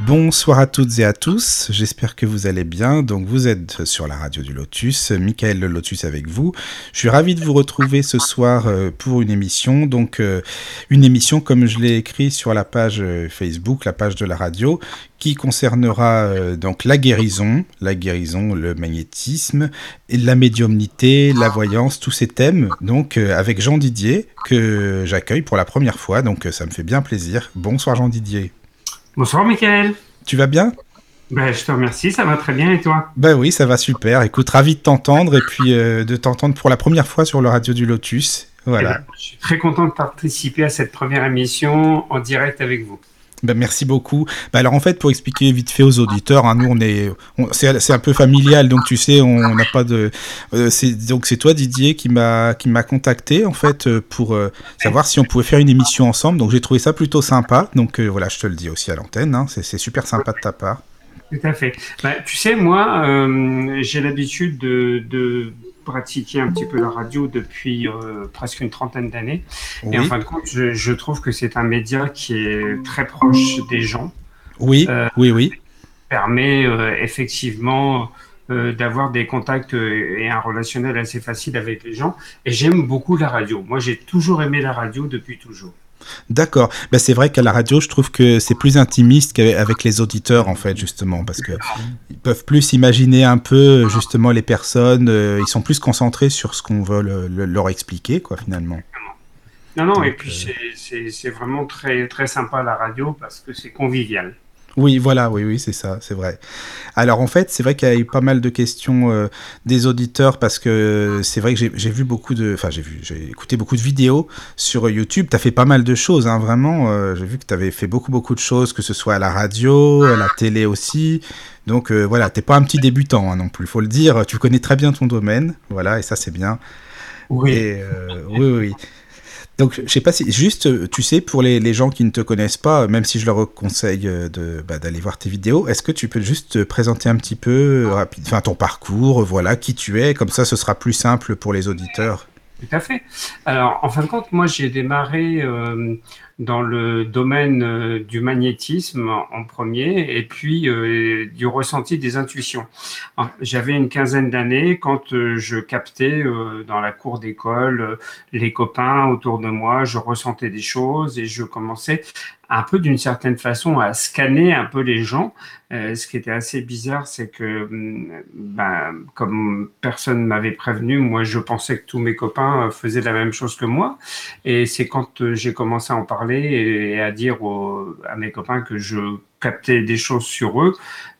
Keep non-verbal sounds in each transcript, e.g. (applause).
Bonsoir à toutes et à tous, j'espère que vous allez bien. Donc vous êtes sur la radio du Lotus, Michael le Lotus avec vous. Je suis ravi de vous retrouver ce soir euh, pour une émission. Donc euh, une émission comme je l'ai écrit sur la page euh, Facebook, la page de la radio, qui concernera donc la guérison, la guérison, le magnétisme, la médiumnité, la voyance, tous ces thèmes. Donc avec Jean Didier que j'accueille pour la première fois. Donc ça me fait bien plaisir. Bonsoir Jean Didier. Bonsoir Michael. Tu vas bien? Ben, je te remercie, ça va très bien et toi? Ben oui, ça va super. Écoute, ravi de t'entendre et puis euh, de t'entendre pour la première fois sur le radio du Lotus. Voilà. Eh ben, je suis très content de participer à cette première émission en direct avec vous. Ben, merci beaucoup. Ben, alors en fait, pour expliquer vite fait aux auditeurs, hein, nous on est, c'est un peu familial, donc tu sais, on n'a pas de, euh, donc c'est toi Didier qui m'a qui m'a contacté en fait euh, pour euh, savoir si on pouvait faire une émission ensemble. Donc j'ai trouvé ça plutôt sympa. Donc voilà, je te le dis aussi à l'antenne. Hein, c'est super sympa de ta part. Tout à fait. Ben, tu sais, moi, j'ai l'habitude de, de pratiquer un petit peu la radio depuis euh, presque une trentaine d'années. Oui, Et en fin de compte, je, je trouve que c'est un média qui est très proche des gens, oui, euh, oui, oui. permet euh, effectivement d'avoir des contacts et un relationnel assez facile avec les gens. Et j'aime beaucoup la radio. Moi, j'ai toujours aimé la radio depuis toujours. D'accord. Ben, c'est vrai qu'à la radio, je trouve que c'est plus intimiste qu'avec les auditeurs, en fait, justement, parce que ils peuvent plus imaginer un peu, justement, les personnes. euh, ils sont plus concentrés sur ce qu'on veut le- le- leur expliquer, quoi, finalement. Non, non, Donc, et puis euh, c'est vraiment très, très sympa la radio parce que c'est convivial. Oui, voilà, oui, oui, c'est ça, c'est vrai. Alors, en fait, c'est vrai qu'il y a eu pas mal de questions euh, des auditeurs parce que c'est vrai que j'ai vu beaucoup de. Enfin, j'ai vu, j'ai écouté beaucoup de vidéos sur YouTube. Tu as fait pas mal de choses, hein, vraiment. euh, j'ai vu que tu avais fait beaucoup, beaucoup de choses, que ce soit à la radio, à la télé aussi. Donc, euh, voilà, t'es pas un petit débutant hein, non plus, faut le dire. Tu connais très bien ton domaine, voilà, et ça, c'est bien. Oui. Et, euh, oui, oui, oui. Donc, je sais pas si, juste, euh, tu sais, pour les, gens qui ne te connaissent pas, même si je leur conseille euh, de, bah, d'aller voir tes vidéos, est-ce que tu peux juste te présenter un petit peu, euh, rapide, enfin, ton parcours, voilà, qui tu es, comme ça, ce sera plus simple pour les auditeurs? Tout à fait. Alors, en fin de compte, moi, j'ai démarré dans le domaine euh, du magnétisme en premier et puis euh, du ressenti des intuitions. Alors, J'avais une quinzaine d'années quand euh, je captais dans la cour d'école les copains autour de moi, je ressentais des choses et je commençais un peu d'une certaine façon à scanner un peu les gens. Euh, ce qui était assez bizarre, c'est que hum, ben, comme personne m'avait prévenu, moi je pensais que tous mes copains euh, faisaient la même chose que moi. Et c'est quand euh, j'ai commencé à en parler et, à dire aux- à mes copains que je captais des choses sur eux.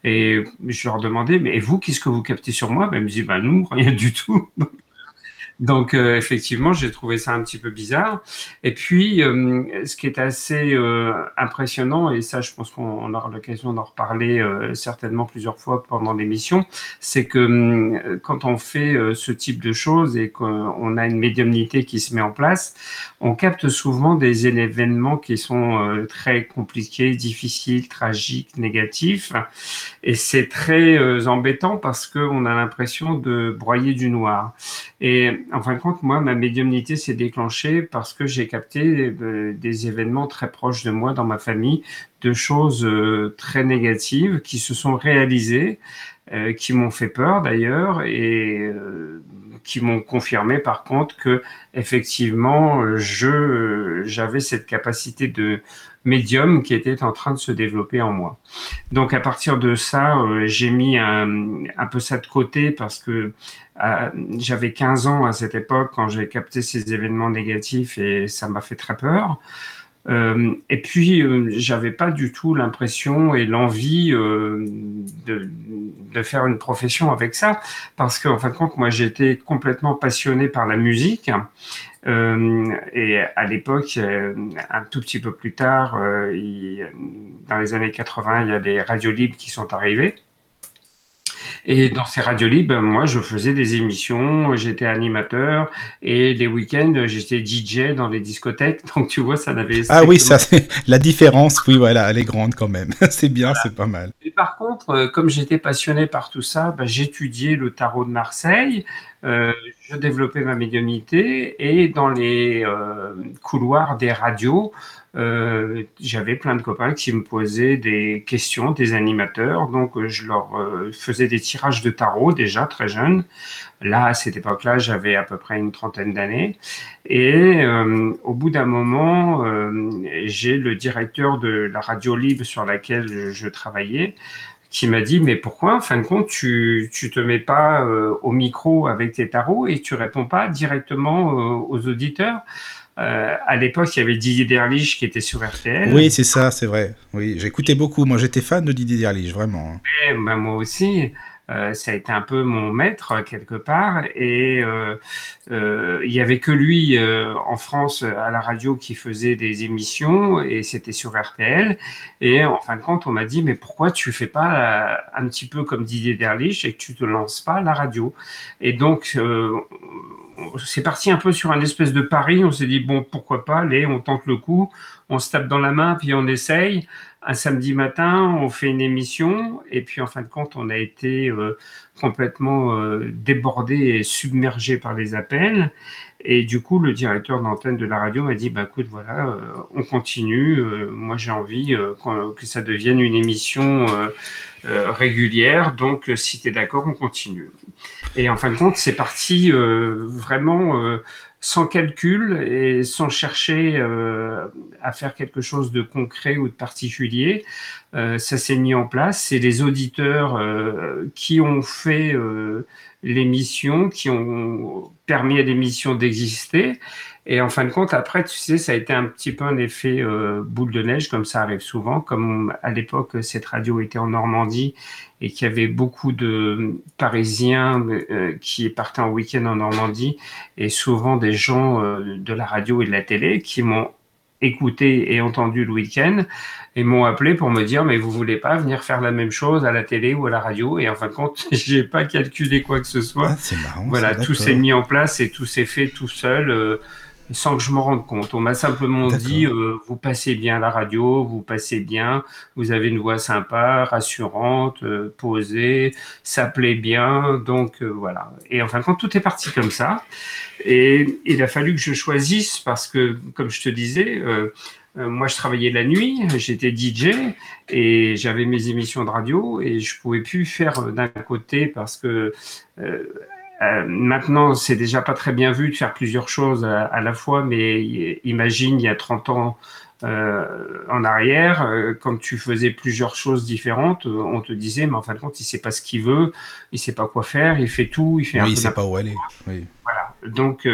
Et je leur demandais, mais vous, qu'est-ce que vous captez sur moi? Ben, Ils me disaient, ben, nous, rien du tout. Donc euh, effectivement, j'ai trouvé ça un petit peu bizarre. Et puis, euh, ce qui est assez euh, impressionnant, et ça, je pense qu'on aura l'occasion d'en reparler euh, certainement plusieurs fois pendant l'émission, c'est que hum, quand on fait euh, ce type de choses et qu'on a une médiumnité qui se met en place, on capte souvent des événements qui sont euh, très compliqués, difficiles, tragiques, négatifs. Et c'est très euh, embêtant parce qu'on a l'impression de broyer du noir. Et en fin de compte, moi, ma médiumnité s'est déclenchée parce que j'ai capté euh, des événements très proches de moi dans ma famille, de choses euh, très négatives qui se sont réalisées, euh, qui m'ont fait peur d'ailleurs et qui m'ont confirmé par contre que effectivement je j'avais cette capacité de médium qui était en train de se développer en moi. Donc à partir de ça, euh, j'ai mis un, peu ça de côté parce que euh, j'avais 15 ans à cette époque quand j'ai capté ces événements négatifs et ça m'a fait très peur. Euh, et puis, euh, j'avais pas du tout l'impression et l'envie de faire une profession avec ça, parce qu'en fin de compte, moi, j'étais complètement passionné par la musique. Euh, et à l'époque, euh, un tout petit peu plus tard, euh, dans les années 80, il y a des radios libres qui sont arrivées. Et dans ces radios libres, ben, moi, je faisais des émissions, j'étais animateur et les week-ends, j'étais DJ dans les discothèques. (laughs) Donc, tu vois, ça n'avait. Ah oui, ça, la différence. Oui, voilà, elle est grande quand même. (laughs) c'est bien, c'est pas mal. Et par contre, euh, comme j'étais passionné par tout ça, ben, j'étudiais le tarot de Marseille. Euh, je développais ma médiumnité et dans les euh, couloirs des radios, euh, j'avais plein de copains qui me posaient des questions, des animateurs. Donc, euh, je leur euh, faisais des tirages de tarot déjà très jeune. Là, à cette époque-là, j'avais à peu près une trentaine d'années. Et au bout d'un moment, j'ai le directeur de la radio libre sur laquelle je, travaillais qui m'a dit mais pourquoi en fin de compte tu tu te mets pas au micro avec tes tarots et tu réponds pas directement aux auditeurs? Euh, à l'époque, il y avait Didier Derlich qui était sur RTL. Oui, c'est ça, c'est vrai. Oui, j'écoutais beaucoup. Moi, j'étais fan de Didier Derlich, vraiment. Ben, moi aussi. Euh, ça a été un peu mon maître quelque part et euh, euh il y avait que lui en France à la radio qui faisait des émissions et c'était sur RTL et en fin de compte on m'a dit mais pourquoi tu fais pas un petit peu comme Didier Derlich et que tu te lances pas à la radio? Et donc c'est parti un peu sur un espèce de pari. On s'est dit, bon, pourquoi pas, allez, on tente le coup, on se tape dans la main, puis on essaye. Un samedi matin, on fait une émission, et puis en fin de compte, on a été euh, complètement euh, débordé et submergé par les appels. Et du coup, le directeur d'antenne de la radio m'a dit, bah écoute, voilà, euh, on continue. moi, j'ai envie que ça devienne une émission régulière. Donc, si tu es d'accord, on continue. Et en fin de compte, c'est parti euh, vraiment euh, sans calcul et sans chercher euh, à faire quelque chose de concret ou de particulier. ça s'est mis en place. C'est les auditeurs qui ont fait l'émission, qui ont permis à l'émission d'exister. Et en fin de compte, après, tu sais, ça a été un petit peu un effet euh, boule de neige, comme ça arrive souvent. Comme à l'époque, cette radio était en Normandie et qu'il y avait beaucoup de Parisiens euh, qui partaient en week-end en Normandie et souvent des gens euh, de la radio et de la télé qui m'ont écouté et entendu le week-end et m'ont appelé pour me dire mais vous voulez pas venir faire la même chose à la télé ou à la radio? Et en fin de compte (laughs) j'ai pas calculé quoi que ce soit. Ah, marrant, voilà, tout s'est mis en place et tout s'est fait tout seul sans que je me rende compte. On m'a simplement dit euh, vous passez bien à la radio, vous passez bien, vous avez une voix sympa, rassurante, euh, posée, ça plaît bien, donc euh, voilà. Et en fin de compte, tout est parti comme ça. Et il a fallu que je choisisse parce que, comme je te disais, moi je travaillais la nuit, j'étais DJ et j'avais mes émissions de radio et je pouvais plus faire d'un côté parce que euh, maintenant, c'est déjà pas très bien vu de faire plusieurs choses à, la fois, mais imagine il y a 30 ans euh, en arrière, euh, quand tu faisais plusieurs choses différentes, euh, on te disait, mais en fin de compte, il sait pas ce qu'il veut, il sait pas quoi faire, il fait tout, il fait oui, un il sait pas où aller. Oui. Voilà. Donc,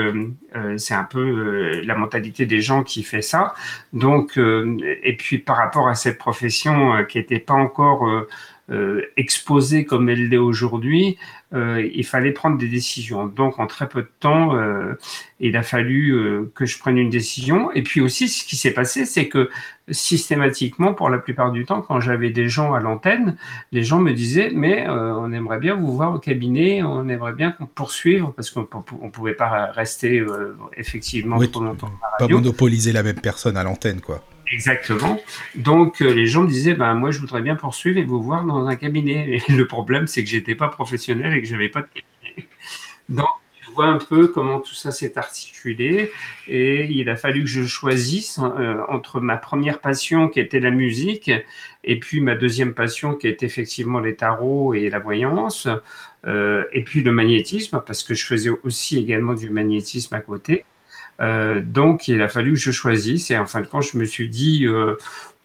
c'est un peu la mentalité des gens qui fait ça. Donc, et puis par rapport à cette profession qui n'était pas encore euh, exposée comme elle l'est aujourd'hui, euh, il fallait prendre des décisions. Donc, en très peu de temps, euh, il a fallu que je prenne une décision. Et puis aussi, ce qui s'est passé, c'est que systématiquement, pour la plupart du temps, quand j'avais des gens à l'antenne, les gens me disaient, mais on aimerait bien vous voir au cabinet, on aimerait bien qu'on poursuive, parce qu'on ne pouvait pas rester effectivement trop longtemps. Pas monopoliser la même personne à l'antenne, quoi. Exactement. Donc euh, les gens me disaient, ben, moi je voudrais bien poursuivre et vous voir dans un cabinet. (laughs) Et le problème, c'est que j'étais pas professionnel et que j'avais pas de cabinet. Donc tu vois un peu comment tout ça s'est articulé et il a fallu que je choisisse euh, entre ma première passion qui était la musique et puis ma deuxième passion qui est effectivement les tarots et la voyance euh, et puis le magnétisme parce que je faisais aussi également du magnétisme à côté. Euh, donc, il a fallu que je choisisse. Et en fin de compte, je me suis dit, euh,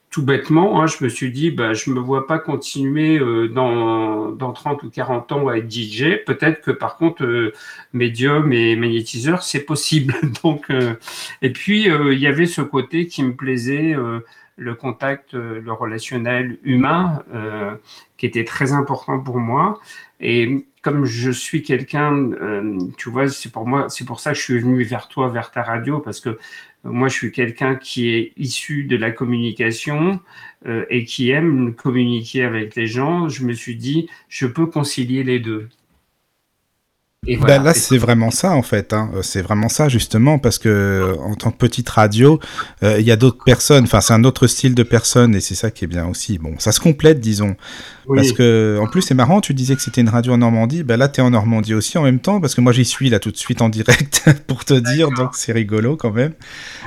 tout bêtement, hein, je me suis dit, bah, je me vois pas continuer euh, dans, dans 30 ou 40 ans à être DJ. Peut-être que par contre, médium et magnétiseur, c'est possible. (laughs) Donc, et puis, il y avait ce côté qui me plaisait le contact, le relationnel humain, qui était très important pour moi. Et comme je suis quelqu'un, euh, tu vois, c'est pour moi, c'est pour ça que je suis venu vers toi, vers ta radio, parce que moi, je suis quelqu'un qui est issu de la communication euh, et qui aime communiquer avec les gens. Je me suis dit, je peux concilier les deux. Et ben là, c'est vraiment ça en fait. Hein. C'est vraiment ça justement parce que en tant que petite radio, euh, il y a d'autres personnes. Enfin, c'est un autre style de personnes et c'est ça qui est bien aussi. Bon, ça se complète, disons. Parce que, en plus, c'est marrant, tu disais que c'était une radio en Normandie. Ben là, tu es en Normandie aussi en même temps, parce que moi, j'y suis là tout de suite en direct (laughs) pour te dire, donc c'est rigolo quand même.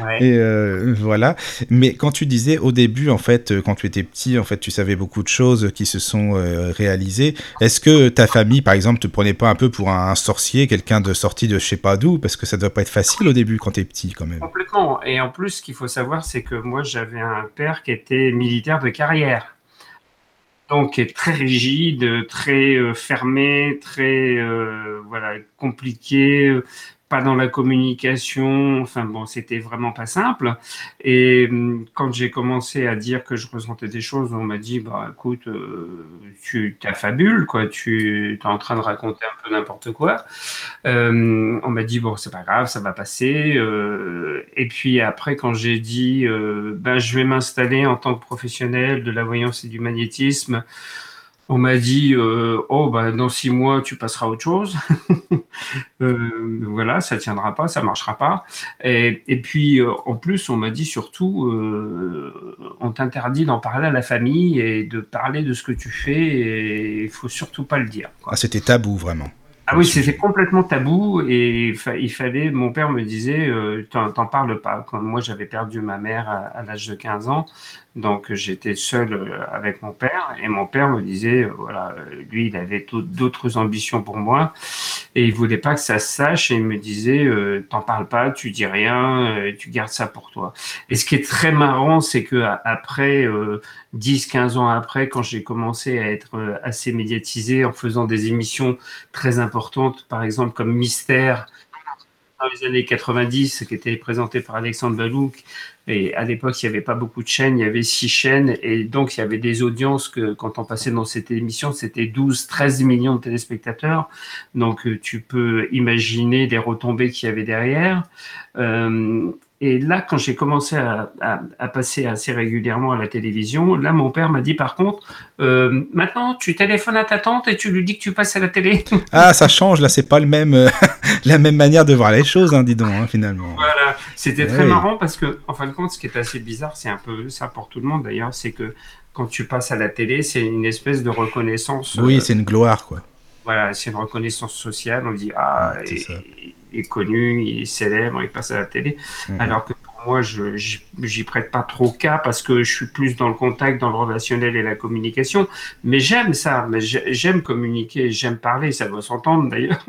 Ouais. Et euh, voilà. Mais quand tu disais au début, en fait, quand tu étais petit, en fait, tu savais beaucoup de choses qui se sont euh, réalisées. Est-ce que ta famille, par exemple, te prenait pas un peu pour un, sorcier, quelqu'un de sorti de je sais pas d'où? Parce que ça doit pas être facile au début quand tu es petit quand même. Complètement. Et en plus, ce qu'il faut savoir, c'est que moi, j'avais un père qui était militaire de carrière donc est très rigide, très euh, fermé, très euh, voilà compliqué pas dans la communication. Enfin bon, c'était vraiment pas simple. Et hum, quand j'ai commencé à dire que je ressentais des choses, on m'a dit bah écoute, euh, tu t'affabules quoi, tu es en train de raconter un peu n'importe quoi. Euh, on m'a dit bon c'est pas grave, ça va passer. Euh, et puis après quand j'ai dit ben je vais m'installer en tant que professionnel de la voyance et du magnétisme. On m'a dit, euh, oh, bah, dans six mois, tu passeras à autre chose. (laughs) euh, voilà, ça tiendra pas, ça marchera pas. Et, et puis, euh, en plus, on m'a dit surtout, on t'interdit d'en parler à la famille et de parler de ce que tu fais et il faut surtout pas le dire. Ah, c'était tabou, vraiment. Ah oui, c'était complètement tabou et il fallait. Mon père me disait, t'en parles pas. Quand moi j'avais perdu ma mère à, à l'âge de 15 ans, donc j'étais seul euh, avec mon père et mon père me disait, euh, voilà, lui il avait d'autres ambitions pour moi et il voulait pas que ça se sache et il me disait, euh, t'en parles pas, tu dis rien, euh, tu gardes ça pour toi. Et ce qui est très marrant, c'est que après 10-15 ans après, quand j'ai commencé à être euh, assez médiatisé en faisant des émissions très importantes, par exemple comme Mystère, dans les années 90, qui était présenté par Alexandre Balouk. Et à l'époque, il n'y avait pas beaucoup de chaînes, il y avait six chaînes. Et donc, il y avait des audiences que, quand on passait dans cette émission, c'était 12, 13 millions de téléspectateurs. Donc, euh, tu peux imaginer les retombées qu'il y avait derrière. Euh, et là, quand j'ai commencé à, à, à, passer assez régulièrement à la télévision, là, mon père m'a dit par contre, euh, maintenant, tu téléphones à ta tante et tu lui dis que tu passes à la télé. (laughs) Ah, ça change, là, c'est pas le même, euh, (laughs) la même manière de voir les choses, hein, dis donc, hein, finalement. Voilà, c'était très oui. marrant parce que, en fin de compte, ce qui est assez bizarre, c'est un peu ça pour tout le monde d'ailleurs, c'est que quand tu passes à la télé, c'est une espèce de reconnaissance. Oui, euh, c'est une gloire, quoi. Voilà, c'est une reconnaissance sociale. On dit, ah, et, est connu, il est célèbre, il passe à la télé. Mmh. Alors que pour moi, je j'y prête pas trop cas parce que je suis plus dans le contact, dans le relationnel et la communication. Mais j'aime ça, mais j'aime communiquer, j'aime parler, ça doit s'entendre d'ailleurs.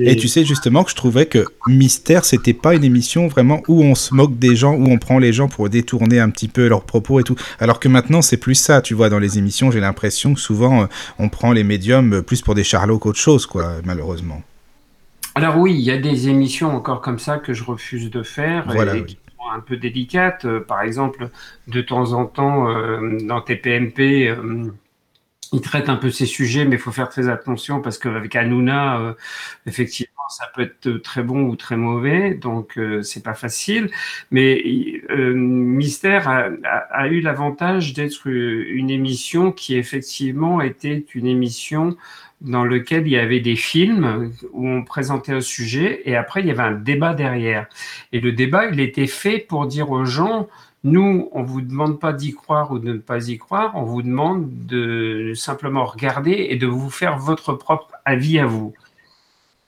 Et tu sais justement que je trouvais que Mystère, c'était pas une émission vraiment où on se moque des gens, où on prend les gens pour détourner un petit peu leurs propos et tout. Alors que maintenant, c'est plus ça, tu vois, dans les émissions, j'ai l'impression que souvent, on prend les médiums plus pour des charlots qu'autre chose, quoi, malheureusement. Alors oui, il y a des émissions encore comme ça que je refuse de faire voilà, et oui. qui sont un peu délicates. Euh, par exemple, de temps en temps, euh, dans TPMP, euh, ils traitent un peu ces sujets, mais il faut faire très attention parce qu'avec Hanouna, euh, effectivement, ça peut être très bon ou très mauvais, donc euh, c'est pas facile. Mais euh, Mystère a, a, eu l'avantage d'être une émission qui effectivement était une émission dans lequel il y avait des films où on présentait un sujet et après il y avait un débat derrière. Et le débat, il était fait pour dire aux gens, nous, on vous demande pas d'y croire ou de ne pas y croire, on vous demande de simplement regarder et de vous faire votre propre avis à vous.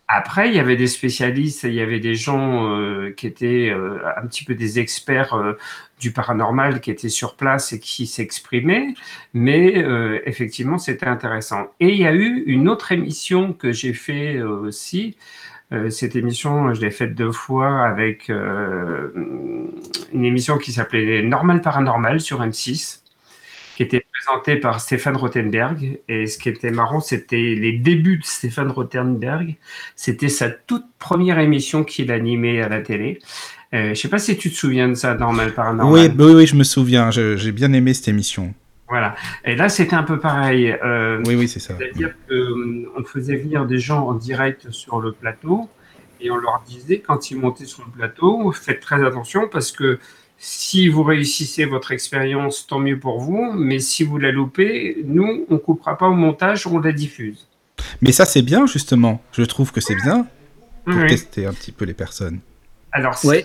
Après, il y avait des spécialistes, il y avait des gens euh, qui étaient euh, un petit peu des experts euh, du paranormal qui étaient sur place et qui s'exprimaient, mais effectivement, c'était intéressant. Et il y a eu une autre émission que j'ai fait aussi. cette émission, je l'ai faite deux fois avec une émission qui s'appelait Normal Paranormal sur M6 qui était présenté par Stéphane Rothenberg. Et ce qui était marrant, c'était les débuts de Stéphane Rothenberg. C'était sa toute première émission qu'il animait à la télé. Euh, je sais pas si tu te souviens de ça, Normal Paranormal. Oui, oui, oui je me souviens. J'ai bien aimé cette émission. Voilà. Et là, c'était un peu pareil. Euh, oui, oui, c'est ça. C'est-à-dire qu'on faisait venir des gens en direct sur le plateau et on leur disait, quand ils montaient sur le plateau, faites très attention parce que si vous réussissez votre expérience, tant mieux pour vous. Mais si vous la loupez, nous, on coupera pas au montage, on la diffuse. Mais ça, c'est bien, justement. Je trouve que c'est bien pour tester un petit peu les personnes. Alors, oui.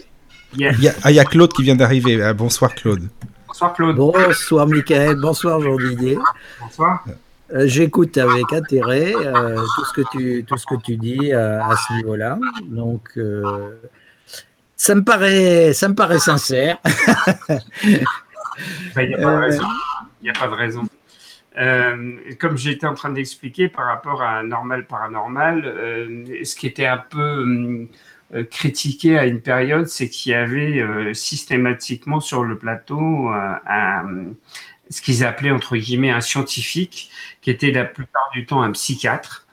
Il y, a... Claude qui vient d'arriver. Ah, bonsoir, Claude. Bonsoir, Claude. Bonsoir, Michael. Bonsoir, Jean Didier. Bonsoir. Euh, j'écoute avec intérêt euh, tout, ce que tu, tout ce que tu dis euh, à ce niveau-là. Donc, ça me paraît, ça me paraît sincère. (laughs) Il n'y a, pas de raison. comme j'étais en train d'expliquer par rapport à normal paranormal, ce qui était un peu critiqué à une période, c'est qu'il y avait systématiquement sur le plateau un, ce qu'ils appelaient entre guillemets un scientifique, qui était la plupart du temps un psychiatre,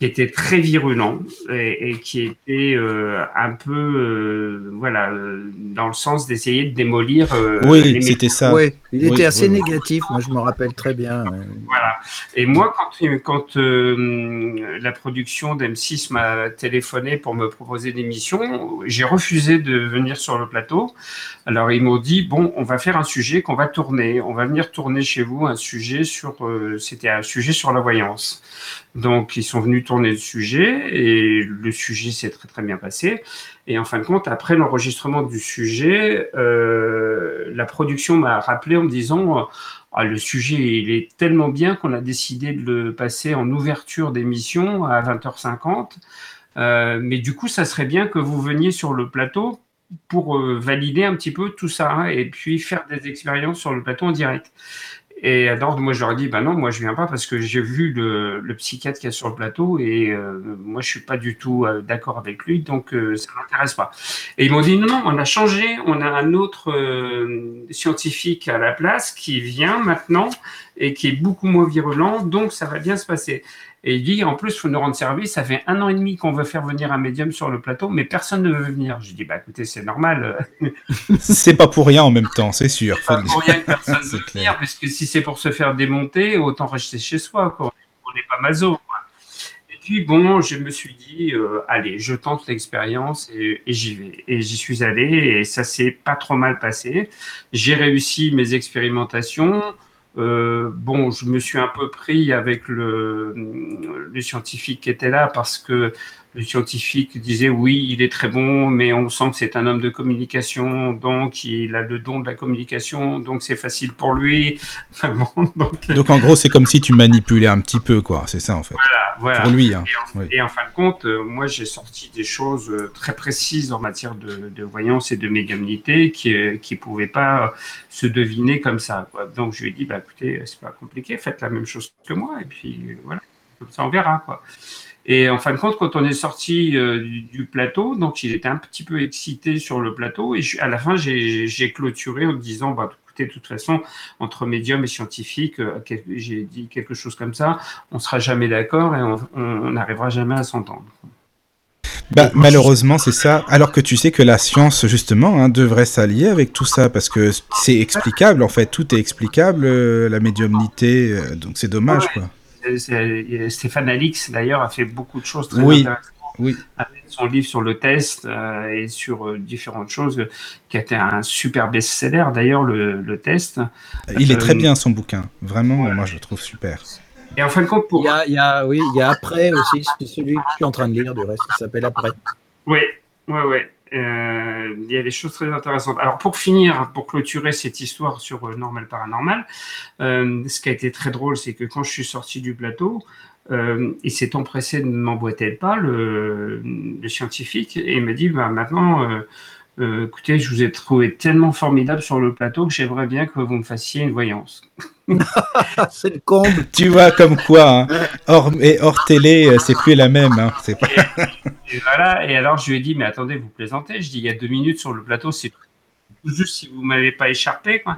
qui était très virulent et, qui était euh, un peu, euh, voilà, euh, dans le sens d'essayer de démolir. oui, c'était ça. Oui, il était assez négatif. Moi, je me rappelle très bien. Voilà. Et moi, quand, quand la production d'M6 m'a téléphoné pour me proposer des missions, j'ai refusé de venir sur le plateau. Alors, ils m'ont dit bon, on va faire un sujet qu'on va tourner. On va venir tourner chez vous un sujet sur. c'était un sujet sur la voyance. Donc, ils sont venus tourner le sujet et le sujet s'est très très bien passé. Et en fin de compte, après l'enregistrement du sujet, euh, la production m'a rappelé en me disant ah, le sujet il est tellement bien qu'on a décidé de le passer en ouverture d'émission à 20h50. Euh, mais du coup, ça serait bien que vous veniez sur le plateau pour euh, valider un petit peu tout ça et puis faire des expériences sur le plateau en direct. Et alors, moi, je leur ai dit, ben non, moi, je viens pas parce que j'ai vu le, le psychiatre qui est sur le plateau et euh, moi, je suis pas du tout euh, d'accord avec lui, donc euh, ça m'intéresse pas. Et ils m'ont dit, non, non, on a changé, on a un autre scientifique à la place qui vient maintenant et qui est beaucoup moins virulent, donc ça va bien se passer. Et il dit, en plus, il faut nous rendre service. Ça fait un an et demi qu'on veut faire venir un médium sur le plateau, mais personne ne veut venir. Je dis, bah écoutez, c'est normal. (laughs) c'est pas pour rien en même temps, c'est sûr. C'est pas pour rien que (laughs) personne ne veut venir, parce que si c'est pour se faire démonter, autant rester chez soi. Quoi. On n'est pas maso. Et puis, bon, je me suis dit, euh, allez, je tente l'expérience et, et j'y vais. Et j'y suis allé et ça s'est pas trop mal passé. J'ai réussi mes expérimentations. Euh, bon, je me suis un peu pris avec le, le, scientifique qui était là parce que le scientifique disait oui, il est très bon, mais on sent que c'est un homme de communication, donc il a le don de la communication, donc c'est facile pour lui. (laughs) donc, en gros, c'est comme si tu manipulais un petit peu, quoi. C'est ça en fait. Voilà, voilà. Pour lui. Hein. Et, en, fin de compte, euh, moi j'ai sorti des choses euh, très précises en matière de, voyance et de médiumnité qui ne euh, pouvaient pas se deviner comme ça. Quoi. Donc je lui ai dit, bah, écoutez, c'est pas compliqué, faites la même chose que moi, et puis voilà, comme ça on verra. Quoi. Et en fin de compte, quand on est sorti euh, du, plateau, donc il était un petit peu excité sur le plateau. Et à la fin, j'ai clôturé en disant, bah, écoutez, de toute façon, entre médium et scientifique, euh, j'ai dit quelque chose comme ça, on sera jamais d'accord et on n'arrivera jamais à s'entendre. Bah, malheureusement, c'est ça. Alors que tu sais que la science, justement, hein, devrait s'allier avec tout ça, parce que c'est explicable, en fait, tout est explicable, euh, la médiumnité, donc c'est dommage, quoi. Stéphane Alix, d'ailleurs, a fait beaucoup de choses très oui. intéressantes. Oui. Avec son livre sur le test euh, et sur euh, différentes choses, qui a été un super best-seller, d'ailleurs, le, test. Il est très euh, bien, son bouquin. Vraiment, moi, je le trouve super. Et en fin de compte, pour... Il y a, oui, il y a Après aussi, c'est celui que je suis en train de lire, du reste, il s'appelle Après. Oui, oui, oui. Euh, il y a des choses très intéressantes. Alors pour finir, pour clôturer cette histoire sur euh, Normal Paranormal, euh, ce qui a été très drôle, c'est que quand je suis sorti du plateau, il s'est empressé de m'emboîter le pas, le, le, scientifique, et il m'a dit bah, maintenant euh, écoutez, je vous ai trouvé tellement formidable sur le plateau que j'aimerais bien que vous me fassiez une voyance. (laughs) c'est le comble. Tu vois, comme quoi, hein. hors, et hors télé, euh, c'est plus la même. Hein. C'est pas... (laughs) et, voilà, et alors je lui ai dit, mais attendez, vous plaisantez. Je dis, il y a deux minutes sur le plateau, c'est juste si vous ne m'avez pas écharpé. Quoi.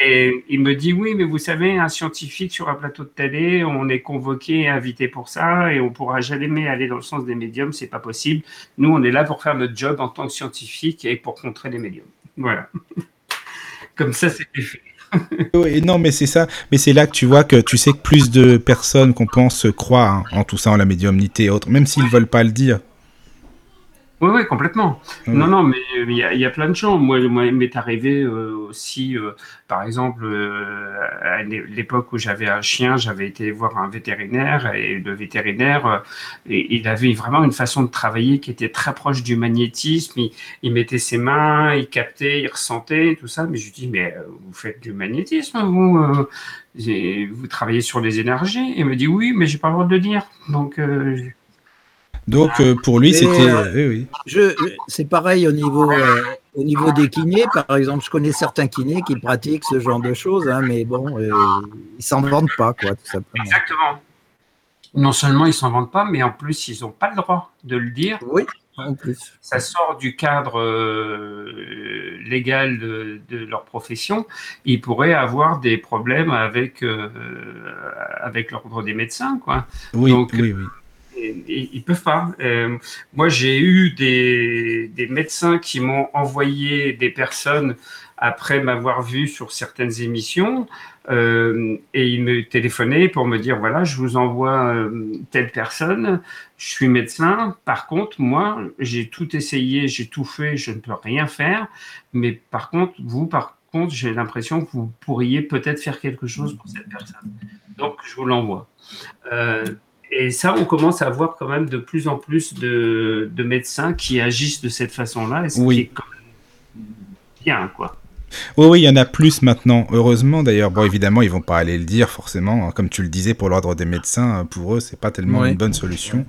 Et il me dit oui, mais vous savez, un scientifique sur un plateau de télé, on est convoqué, invité pour ça, et on pourra jamais aller dans le sens des médiums, c'est pas possible. Nous, on est là pour faire notre job en tant que scientifique et pour contrer les médiums. Voilà. (laughs) Comme ça, c'était fait. (laughs) non, mais c'est ça. Mais c'est là que tu vois que tu sais que plus de personnes qu'on pense croient hein, en tout ça, en la médiumnité et autres, même s'ils veulent pas le dire. Oui, oui, complètement. Non, non, mais il y a, il y a plein de gens. Moi, moi il m'est arrivé euh, aussi, euh, par exemple, euh, à l'é- l'époque où j'avais un chien, j'avais été voir un vétérinaire et le vétérinaire, euh, et- il avait vraiment une façon de travailler qui était très proche du magnétisme. Il, il mettait ses mains, il captait, il ressentait, tout ça. Mais je lui dis, mais euh, vous faites du magnétisme, vous, euh, vous travaillez sur les énergies? Et il me dit, oui, mais j'ai pas le droit de le dire. Donc, euh, Donc euh, pour lui, c'était. euh, oui, oui. Je, c'est pareil au niveau, euh, au niveau des kinés, par exemple. Je connais certains kinés qui pratiquent ce genre de choses, hein, mais bon, euh, ils s'en vendent pas, quoi, tout simplement. Exactement. Non seulement ils s'en vendent pas, mais en plus ils n'ont pas le droit de le dire. Oui, en plus. Ça sort du cadre euh, légal de, de leur profession. Ils pourraient avoir des problèmes avec euh, avec l'ordre des médecins, quoi. Oui, Donc, oui, oui. Et- ils peuvent pas. Euh, moi, j'ai eu des, médecins qui m'ont envoyé des personnes après m'avoir vu sur certaines émissions euh, et ils me téléphonaient pour me dire voilà, je vous envoie euh, telle personne, je suis médecin. Par contre, moi, j'ai tout essayé, j'ai tout fait, je ne peux rien faire. Mais par contre, vous, par contre, j'ai l'impression que vous pourriez peut-être faire quelque chose pour cette personne. Donc, je vous l'envoie. Et ça, on commence à voir quand même de plus en plus de, de médecins qui agissent de cette façon-là, et ce Oui. qui est quand même bien, quoi? Oui, oui, il y en a plus maintenant, heureusement d'ailleurs. Bon, évidemment, ils vont pas aller le dire forcément, comme tu le disais pour l'ordre des médecins, pour eux, c'est pas tellement Oui. une bonne solution,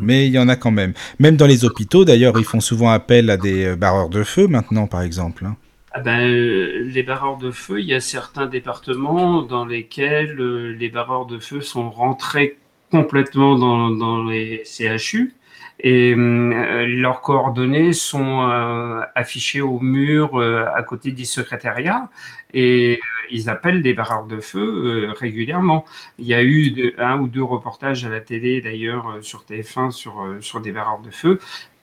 mais il y en a quand même. Même dans les hôpitaux, d'ailleurs, ils font souvent appel à des euh, barreurs de feu maintenant, par exemple. hein. Ah ben, euh, les barreurs de feu, il y a certains départements dans lesquels euh, les barreurs de feu sont rentrés complètement dans, dans les CHU et euh, leurs coordonnées sont euh, affichées au mur euh, à côté du secrétariat. Et euh, ils appellent des barreurs de feu euh, régulièrement. Il y a eu un ou deux reportages à la télé d'ailleurs euh, sur TF1 sur, sur des barreurs de feu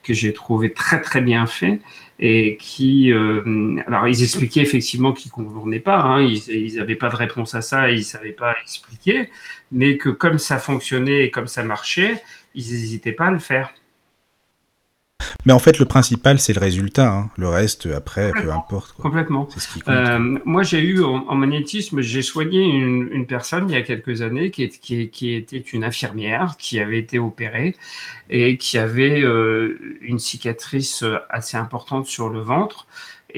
que j'ai trouvé très très bien fait et qui, euh, alors ils expliquaient effectivement qu'ils convenaient pas, hein, ils n'avaient pas de réponse à ça, ils savaient pas expliquer, mais que comme ça fonctionnait et comme ça marchait, ils n'hésitaient pas à le faire. Mais en fait, le principal, c'est le résultat. hein. Le reste, après, peu importe. quoi. Complètement. Ce qui. Euh, moi, j'ai eu en, en magnétisme, j'ai soigné une, une personne il y a quelques années qui, est- qui, est- qui était une infirmière qui avait été opérée et qui avait euh, une cicatrice assez importante sur le ventre.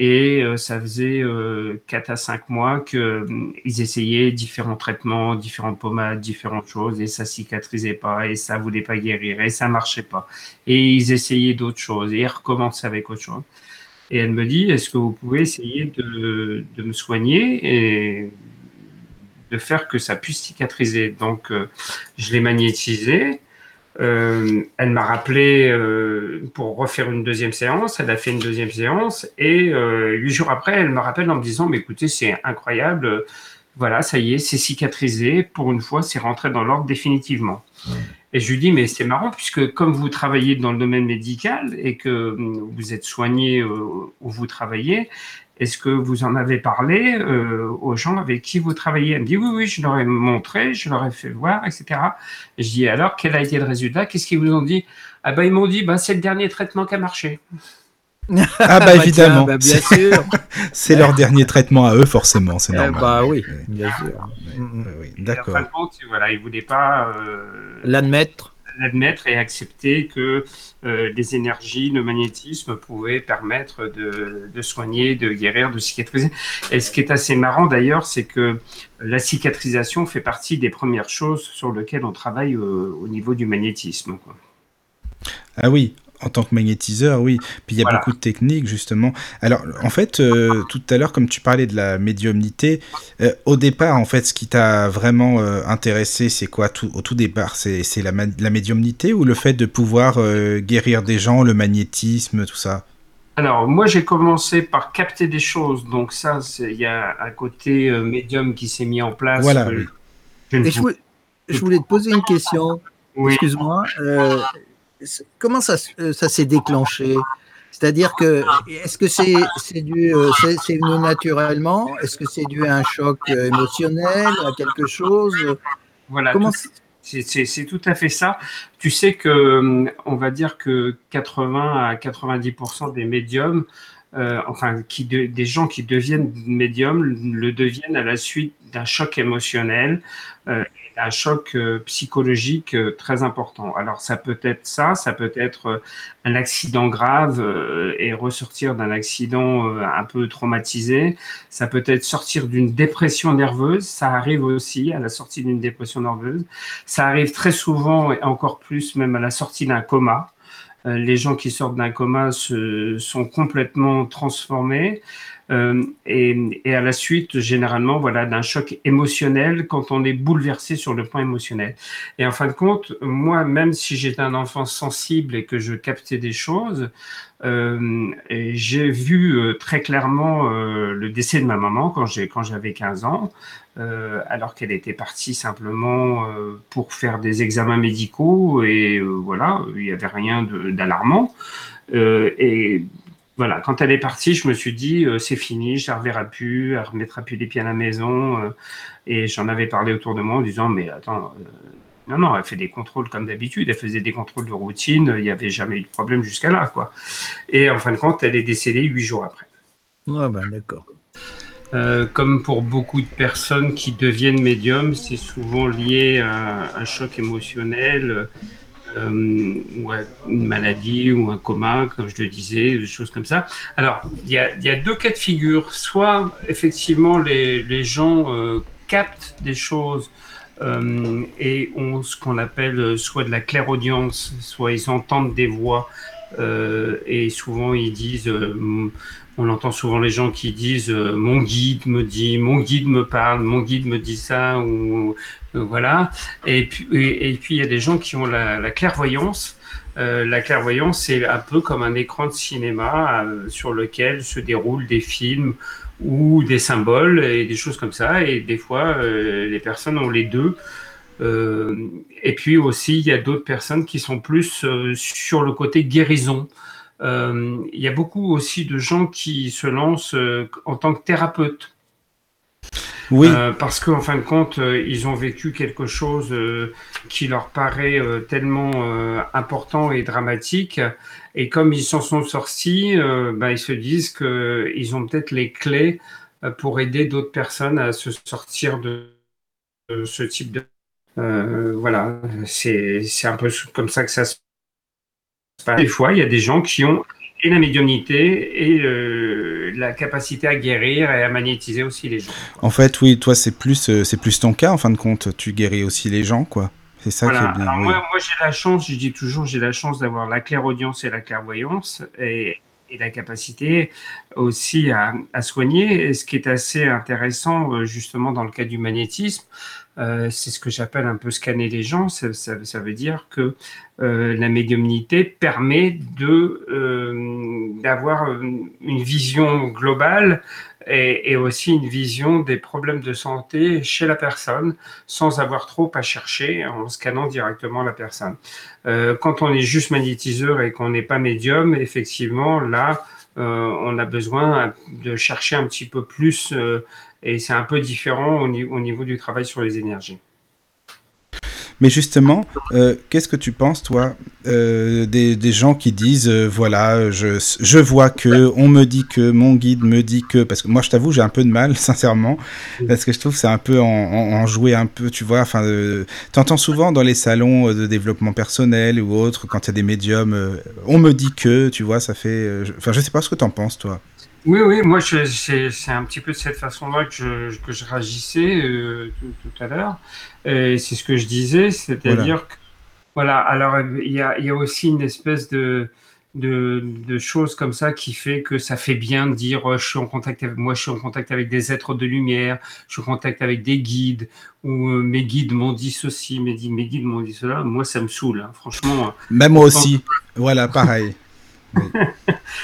Et euh, ça faisait euh, 4 à 5 mois qu'ils essayaient différents traitements, différentes pommades, différentes choses, et ça cicatrisait pas, et ça voulait pas guérir, et ça marchait pas. Et ils essayaient d'autres choses, et ils recommençaient avec autre chose. Et elle me dit, est-ce que vous pouvez essayer de, de me soigner et de faire que ça puisse cicatriser? Donc, euh, je l'ai magnétisé. Euh, elle m'a rappelé euh, pour refaire une deuxième séance. Elle a fait une deuxième séance et euh, huit jours après, elle me rappelle en me disant, mais écoutez, c'est incroyable. Voilà, ça y est, c'est cicatrisé. Pour une fois, c'est rentré dans l'ordre définitivement. Et je lui dis, mais c'est marrant, puisque comme vous travaillez dans le domaine médical et que hum, vous êtes soigné où vous travaillez, est-ce que vous en avez parlé euh, aux gens avec qui vous travaillez? Elle me dit, oui, oui, je leur ai montré, je leur ai fait voir, etc. Et je dis, alors, quel a été le résultat? Qu'est-ce qu'ils vous ont dit? Ah ben, ils m'ont dit, bah, c'est le dernier traitement qui a marché. Ah bah (laughs) évidemment, tiens, bah, bien sûr. (laughs) c'est leur dernier traitement à eux, forcément, c'est Eh normal. bah oui, Oui. bien sûr. Mm, mm. oui, D'accord. voilà, ils ne voulaient pas euh, L'admettre. L'admettre et accepter que euh, les énergies, le magnétisme pouvaient permettre de, soigner, de guérir, de cicatriser. Et ce qui est assez marrant d'ailleurs, c'est que la cicatrisation fait partie des premières choses sur lesquelles on travaille euh, au niveau du magnétisme. Ah oui, en tant que magnétiseur, oui. Puis il y a Voilà. beaucoup de techniques, justement. Alors, en fait, euh, tout à l'heure, comme tu parlais de la médiumnité, euh, au départ, en fait, ce qui t'a vraiment euh, intéressé, c'est quoi? Tout, Au tout départ, c'est la, la médiumnité ou le fait de pouvoir euh, guérir des gens, le magnétisme, tout ça? Alors, moi, j'ai commencé par capter des choses. Donc ça, c'est- il y a un côté euh, médium qui s'est mis en place. Voilà, oui. je ne Et je, voulais, je voulais te poser une question. Oui. Excuse-moi. Comment ça, euh, ça s'est déclenché? C'est-à-dire que, est-ce que c'est c'est dû, euh, c'est venu naturellement? Est-ce que c'est dû à un choc euh, émotionnel, à quelque chose? Voilà, Comment c'est tout à fait ça. Tu sais que, on va dire que 80 à 90% des médiums, euh, enfin, qui de- des gens qui deviennent médiums, le deviennent à la suite d'un choc émotionnel, euh, d'un choc euh, psychologique euh, très important. Alors, ça peut être ça, ça peut être euh, un accident grave et ressortir d'un accident un peu traumatisé. Ça peut être sortir d'une dépression nerveuse. Ça arrive aussi à la sortie d'une dépression nerveuse. Ça arrive très souvent et encore plus même à la sortie d'un coma. Les gens qui sortent d'un coma se, sont complètement transformés. Euh, et, à la suite, généralement, voilà, d'un choc émotionnel quand on est bouleversé sur le plan émotionnel. Et en fin de compte, moi, même si j'étais un enfant sensible et que je captais des choses, euh, j'ai vu euh, très clairement le décès de ma maman quand j'ai quand j'avais 15 ans, alors qu'elle était partie simplement pour faire des examens médicaux et voilà, il n'y avait rien d'alarmant. Et voilà, quand elle est partie, je me suis dit euh, c'est fini, je la reverrai plus, elle remettra plus les pieds à la maison. euh, et j'en avais parlé autour de moi en disant mais attends. euh, non, non, elle fait des contrôles comme d'habitude. Elle faisait des contrôles de routine. Il n'y avait jamais eu de problème jusqu'à là, quoi. Et en fin de compte, elle est décédée huit jours après. Ah ben d'accord. Comme pour beaucoup de personnes qui deviennent médiums, c'est souvent lié à un choc émotionnel euh, ou une maladie ou un coma, comme je le disais, des choses comme ça. Alors, il y a, y a deux cas de figure. Soit, effectivement, les, les gens euh, captent des choses euh, et ont ce qu'on appelle euh, soit de la clairaudience, soit ils entendent des voix et souvent ils disent... on entend souvent les gens qui disent euh, mon guide me dit, mon guide me parle, mon guide me dit ça, ou euh, voilà. Et puis, il y a des gens qui ont la, la clairvoyance. Euh, la clairvoyance, c'est un peu comme un écran de cinéma sur lequel se déroulent des films ou des symboles et des choses comme ça. Et des fois, les personnes ont les deux. Et puis aussi, il y a d'autres personnes qui sont plus sur le côté guérison. Euh, il y a beaucoup aussi de gens qui se lancent euh, en tant que thérapeutes. Oui, Euh, parce qu'en fin de compte, euh, ils ont vécu quelque chose euh, qui leur paraît tellement important et dramatique. Et comme ils s'en sont sortis, bah, ils se disent qu'ils ont peut-être les clés pour aider d'autres personnes à se sortir de, de ce type de... Voilà, c'est c'est un peu comme ça que ça se passe. Des fois, il y a des gens qui ont et la médiumnité et euh, la capacité à guérir et à magnétiser aussi les gens. en fait, oui, toi, c'est plus, euh, c'est plus ton cas, en fin de compte. Tu guéris aussi les gens, quoi. C'est ça Voilà. qui est bien. Alors oui. moi, moi j'ai la chance, je dis toujours, j'ai la chance d'avoir la clairaudience et la clairvoyance et, et la capacité aussi à, à soigner. Et ce qui est assez intéressant, euh, justement, dans le cas du magnétisme, euh, c'est ce que j'appelle un peu scanner les gens. Ça, veut dire que euh, la médiumnité permet euh, d'avoir une vision globale et, et aussi une vision des problèmes de santé chez la personne sans avoir trop à chercher en scannant directement la personne. Quand on est juste magnétiseur et qu'on n'est pas médium, effectivement, là, on a besoin de chercher un petit peu plus et c'est un peu différent au, ni- au niveau du travail sur les énergies. Mais justement, euh, qu'est-ce que tu penses, toi, euh, des, gens qui disent, euh, voilà, je, je vois que, on me dit que, mon guide me dit que, parce que moi, je t'avoue, j'ai un peu de mal, (laughs) sincèrement, parce que je trouve que c'est un peu en, jouer un peu, tu vois, enfin, t'entends souvent dans les salons de développement personnel ou autres, quand il y a des médiums, on me dit que, tu vois, ça fait, euh, je- enfin, je sais pas ce que t'en penses, toi. Oui, oui, moi, je- c'est c'est un petit peu de cette façon-là que je, que je réagissais euh, tout, tout à l'heure. Et c'est ce que je disais, c'est-à-dire que, voilà, alors il y a, il y a aussi une espèce de, de, de choses comme ça qui fait que ça fait bien de dire oh, je suis en contact avec moi, je suis en contact avec des êtres de lumière, je suis en contact avec des guides, ou euh, mes guides m'ont dit ceci, mes guides m'ont dit cela. Moi, ça me saoule, hein, franchement. Même moi aussi, voilà, pareil. (laughs) Oui. (laughs)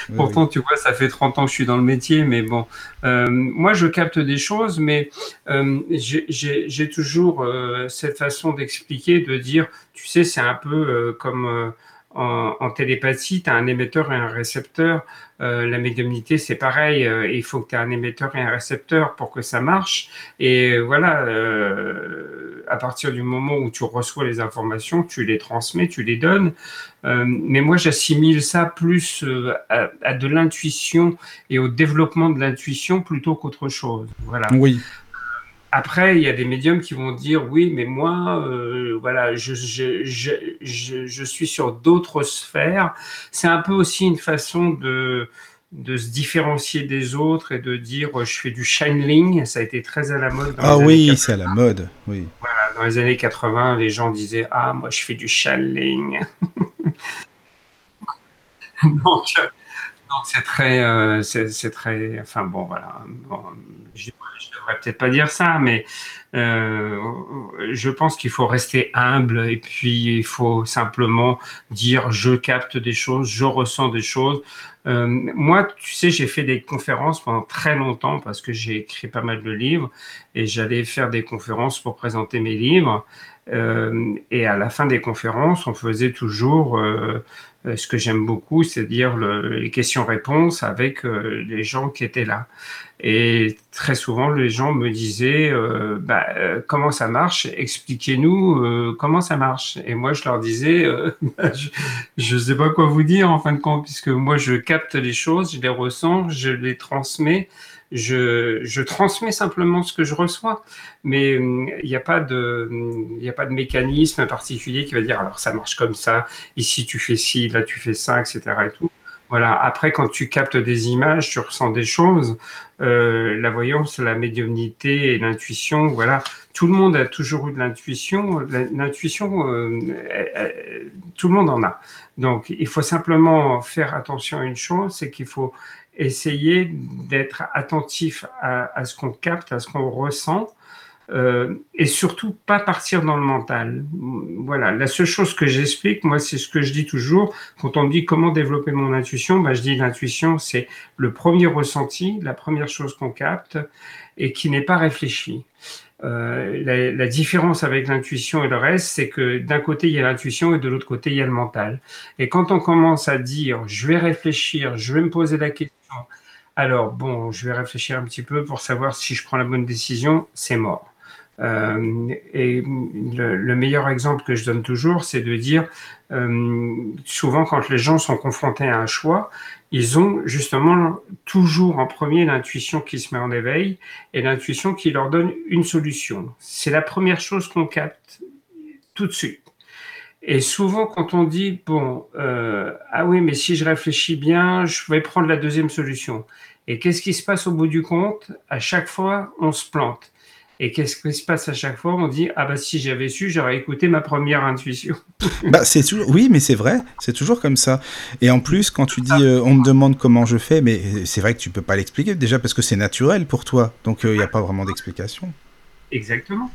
Oui, oui. Pourtant, tu vois, ça fait 30 ans que je suis dans le métier, mais bon, euh, moi, je capte des choses, mais euh, j'ai- toujours euh, cette façon d'expliquer, de dire, tu sais, c'est un peu euh, comme en, télépathie, tu as un émetteur et un récepteur. Euh, la médiumnité, c'est pareil. Euh, il faut que tu aies un émetteur et un récepteur pour que ça marche. Et voilà, euh, à partir du moment où tu reçois les informations, tu les transmets, tu les donnes. mais moi, j'assimile ça plus à, à, de l'intuition et au développement de l'intuition plutôt qu'autre chose. Voilà. Oui. Après, il y a des médiums qui vont dire oui, mais moi, euh, voilà, je, je, je, je, suis sur d'autres sphères. C'est un peu aussi une façon de, de se différencier des autres et de dire je fais du channeling. Ça a été très à la mode. Dans ah oui, c'est à la mode. Oui. Voilà, dans les années 80, les gens disaient ah moi je fais du channeling. (laughs) donc, c'est très, euh, c'est très, enfin bon voilà. Bon, devrais peut-être pas dire ça, mais euh, je pense qu'il faut rester humble et puis il faut simplement dire je capte des choses, je ressens des choses. Euh, moi, tu sais, j'ai fait des conférences pendant très longtemps parce que j'ai écrit pas mal de livres et j'allais faire des conférences pour présenter mes livres. Euh, et à la fin des conférences, on faisait toujours ce que j'aime beaucoup, c'est-à-dire les questions-réponses avec les gens qui étaient là. Et très souvent, les gens me disaient euh, bah, euh, comment ça marche? Expliquez-nous euh, comment ça marche. Et moi, je leur disais (laughs) bah, je ne sais pas quoi vous dire en fin de compte, puisque moi, je capte les choses, je les ressens, je les transmets. Je, je transmets simplement ce que je reçois, mais il n'y a pas de, a pas de mécanisme particulier qui va dire alors ça marche comme ça, ici tu fais ci, là tu fais ça, etc. Et tout. Voilà. Après, quand tu captes des images, tu ressens des choses. Euh, la voyance, la médiumnité et l'intuition, voilà. Tout le monde a toujours eu de l'intuition. L'intuition, euh, tout le monde en a. Donc, il faut simplement faire attention à une chose, c'est qu'il faut essayer d'être attentif à, à ce qu'on capte, à ce qu'on ressent, euh, et surtout pas partir dans le mental. Voilà, la seule chose que j'explique, moi, c'est ce que je dis toujours. Quand on me dit comment développer mon intuition, bah, je dis l'intuition, c'est le premier ressenti, la première chose qu'on capte et qui n'est pas réfléchi. Euh, la, la, différence avec l'intuition et le reste, c'est que d'un côté il y a l'intuition et de l'autre côté il y a le mental. Et quand on commence à dire, je vais réfléchir, je vais me poser la question, alors bon, je vais réfléchir un petit peu pour savoir si je prends la bonne décision, c'est mort. Euh, et le, meilleur exemple que je donne toujours, c'est de dire, euh, souvent quand les gens sont confrontés à un choix, ils ont justement toujours en premier l'intuition qui se met en éveil et l'intuition qui leur donne une solution. C'est la première chose qu'on capte tout de suite. Et souvent, quand on dit, bon, euh, ah oui, mais si je réfléchis bien, je vais prendre la deuxième solution. Et qu'est-ce qui se passe au bout du compte? À chaque fois, on se plante. Et qu'est-ce qui se passe à chaque fois? On dit ah bah si j'avais su, j'aurais écouté ma première intuition. (laughs) bah c'est toujours oui, mais c'est vrai, c'est toujours comme ça. Et en plus, quand tu dis euh, on me demande comment je fais, mais c'est vrai que tu peux pas l'expliquer déjà parce que c'est naturel pour toi, donc il euh, n'y a pas vraiment d'explication. Exactement.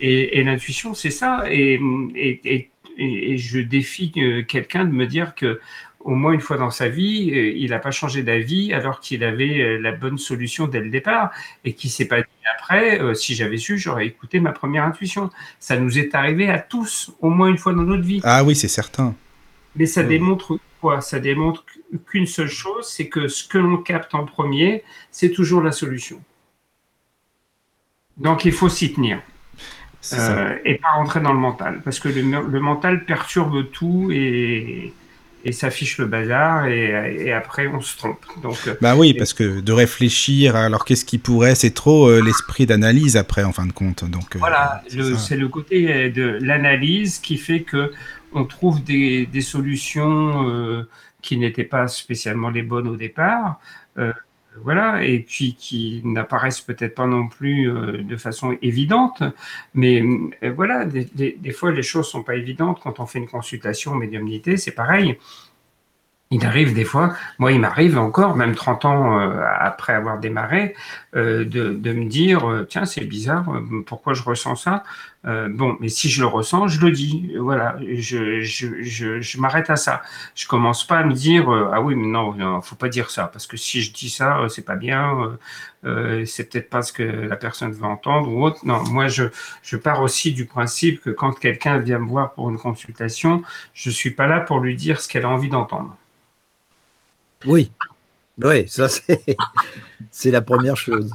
Et, et l'intuition, c'est ça. Et, et, et, je défie euh, quelqu'un de me dire que au moins une fois dans sa vie, euh, il n'a pas changé d'avis alors qu'il avait euh, la bonne solution dès le départ et qui s'est pas dit après, euh, si j'avais su, j'aurais écouté ma première intuition. Ça nous est arrivé à tous, au moins une fois dans notre vie. Ah oui, c'est certain. Mais ça démontre quoi Ça démontre qu'une seule chose, c'est que ce que l'on capte en premier, c'est toujours la solution. Donc il faut s'y tenir. et pas rentrer dans le mental, parce que le mental perturbe tout et, et s'affiche le bazar et, après on se trompe. Donc, euh, bah oui, parce que de réfléchir, alors qu'est-ce qui pourrait, c'est trop euh, l'esprit d'analyse après en fin de compte. Donc, euh, voilà, c'est le côté de l'analyse qui fait que on trouve des, des solutions qui n'étaient pas spécialement les bonnes au départ voilà, et puis qui n'apparaissent peut-être pas non plus euh, de façon évidente, mais euh, voilà, des, fois les choses sont pas évidentes quand on fait une consultation médiumnité, c'est pareil. Il arrive des fois, moi il m'arrive encore, même 30 ans euh, après avoir démarré, euh, de, de, me dire, euh, tiens c'est bizarre, pourquoi je ressens ça Bon, mais si je le ressens, je le dis, voilà, je, je, je, je m'arrête à ça. Je commence pas à me dire, ah oui, mais non, non, faut pas dire ça, parce que si je dis ça, c'est pas bien, c'est peut-être pas ce que la personne veut entendre ou autre. Non, moi je, je pars aussi du principe que quand quelqu'un vient me voir pour une consultation, je suis pas là pour lui dire ce qu'elle a envie d'entendre. Oui, oui, ça c'est (laughs) la première chose.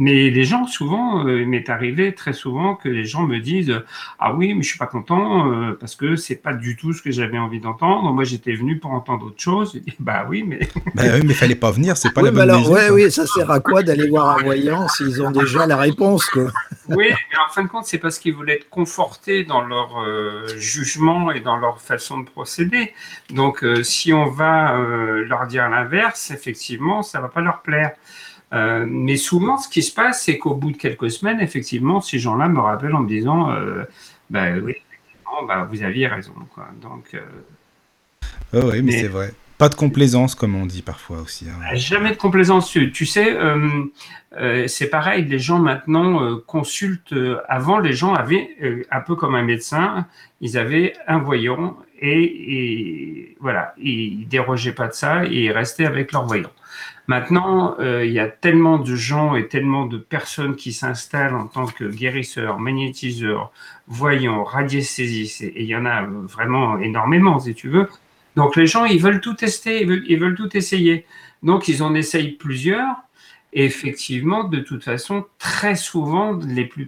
Mais les gens, souvent, euh, il m'est arrivé très souvent que les gens me disent Ah oui, mais je suis pas content euh, parce que c'est pas du tout ce que j'avais envie d'entendre. Moi, j'étais venu pour entendre autre chose. Je dis, bah oui, mais. (laughs) bah oui, mais fallait pas venir, c'est pas la bonne alors, ouais, oui, ça sert à quoi d'aller voir un voyant s'ils ont déjà la réponse, quoi? Oui, mais en fin de compte, c'est parce qu'ils voulaient être confortés dans leur euh, jugement et dans leur façon de procéder. Donc, si on va leur dire l'inverse, effectivement, ça va pas leur plaire. Euh, mais souvent, ce qui se passe, c'est qu'au bout de quelques semaines, effectivement, ces gens-là me rappellent en me disant euh, bah, oui, bah, vous aviez raison. Quoi. Donc, euh, oh oui, mais, c'est vrai. Pas de complaisance, comme on dit parfois aussi. Hein. Ah, jamais de complaisance. Tu sais, c'est pareil, les gens maintenant consultent. avant, les gens avaient, un peu comme un médecin, ils avaient un voyant et, et voilà, ils dérogeaient pas de ça et ils restaient avec leur voyant. Maintenant, euh, il y a tellement de gens et tellement de personnes qui s'installent en tant que guérisseurs, magnétiseurs, voyants, radiesthésistes, et il y en a vraiment énormément, si tu veux. Donc les gens, ils veulent tout tester, ils veulent, tout essayer. Donc ils en essayent plusieurs. Et effectivement, de toute façon, très souvent,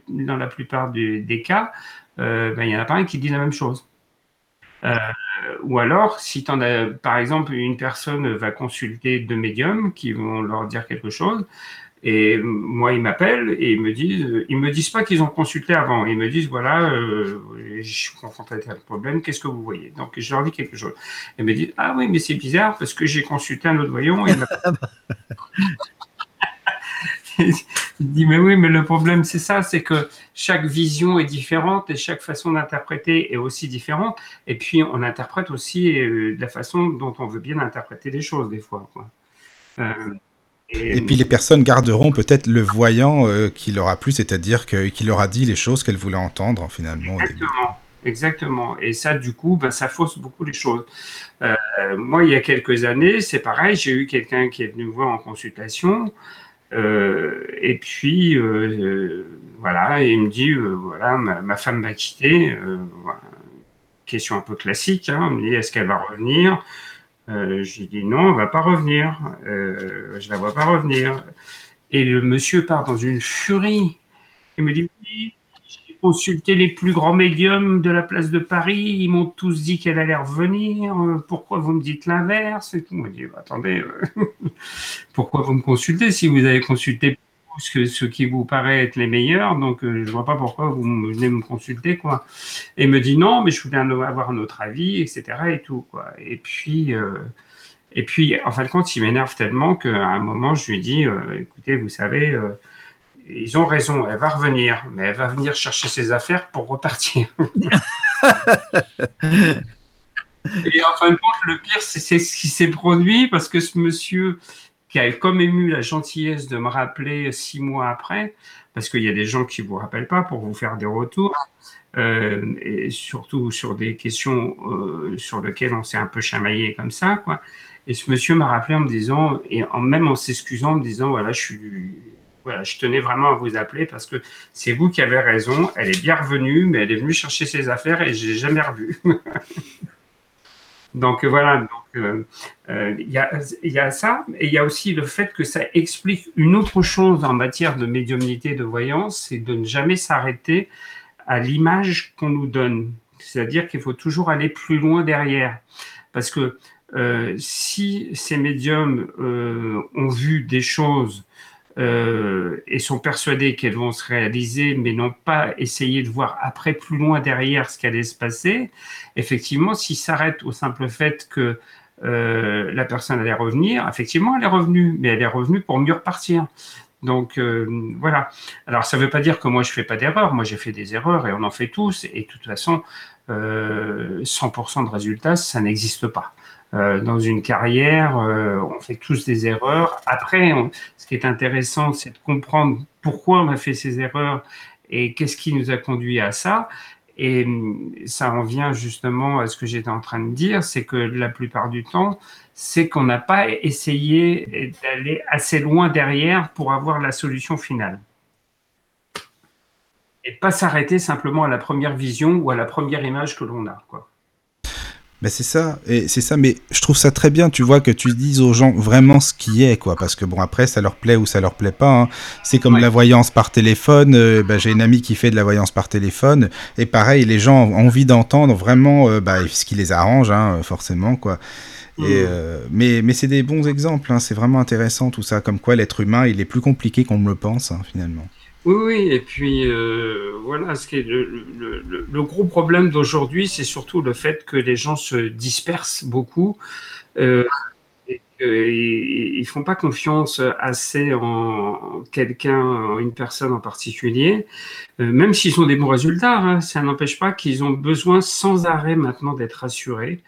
dans la plupart des, cas, euh, ben, il n'y en a pas un qui dit la même chose. Euh, ou alors, si tu as, par exemple, une personne va consulter deux médiums qui vont leur dire quelque chose, et moi, ils m'appellent et ils me disent, ils me disent pas qu'ils ont consulté avant. Ils me disent, voilà, euh, je suis confronté à un problème, qu'est-ce que vous voyez? Donc, je leur dis quelque chose. Ils me disent, ah oui, mais c'est bizarre parce que j'ai consulté un autre voyant. Et (laughs) (laughs) il dit, mais oui, mais le problème, c'est ça, c'est que chaque vision est différente et chaque façon d'interpréter est aussi différente. Et puis, on interprète aussi euh, de la façon dont on veut bien interpréter les choses, des fois. Euh, et, puis, les personnes garderont peut-être le voyant euh, qui leur a plu, c'est-à-dire qu'il leur a dit les choses qu'elles voulaient entendre, finalement. Exactement. Exactement. Et ça, du coup, ben, ça fausse beaucoup les choses. moi, il y a quelques années, c'est pareil, j'ai eu quelqu'un qui est venu me voir en consultation. Euh, et puis, euh, euh, voilà, il me dit, voilà, ma, femme m'a quitté. Question un peu classique. Hein, il me dit, est-ce qu'elle va revenir? Euh, J'ai dit, non, elle va pas revenir. je la vois pas revenir. Et le monsieur part dans une furie. Il me dit, consulté les plus grands médiums de la place de Paris. Ils m'ont tous dit qu'elle allait revenir. Euh, pourquoi vous me dites l'inverse? Et tout dis, bah, attendez, euh, (laughs) pourquoi vous me consultez? Si vous avez consulté que ce qui vous paraît être les meilleurs, donc euh, je vois pas pourquoi vous venez me consulter, quoi. Et me dit non, mais je voulais avoir un autre avis, etc. et tout, quoi. Et puis, et puis, en fin de compte, il m'énerve tellement qu'à un moment, je lui dis, écoutez, vous savez, ils ont raison, elle va revenir, mais elle va venir chercher ses affaires pour repartir. (laughs) Et en fin de compte, le pire, c'est ce qui s'est produit parce que ce monsieur qui a comme ému la gentillesse de me rappeler six mois après, parce qu'il y a des gens qui ne vous rappellent pas pour vous faire des retours, euh, et surtout sur des questions euh, sur lesquelles on s'est un peu chamaillé comme ça. Et ce monsieur m'a rappelé en me disant, et même en s'excusant, en me disant, voilà, je suis voilà, je tenais vraiment à vous appeler parce que c'est vous qui avez raison. Elle est bien revenue, mais elle est venue chercher ses affaires et je l'ai jamais revue. (laughs) donc voilà, euh, euh, il y, a, ça, et il y a aussi le fait que ça explique une autre chose en matière de médiumnité, de voyance, c'est de ne jamais s'arrêter à l'image qu'on nous donne. C'est-à-dire qu'il faut toujours aller plus loin derrière. Parce que euh, si ces médiums ont vu des choses euh, et sont persuadés qu'elles vont se réaliser, mais n'ont pas essayé de voir après plus loin derrière ce qui allait se passer, effectivement, s'ils s'arrêtent au simple fait que euh, la personne allait revenir, effectivement, elle est revenue, mais elle est revenue pour mieux repartir. Donc euh, voilà. Alors ça ne veut pas dire que moi je fais pas d'erreurs. Moi j'ai fait des erreurs et on en fait tous. Et de toute façon, 100% de résultats, ça n'existe pas. Dans une carrière, on fait tous des erreurs. Après, ce qui est intéressant, c'est de comprendre pourquoi on a fait ces erreurs et qu'est-ce qui nous a conduit à ça. Et hum, ça en vient justement à ce que j'étais en train de dire, c'est que la plupart du temps, c'est qu'on n'a pas essayé d'aller assez loin derrière pour avoir la solution finale. Et pas s'arrêter simplement à la première vision ou à la première image que l'on a. Quoi. Ben c'est ça, et c'est ça, mais je trouve ça très bien, tu vois, que tu dises aux gens vraiment ce qui est, quoi, parce que bon, après, ça leur plaît ou ça leur plaît pas. Hein. C'est comme la voyance par téléphone. Euh, ben, j'ai une amie qui fait de la voyance par téléphone, et pareil, les gens ont envie d'entendre vraiment euh, ben, ce qui les arrange, hein, forcément, quoi. Et, mmh. euh, mais mais c'est des bons exemples, hein, c'est vraiment intéressant tout ça, comme quoi l'être humain, il est plus compliqué qu'on me le pense, hein, finalement. Oui, oui, et puis euh, voilà, ce qui est le, gros problème d'aujourd'hui, c'est surtout le fait que les gens se dispersent beaucoup euh, et qu'ils ne font pas confiance assez en quelqu'un, en une personne en particulier, euh, même s'ils ont des bons résultats, hein, ça n'empêche pas qu'ils ont besoin sans arrêt maintenant d'être rassurés.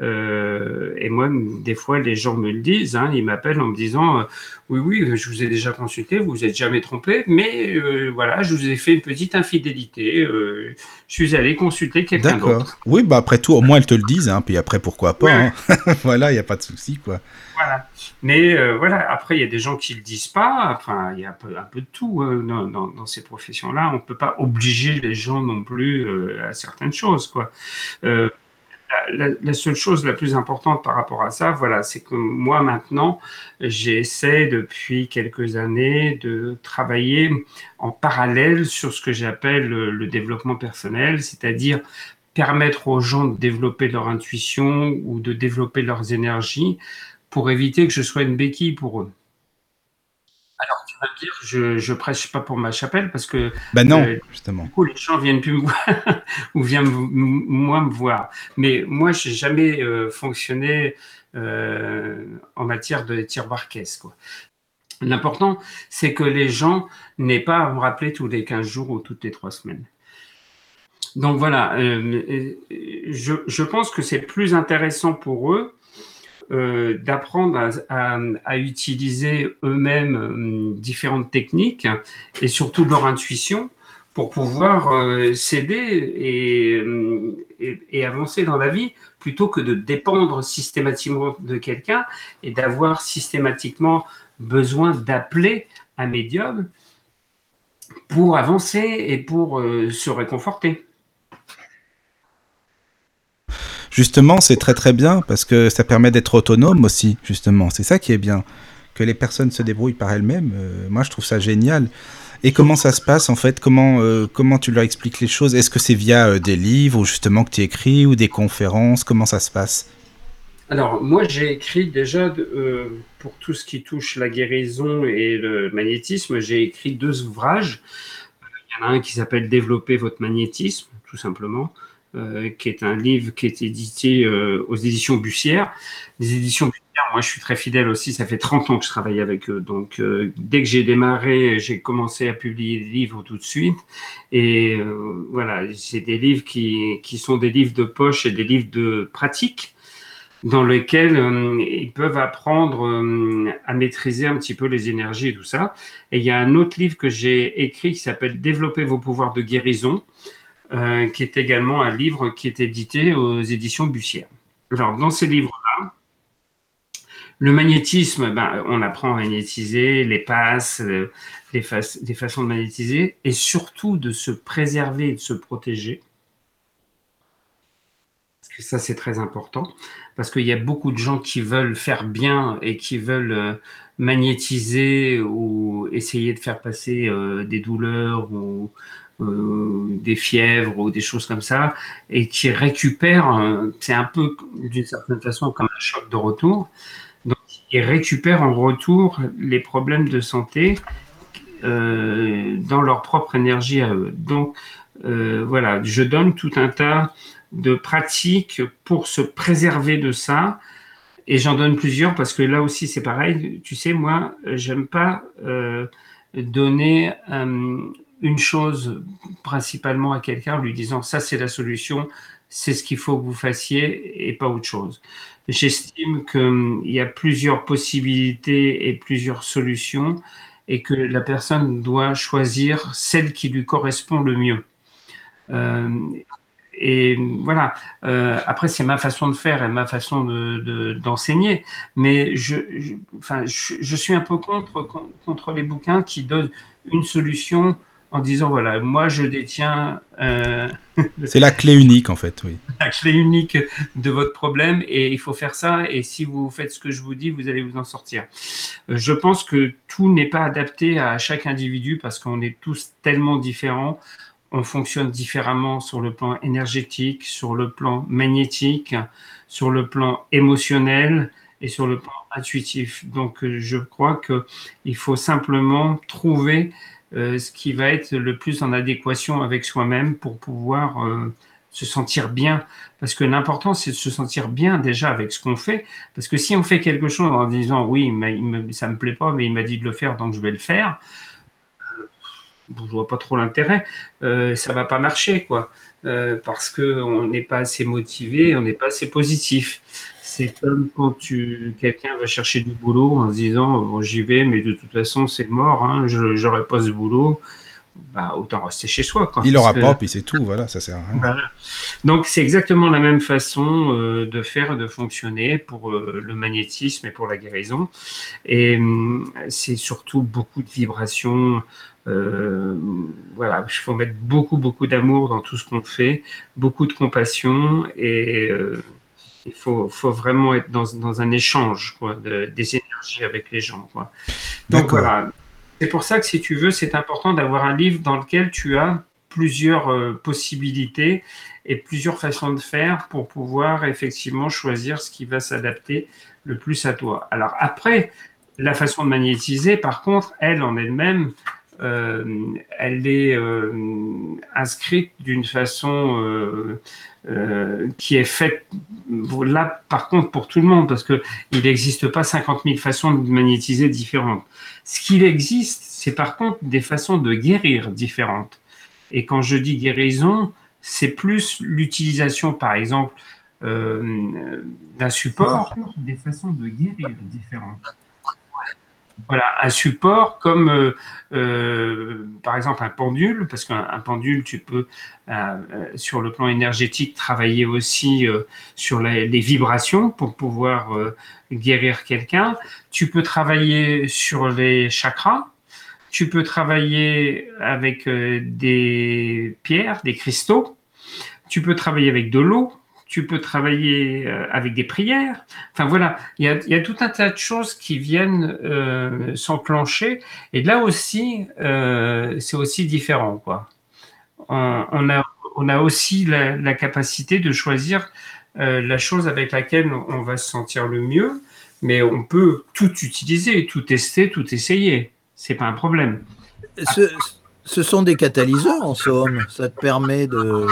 Euh, et moi, des fois, les gens me le disent, hein, ils m'appellent en me disant euh, Oui, oui, je vous ai déjà consulté, vous vous êtes jamais trompé, mais euh, voilà, je vous ai fait une petite infidélité, je suis allé consulter quelqu'un d'autre. Oui, bah après tout, au moins elles te le disent, hein, puis après, pourquoi pas hein. (laughs) Voilà, il n'y a pas de souci, quoi. Voilà. Mais voilà, après, il y a des gens qui ne le disent pas, enfin, il y a un peu, un peu de tout dans, dans, dans, ces professions-là. On ne peut pas obliger les gens non plus à certaines choses, quoi la, seule chose la plus importante par rapport à ça, voilà, c'est que moi maintenant, j'essaie depuis quelques années de travailler en parallèle sur ce que j'appelle le, développement personnel, c'est-à-dire permettre aux gens de développer leur intuition ou de développer leurs énergies pour éviter que je sois une béquille pour eux. Dire, je, je prêche pas pour ma chapelle parce que. Ben non, euh, justement. Du coup, les gens viennent plus me voir (laughs) ou viennent moins me voir. Mais moi, j'ai jamais euh, fonctionné euh, en matière de tiroir caisse, quoi. L'important, c'est que les gens n'aient pas à me rappeler tous les 15 jours ou toutes les 3 semaines. Donc voilà, je, je pense que c'est plus intéressant pour eux euh, d'apprendre à, utiliser eux-mêmes euh, différentes techniques et surtout leur intuition pour pouvoir euh, s'aider et, et, avancer dans la vie plutôt que de dépendre systématiquement de quelqu'un et d'avoir systématiquement besoin d'appeler un médium pour avancer et pour se réconforter. Justement, c'est très très bien parce que ça permet d'être autonome aussi, justement. C'est ça qui est bien. Que les personnes se débrouillent par elles-mêmes, euh, moi je trouve ça génial. Et comment ça se passe en fait? Comment, euh, comment tu leur expliques les choses? Est-ce que c'est via euh, des livres justement que tu écris ou des conférences? Comment ça se passe? Alors moi j'ai écrit déjà pour tout ce qui touche la guérison et le magnétisme, j'ai écrit deux ouvrages. Il y en a un qui s'appelle Développer votre magnétisme, tout simplement. Euh, qui est un livre qui est édité euh, aux éditions Bussière. Les éditions Bussière, moi je suis très fidèle aussi, ça fait 30 ans que je travaille avec eux. Donc euh, dès que j'ai démarré, j'ai commencé à publier des livres tout de suite. Et voilà, c'est des livres qui, qui sont des livres de poche et des livres de pratique dans lesquels ils peuvent apprendre à maîtriser un petit peu les énergies et tout ça. Et il y a un autre livre que j'ai écrit qui s'appelle Développer vos pouvoirs de guérison euh, qui est également un livre qui est édité aux éditions Bussière. Alors, dans ces livres-là, le magnétisme, ben, on apprend à magnétiser, les passes, euh, les, façons de magnétiser, et surtout de se préserver et de se protéger. Parce que ça, c'est très important, parce qu'il y a beaucoup de gens qui veulent faire bien et qui veulent euh, magnétiser ou essayer de faire passer des douleurs ou, euh, des fièvres ou des choses comme ça, et qui récupère, c'est un peu d'une certaine façon comme un choc de retour, donc ils récupèrent en retour les problèmes de santé euh, dans leur propre énergie à eux. Donc euh, voilà, je donne tout un tas de pratiques pour se préserver de ça. Et j'en donne plusieurs parce que là aussi c'est pareil. Tu sais, moi, j'aime pas donner une chose principalement à quelqu'un, lui disant ça c'est la solution, c'est ce qu'il faut que vous fassiez et pas autre chose. J'estime qu'il y a plusieurs possibilités et plusieurs solutions et que la personne doit choisir celle qui lui correspond le mieux. Euh, et voilà. Euh, après, c'est ma façon de faire et ma façon d'enseigner. De, mais je, suis un peu contre les bouquins qui donnent une solution en disant voilà, moi je détiens. Euh, (laughs) c'est la clé unique en fait, oui. (laughs) La clé unique de votre problème et il faut faire ça. Et si vous faites ce que je vous dis, vous allez vous en sortir. Euh, je pense que tout n'est pas adapté à chaque individu parce qu'on est tous tellement différents on fonctionne différemment sur le plan énergétique, sur le plan magnétique, sur le plan émotionnel et sur le plan intuitif. Donc, euh, je crois qu'il faut simplement trouver ce qui va être le plus en adéquation avec soi-même pour pouvoir euh, se sentir bien. Parce que l'important, c'est de se sentir bien déjà avec ce qu'on fait. Parce que si on fait quelque chose en disant oui, ça ne me plaît pas, mais il m'a dit de le faire, donc je vais le faire, je vois pas trop l'intérêt, euh, ça va pas marcher, quoi. Euh, parce qu'on n'est pas assez motivé, on n'est pas assez positif. C'est comme quand tu quelqu'un va chercher du boulot en se disant bon, j'y vais, mais de toute façon c'est mort, hein, je n'aurai pas ce boulot. Bah, autant rester chez soi. Quoi, Il aura pas, puis c'est tout, voilà, ça sert à rien. Donc c'est exactement la même façon euh, de faire, de fonctionner pour euh, le magnétisme et pour la guérison. Et hum, c'est surtout beaucoup de vibrations, euh, voilà, il faut mettre beaucoup, beaucoup d'amour dans tout ce qu'on fait, beaucoup de compassion et il faut, faut, vraiment être dans, dans un échange quoi, de, des énergies avec les gens. Quoi. Donc voilà, c'est pour ça que si tu veux, c'est important d'avoir un livre dans lequel tu as plusieurs euh, possibilités et plusieurs façons de faire pour pouvoir effectivement choisir ce qui va s'adapter le plus à toi. Alors après, la façon de magnétiser, par contre, elle en elle-même, elle est euh, inscrite d'une façon euh, qui est faite là par contre pour tout le monde parce que il n'existe pas 50 000 façons de magnétiser différentes. Ce qu'il existe, c'est par contre des façons de guérir différentes. Et quand je dis guérison, c'est plus l'utilisation, par exemple, d'un support, des façons de guérir différentes. Voilà, un support comme euh, euh, par exemple un pendule, parce qu'un pendule, tu peux euh, sur le plan énergétique travailler aussi sur les, vibrations pour pouvoir guérir quelqu'un. Tu peux travailler sur les chakras. Tu peux travailler avec des pierres, des cristaux. Tu peux travailler avec de l'eau tu peux travailler euh, avec des prières. Enfin voilà, il y a, tout un tas de choses qui viennent euh, s'enclencher. Et là aussi, euh, c'est aussi différent. Quoi. On, a, on a aussi la, capacité de choisir la chose avec laquelle on va se sentir le mieux, mais on peut tout utiliser, tout tester, tout essayer. C'est pas un problème. Ce, ce sont des catalyseurs en somme. Ça te permet de.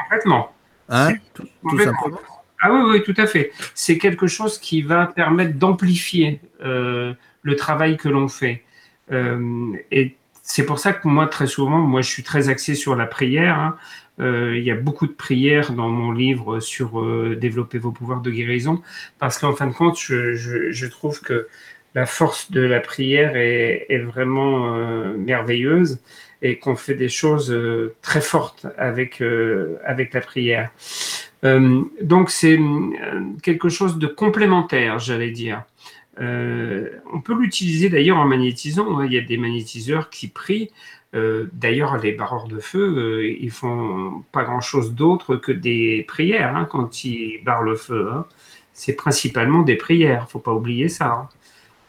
Complètement. Hein, tout, simplement. Ah oui, oui, tout à fait. C'est quelque chose qui va permettre d'amplifier euh, le travail que l'on fait. Euh, et c'est pour ça que moi, très souvent, moi, je suis très axé sur la prière. Hein. Euh, il y a beaucoup de prières dans mon livre sur développer vos pouvoirs de guérison, parce qu'en fin de compte, je, trouve que la force de la prière est, est vraiment merveilleuse et qu'on fait des choses euh, très fortes avec, euh, avec la prière. Euh, donc c'est quelque chose de complémentaire, j'allais dire. on peut l'utiliser d'ailleurs en magnétisant. Hein. Il y a des magnétiseurs qui prient. d'ailleurs, les barreurs de feu, ils font pas grand-chose d'autre que des prières hein, quand ils barrent le feu. Hein. C'est principalement des prières, faut pas oublier ça.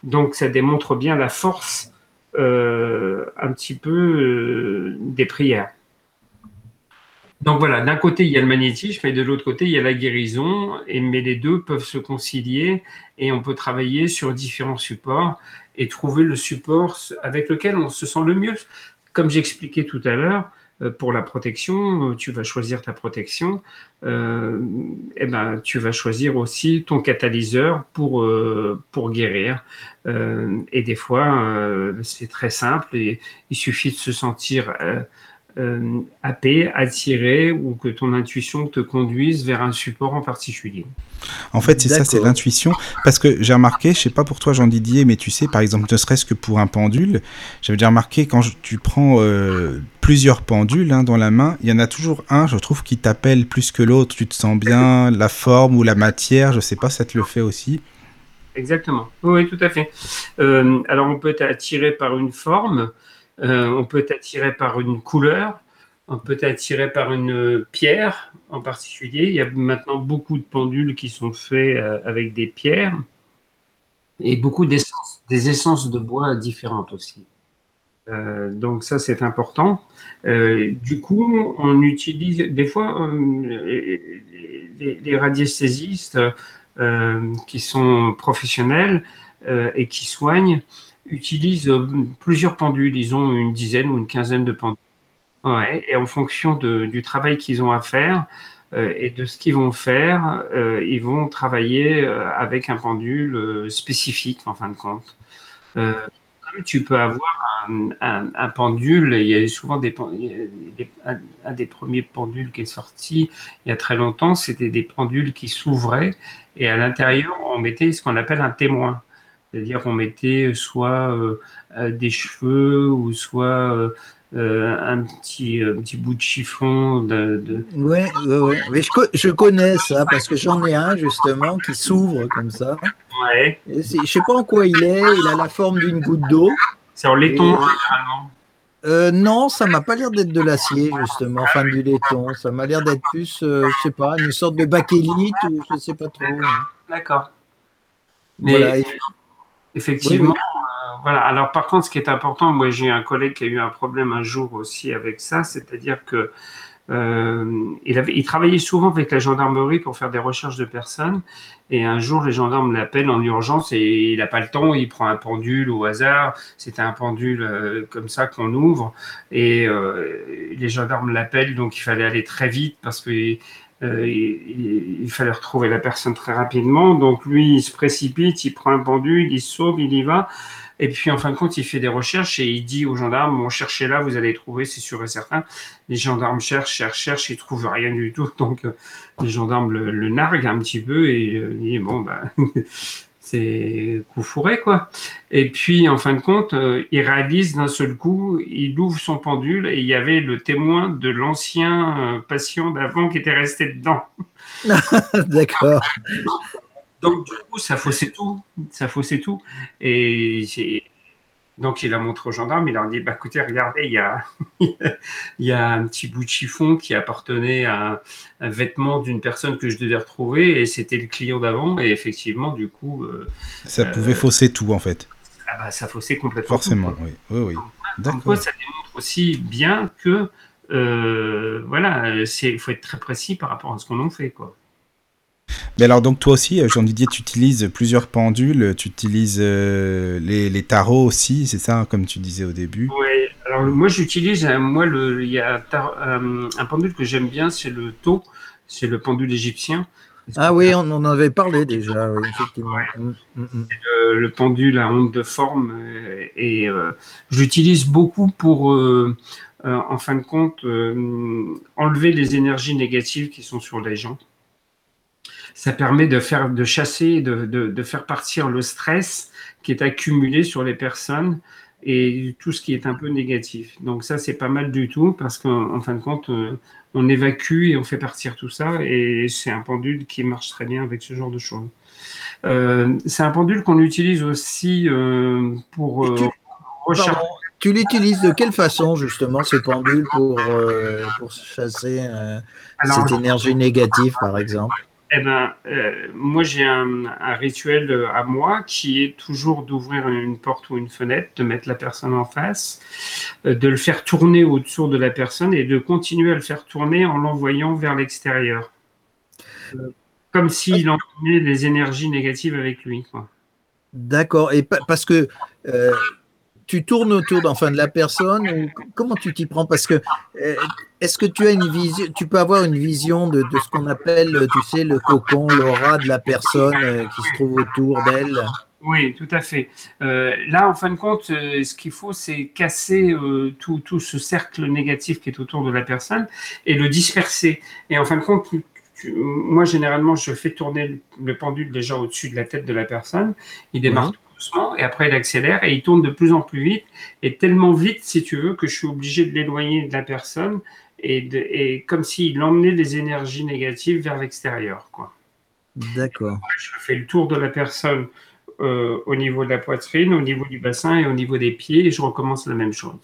Donc ça démontre bien la force euh, un petit peu euh, des prières. Donc voilà, d'un côté il y a le magnétisme et de l'autre côté il y a la guérison, et, mais les deux peuvent se concilier et on peut travailler sur différents supports et trouver le support avec lequel on se sent le mieux. Comme j'expliquais tout à l'heure, euh, pour la protection, euh, tu vas choisir ta protection, euh, et eh ben, tu vas choisir aussi ton catalyseur pour, pour guérir. et des fois, c'est très simple, et il suffit de se sentir euh, attirer ou que ton intuition te conduise vers un support en particulier. En fait, c'est ça, c'est l'intuition. Parce que j'ai remarqué, je sais pas pour toi, Jean Didier, mais tu sais, par exemple, ne serait-ce que pour un pendule, j'avais déjà remarqué quand tu prends euh, plusieurs pendules hein, dans la main, il y en a toujours un, je trouve, qui t'appelle plus que l'autre. Tu te sens bien, la forme ou la matière, je sais pas, ça te le fait aussi. Exactement. Oui, tout à fait. Euh, alors, on peut être attiré par une forme, euh, on peut être attiré par une couleur, on peut être attiré par une pierre en particulier. Il y a maintenant beaucoup de pendules qui sont faits euh, avec des pierres et beaucoup d'essences, des essences de bois différentes aussi. donc ça, c'est important. du coup, on utilise des fois les, les radiesthésistes euh, qui sont professionnels euh, et qui soignent utilisent euh, plusieurs pendules. Ils ont une dizaine ou une quinzaine de pendules. Ouais, et en fonction du travail qu'ils ont à faire et de ce qu'ils vont faire, ils vont travailler avec un pendule spécifique en fin de compte tu peux avoir un, pendule, il y a souvent des, un, des premiers pendules qui est sorti il y a très longtemps, c'était des pendules qui s'ouvraient et à l'intérieur on mettait ce qu'on appelle un témoin. C'est-à-dire qu'on mettait soit euh, euh, des cheveux ou soit euh, un, petit, petit bout de chiffon. De, de... Oui, ouais, je, je, connais ça parce que j'en ai un justement qui s'ouvre comme ça. Ouais. Je ne sais pas en quoi il est, il a la forme d'une goutte d'eau. C'est en laiton, généralement. Euh, non, ça m'a pas l'air d'être de l'acier, justement, enfin du laiton. Ça m'a l'air d'être plus, je sais pas, une sorte de bakélite ou je sais pas trop. D'accord. Mais effectivement, euh, voilà. Alors par contre, ce qui est important, moi j'ai un collègue qui a eu un problème un jour aussi avec ça, c'est-à-dire que euh, il, avait, il travaillait souvent avec la gendarmerie pour faire des recherches de personnes. Et un jour, les gendarmes l'appellent en urgence et il n'a pas le temps. Il prend un pendule au hasard. C'était un pendule euh, comme ça qu'on ouvre. Et euh, les gendarmes l'appellent, donc il fallait aller très vite parce que euh, il, il, fallait retrouver la personne très rapidement. Donc lui, il se précipite, il prend un pendule, il sauve, il y va. Et puis, en fin de compte, il fait des recherches et il dit aux gendarmes, bon, cherchez là, vous allez trouver, c'est sûr et certain. Les gendarmes cherchent, cherchent, cherchent, ils trouvent rien du tout. Donc, euh, les gendarmes le, narguent un petit peu et euh, bon, bah, c'est coup fourré, quoi. Et puis, en fin de compte, euh, il réalise d'un seul coup, il ouvre son pendule et il y avait le témoin de l'ancien patient d'avant qui était resté dedans. (laughs) D'accord. Donc, du coup, ça faussait tout. Ça faussait tout. Et donc, il a montré aux gendarmes, il leur dit bah, écoutez, regardez, il y, a, (laughs) il y a un petit bout de chiffon qui appartenait à un, vêtement d'une personne que je devais retrouver, et c'était le client d'avant. Et effectivement, du coup. Euh, ça pouvait euh, fausser tout, en fait. Ah bah, ça faussait complètement. Forcément, oui. oui, oui. Donc, ça démontre aussi bien que. Euh, voilà, il faut être très précis par rapport à ce qu'on en fait, quoi. Mais alors donc toi aussi, Jean Didier, tu utilises plusieurs pendules, tu utilises euh, les, tarots aussi, c'est ça, comme tu disais au début? Oui. Alors moi j'utilise, euh, moi le, il y a euh, un pendule que j'aime bien, c'est le tau, c'est le pendule égyptien. Ah oui, on en avait parlé déjà, effectivement. Mm, mm, mm. Le, pendule à onde de forme et j'utilise beaucoup pour, en fin de compte, enlever les énergies négatives qui sont sur les gens ça permet de faire, de chasser, de, de, faire partir le stress qui est accumulé sur les personnes et tout ce qui est un peu négatif. Donc ça, c'est pas mal du tout parce qu'en fin de compte, euh, on évacue et on fait partir tout ça et c'est un pendule qui marche très bien avec ce genre de choses. Euh, c'est un pendule qu'on utilise aussi euh, pour recharger. Tu l'utilises de quelle façon justement ce pendule pour, pour chasser cette énergie négative par exemple? Eh ben, euh, moi j'ai un, rituel euh, à moi qui est toujours d'ouvrir une porte ou une fenêtre, de mettre la personne en face, euh, de le faire tourner au-dessous de la personne et de continuer à le faire tourner en l'envoyant vers l'extérieur. comme s'il emmenait les énergies négatives avec lui. D'accord. Et parce que tu tournes autour d'enfin de la personne comment tu t'y prends? Parce que euh, est-ce que tu as une vision Tu peux avoir une vision de, ce qu'on appelle, tu sais, le cocon, l'aura de la personne euh, qui se trouve autour d'elle? Oui, tout à fait. Euh, là, en fin de compte, euh, ce qu'il faut, c'est casser euh, tout, tout, ce cercle négatif qui est autour de la personne et le disperser. Et en fin de compte, moi, généralement, je fais tourner le pendule déjà au-dessus de la tête de la personne. Il démarre tout doucement et après, il accélère et il tourne de plus en plus vite et tellement vite, si tu veux, que je suis obligé de l'éloigner de la personne et, de, et comme s'il emmenait des énergies négatives vers l'extérieur. D'accord. Je fais le tour de la personne euh, au niveau de la poitrine, au niveau du bassin et au niveau des pieds, et je recommence la même chose.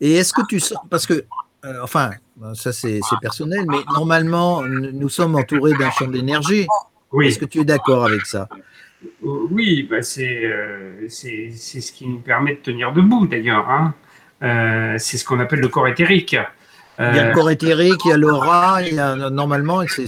Et est-ce que tu sens, parce que, euh, enfin, ça c'est personnel, mais normalement, nous sommes entourés d'un champ d'énergie. Oui. Est-ce que tu es d'accord avec ça? Oui, bah c'est ce qui nous permet de tenir debout d'ailleurs. Hein. c'est ce qu'on appelle le corps éthérique. Il y a le corps éthérique, il y a l'aura, il y a normalement. c'est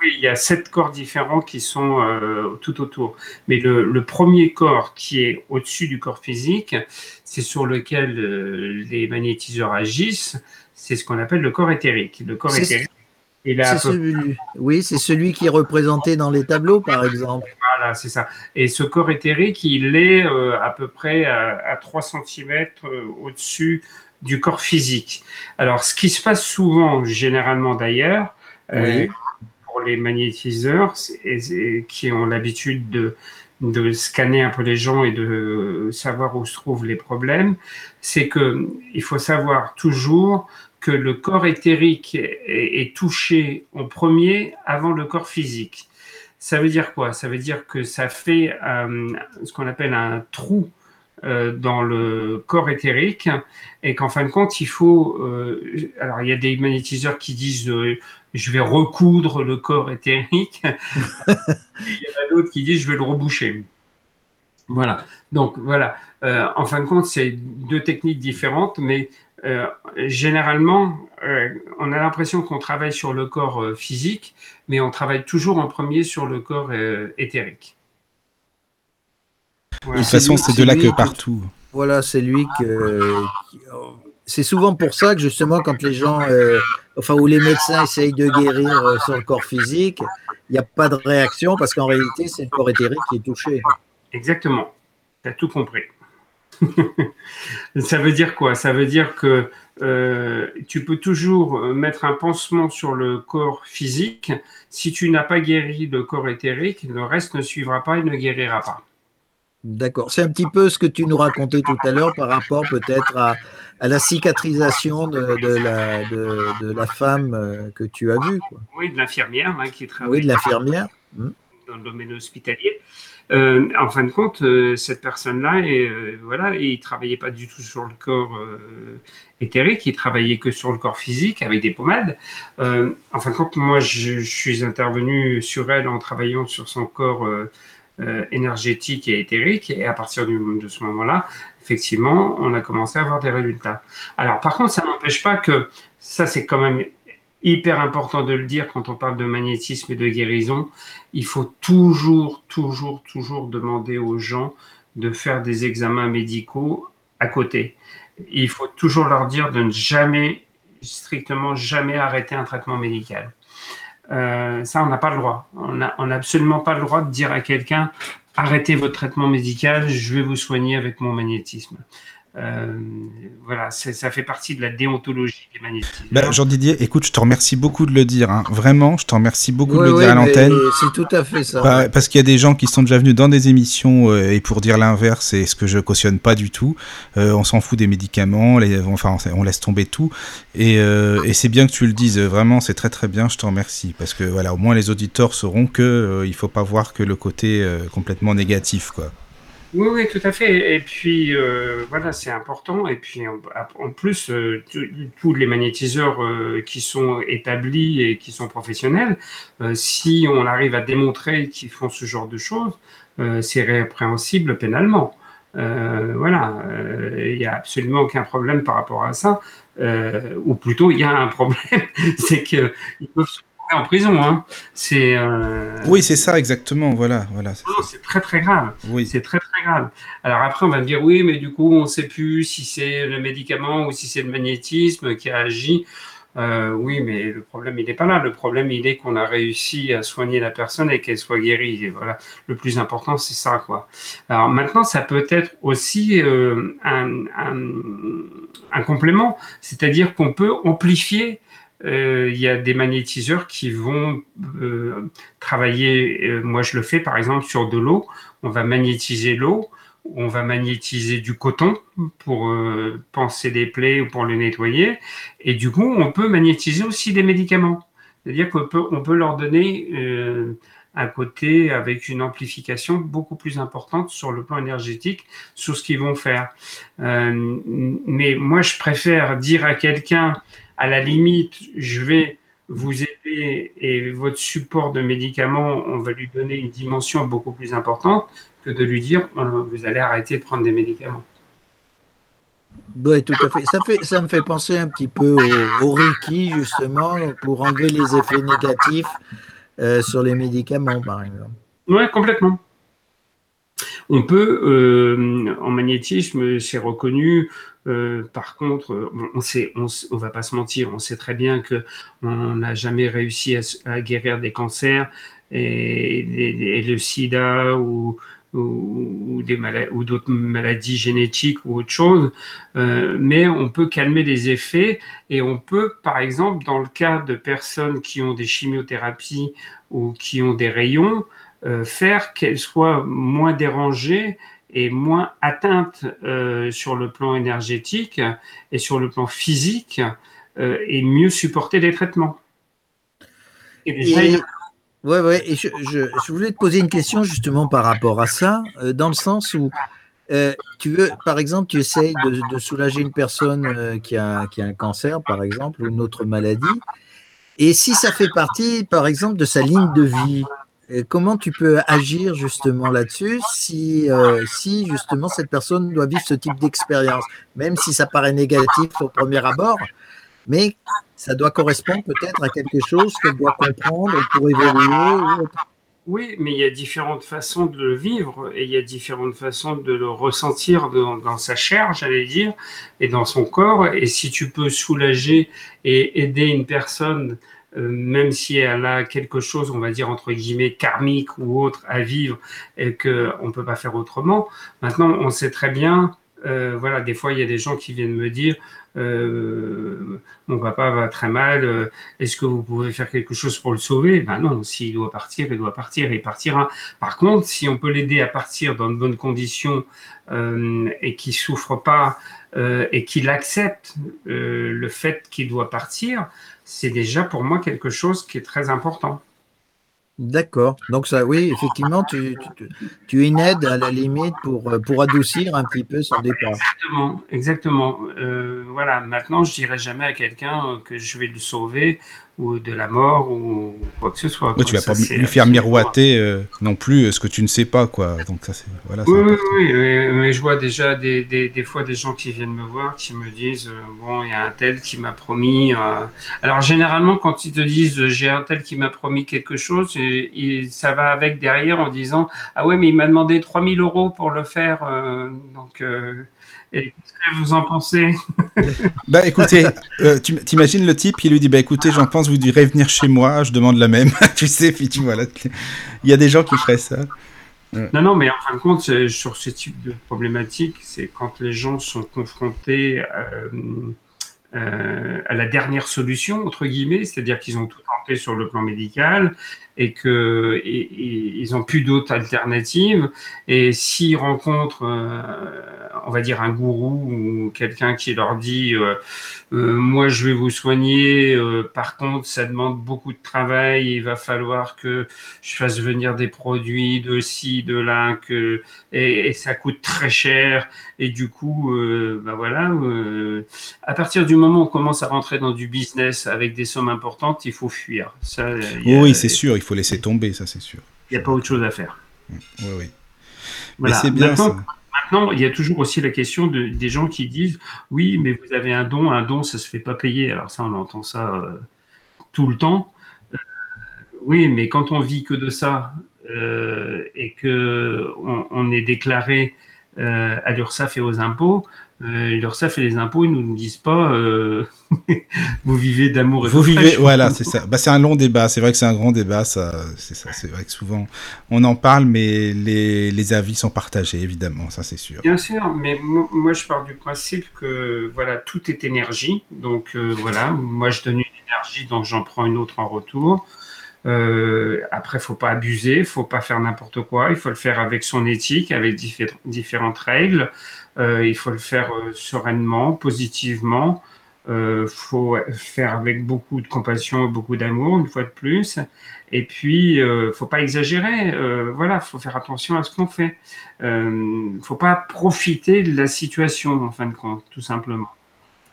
Oui, il y a sept corps différents qui sont euh, tout autour. Mais le, premier corps qui est au-dessus du corps physique, c'est sur lequel euh, les magnétiseurs agissent, c'est ce qu'on appelle le corps éthérique. Le corps éthérique. Celui, oui, c'est celui qui est représenté dans les tableaux, par exemple. Voilà, c'est ça. Et ce corps éthérique, il est euh, à peu près à, à 3 cm au-dessus du corps physique. Alors, ce qui se passe souvent, généralement d'ailleurs, euh, pour les magnétiseurs qui ont l'habitude de, de scanner un peu les gens et de savoir où se trouvent les problèmes, c'est que il faut savoir toujours que le corps éthérique est, touché en premier avant le corps physique. Ça veut dire quoi? Ça veut dire que ça fait euh, ce qu'on appelle un trou euh, dans le corps éthérique et qu'en fin de compte, il faut. Euh, alors, il y a des magnétiseurs qui disent je vais recoudre le corps éthérique. (laughs) il y en a d'autres qui disent je vais le reboucher. Voilà. Donc, voilà. en fin de compte, c'est deux techniques différentes, mais généralement, on a l'impression qu'on travaille sur le corps physique, mais on travaille toujours en premier sur le corps éthérique. De toute façon, c'est de là que partout. Voilà, c'est lui que. C'est souvent pour ça que justement, quand les gens, euh, enfin, où les médecins essayent de guérir euh, sur le corps physique, il n'y a pas de réaction parce qu'en réalité, c'est le corps éthérique qui est touché. Exactement. Tu as tout compris. (laughs) ça veut dire quoi? Ça veut dire que euh, tu peux toujours mettre un pansement sur le corps physique. Si tu n'as pas guéri le corps éthérique, le reste ne suivra pas et ne guérira pas. D'accord. C'est un petit peu ce que tu nous racontais tout à l'heure par rapport peut-être à, la cicatrisation de, la, de, la, femme euh, que tu as vue. Oui, de l'infirmière hein, qui travaille oui, de l'infirmière. Hmm. dans le domaine hospitalier. Euh, en fin de compte, euh, cette personne-là, voilà, il travaillait pas du tout sur le corps éthérique, il travaillait que sur le corps physique avec des pommades. en fin de compte, moi, je, suis intervenu sur elle en travaillant sur son corps euh, énergétique et éthérique. Et à partir de ce moment-là, effectivement, on a commencé à avoir des résultats. Alors, par contre, ça n'empêche pas que ça, c'est quand même hyper important de le dire quand on parle de magnétisme et de guérison. Il faut toujours, toujours, toujours demander aux gens de faire des examens médicaux à côté. Il faut toujours leur dire de ne jamais, strictement jamais arrêter un traitement médical. Euh, ça, on n'a pas le droit. On n'a absolument pas le droit de dire à quelqu'un arrêtez votre traitement médical, je vais vous soigner avec mon magnétisme. Euh, voilà, ça fait partie de la déontologie des magnétismes. Ben, Jean-Didier, écoute, je te remercie beaucoup de le dire. Hein. Vraiment, je te remercie beaucoup de le dire à l'antenne. C'est tout à fait ça. Bah, parce qu'il y a des gens qui sont déjà venus dans des émissions euh, et pour dire l'inverse, c'est ce que je cautionne pas du tout. Euh, on s'en fout des médicaments, les, enfin, on laisse tomber tout. Et, et c'est bien que tu le dises. Vraiment, c'est très très bien. Je te remercie parce que voilà, au moins les auditeurs sauront que il faut pas voir que le côté complètement négatif, quoi. Oui, oui, tout à fait. Et puis, euh, voilà, c'est important. Et puis, en, plus, euh, tous les magnétiseurs euh, qui sont établis et qui sont professionnels, si on arrive à démontrer qu'ils font ce genre de choses, c'est répréhensible pénalement. voilà, il n'y a absolument aucun problème par rapport à ça. ou plutôt, il y a un problème, (laughs) c'est qu'ils peuvent en prison. Hein. C'est. Euh, oui, c'est ça exactement. Voilà, voilà. C'est très très grave. Oui. C'est très très grave. Alors après, on va me dire oui, mais du coup, on ne sait plus si c'est le médicament ou si c'est le magnétisme qui a agi. Euh, oui, mais le problème, il n'est pas là. Le problème, il est qu'on a réussi à soigner la personne et qu'elle soit guérie. Et voilà, le plus important, c'est ça, quoi. Alors maintenant, ça peut être aussi euh, un, un, complément, c'est-à-dire qu'on peut amplifier. Euh, il y a des magnétiseurs qui vont travailler. moi, je le fais, par exemple, sur de l'eau. On va magnétiser l'eau on va magnétiser du coton pour euh, penser des plaies ou pour le nettoyer. Et du coup, on peut magnétiser aussi des médicaments. C'est-à-dire qu'on peut, on peut leur donner euh, un côté avec une amplification beaucoup plus importante sur le plan énergétique sur ce qu'ils vont faire. Euh, mais moi, je préfère dire à quelqu'un, à la limite, je vais vous aider et votre support de médicaments, on va lui donner une dimension beaucoup plus importante que de lui dire euh, vous allez arrêter de prendre des médicaments. Oui, tout à fait. Ça, fait. ça me fait penser un petit peu au, au Reiki, justement, pour enlever les effets négatifs euh, sur les médicaments, par exemple. Oui, complètement. On peut, euh, en magnétisme, c'est reconnu. Par contre, on sait, on, on, va pas se mentir, on sait très bien que on n'a jamais réussi à, guérir des cancers et, le SIDA ou ou, des maladies, ou d'autres maladies génétiques ou autre chose, euh, mais on peut calmer les effets et on peut, par exemple, dans le cas de personnes qui ont des chimiothérapies ou qui ont des rayons, euh, faire qu'elles soient moins dérangées et moins atteintes euh, sur le plan énergétique et sur le plan physique et mieux supporter les traitements. Et déjà, Ouais, ouais, et je, je, voulais te poser une question justement par rapport à ça, euh, dans le sens où euh, tu veux, par exemple, tu essayes de, de soulager une personne euh, qui, a, qui a un cancer, par exemple, ou une autre maladie, et si ça fait partie, par exemple, de sa ligne de vie, comment tu peux agir justement là-dessus si, si justement cette personne doit vivre ce type d'expérience, même si ça paraît négatif au premier abord, mais ça doit correspondre peut-être à quelque chose qu'elle doit comprendre pour évoluer. Oui, mais il y a différentes façons de le vivre et il y a différentes façons de le ressentir dans, sa chair, j'allais dire, et dans son corps. Et si tu peux soulager et aider une personne, euh, même si elle a quelque chose, on va dire entre guillemets karmique ou autre à vivre et qu'on ne peut pas faire autrement. Maintenant, on sait très bien euh, voilà, des fois, il y a des gens qui viennent me dire euh, Mon papa va très mal, euh, est-ce que vous pouvez faire quelque chose pour le sauver? Ben non, s'il doit partir, il doit partir, il partira. Par contre, si on peut l'aider à partir dans de bonnes conditions et qu'il souffre pas et qu'il accepte le fait qu'il doit partir, c'est déjà pour moi quelque chose qui est très important. D'accord. Donc ça, oui, effectivement, tu, tu, tu, es une aide à la limite pour, euh, pour adoucir un petit peu son départ. Exactement, exactement. Euh, voilà, maintenant, je dirais jamais à quelqu'un que je vais le sauver ou de la mort ou quoi que ce soit. tu vas pas lui faire miroiter euh, non plus euh, ce que tu ne sais pas, quoi. Donc ça, c'est voilà. Oui, oui, oui, mais je vois déjà des, des, des, fois des gens qui viennent me voir qui me disent euh, bon, il y a un tel qui m'a promis. Alors généralement, quand ils te disent j'ai un tel qui m'a promis quelque chose, et, ça va avec derrière en disant ah ouais, mais il m'a demandé 3000 euros pour le faire, donc. Et qu'est-ce que vous en pensez (laughs) Bah écoutez, euh, tu t'imagines le type qui lui dit bah écoutez, j'en pense, vous direz venir chez moi, je demande la même. (laughs) tu sais, puis tu vois là, il y a des gens qui feraient ça. Non, non, mais en fin de compte, sur ce type de problématique, c'est quand les gens sont confrontés euh, euh, à la dernière solution, entre guillemets, c'est-à-dire qu'ils ont tout tenté sur le plan médical et et, ils n'ont plus d'autres alternatives. Et s'ils rencontrent, euh, on va dire, un gourou ou quelqu'un qui leur dit euh, euh, Moi, je vais vous soigner, par contre, ça demande beaucoup de travail, il va falloir que je fasse venir des produits de ci, de là, que, et, ça coûte très cher. Et du coup, ben voilà, à partir du moment où on commence à rentrer dans du business avec des sommes importantes, il faut fuir. Ça, oui, c'est sûr, laisser tomber, ça c'est sûr. Il n'y a pas autre chose à faire. Oui, oui. Mais c'est bien maintenant, ça. Maintenant, il y a toujours aussi la question de, des gens qui disent oui, mais vous avez un don, un don, ça se fait pas payer. Alors ça, on entend ça euh, tout le temps. Euh, oui, mais quand on vit que de ça euh, et que on, on est déclaré à l'URSSAF et aux impôts, euh, l'URSSAF et les impôts, ils nous disent pas euh, (laughs) vous vivez d'amour et vous vivez, voilà, c'est ça. Bah, c'est un long débat. C'est vrai que c'est un grand débat. Ça, c'est ça. C'est vrai que souvent on en parle, mais les, les avis sont partagés, évidemment. Ça, c'est sûr. Bien sûr, mais moi, je pars du principe que voilà, tout est énergie. Donc euh, voilà, moi je donne une énergie, donc j'en prends une autre en retour. Euh, après, faut pas abuser, faut pas faire n'importe quoi. Il faut le faire avec son éthique, avec différentes règles. Euh, il faut le faire euh, sereinement, positivement. Euh, faut faire avec beaucoup de compassion et beaucoup d'amour, une fois de plus. Et puis, il faut pas exagérer. voilà, faut faire attention à ce qu'on fait. Il faut pas profiter de la situation, en fin de compte, tout simplement.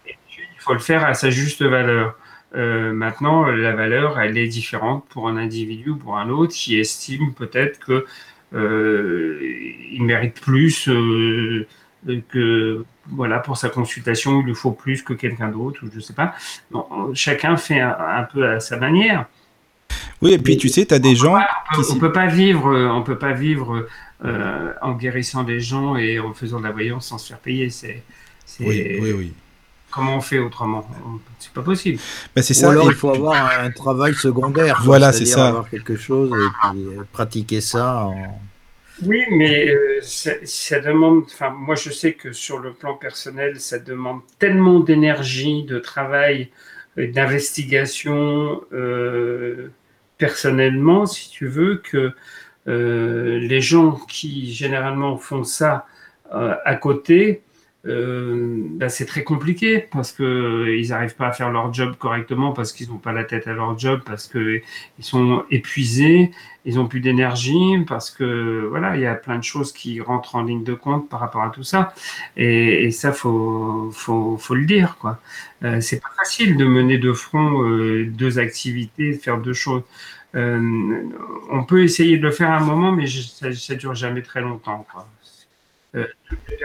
Il faut le faire à sa juste valeur. Maintenant, la valeur, elle est différente pour un individu ou pour un autre qui estime peut-être que il mérite plus que voilà pour sa consultation il lui faut plus que quelqu'un d'autre ou je sais pas. chacun fait un, peu à sa manière. Oui, et puis tu sais, tu as des gens. on, peut, pas vivre, on peut pas vivre euh, en guérissant des gens et en faisant de la voyance sans se faire payer. C'est, oui, oui, oui. Comment on fait autrement C'est pas possible. Ben, c'est ça. Ou alors il faut avoir un travail secondaire. Voilà, c'est ça. Avoir quelque chose et puis euh, pratiquer ça en oui, mais euh, ça, demande, enfin, moi je sais que sur le plan personnel, ça demande tellement d'énergie, de travail, d'investigation euh, personnellement, si tu veux, que les gens qui généralement font ça à côté, euh, bah, c'est très compliqué parce que euh, ils n'arrivent pas à faire leur job correctement parce qu'ils n'ont pas la tête à leur job parce que ils sont épuisés, ils ont plus d'énergie parce que voilà il y a plein de choses qui rentrent en ligne de compte par rapport à tout ça et, et ça faut, faut faut le dire quoi. Euh, c'est pas facile de mener de front euh, deux activités, de faire deux choses. Euh, on peut essayer de le faire à un moment, mais ça, ça dure jamais très longtemps. Quoi. Euh,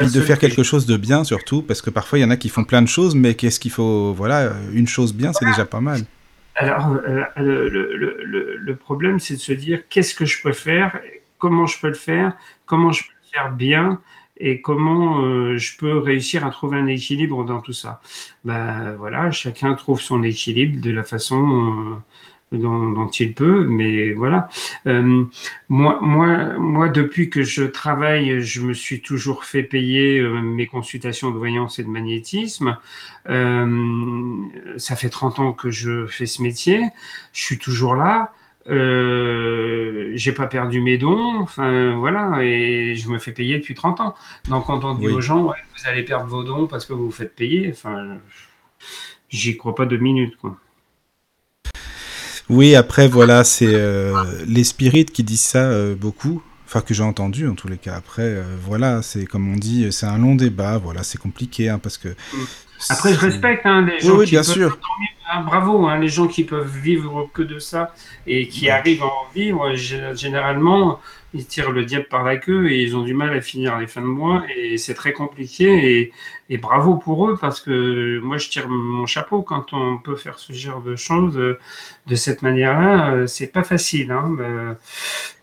de faire quelque chose de bien surtout, parce que parfois il y en a qui font plein de choses, mais qu'est-ce qu'il faut Voilà, une chose bien, c'est déjà pas mal. Alors, euh, le, problème, c'est de se dire qu'est-ce que je peux faire, comment je peux le faire, comment je peux le faire bien, et comment euh, je peux réussir à trouver un équilibre dans tout ça. Ben voilà, chacun trouve son équilibre de la façon dont, il peut, mais voilà. Euh, moi, moi, moi, depuis que je travaille, je me suis toujours fait payer euh, mes consultations de voyance et de magnétisme. Euh, ça fait 30 ans que je fais ce métier. Je suis toujours là. Euh, j'ai pas perdu mes dons, enfin voilà, et je me fais payer depuis 30 ans. Donc quand on dit aux gens, vous allez perdre vos dons parce que vous vous faites payer, enfin, j'y crois pas deux minutes, quoi. Oui, après, voilà, c'est euh, les spirites qui disent ça euh, beaucoup. Enfin, que j'ai entendu en tous les cas. Après, euh, voilà, c'est comme on dit, c'est un long débat. Voilà, c'est compliqué hein, parce que. Après, je respecte hein, les gens oui, qui bien peuvent sûr. Hein, bravo, les gens qui peuvent vivre que de ça et qui arrivent à en vivre. Généralement, ils tirent le diable par la queue et ils ont du mal à finir les fins de mois et c'est très compliqué et, bravo pour eux parce que moi je tire mon chapeau quand on peut faire ce genre de choses euh, de cette manière-là, euh, c'est pas facile. Hein,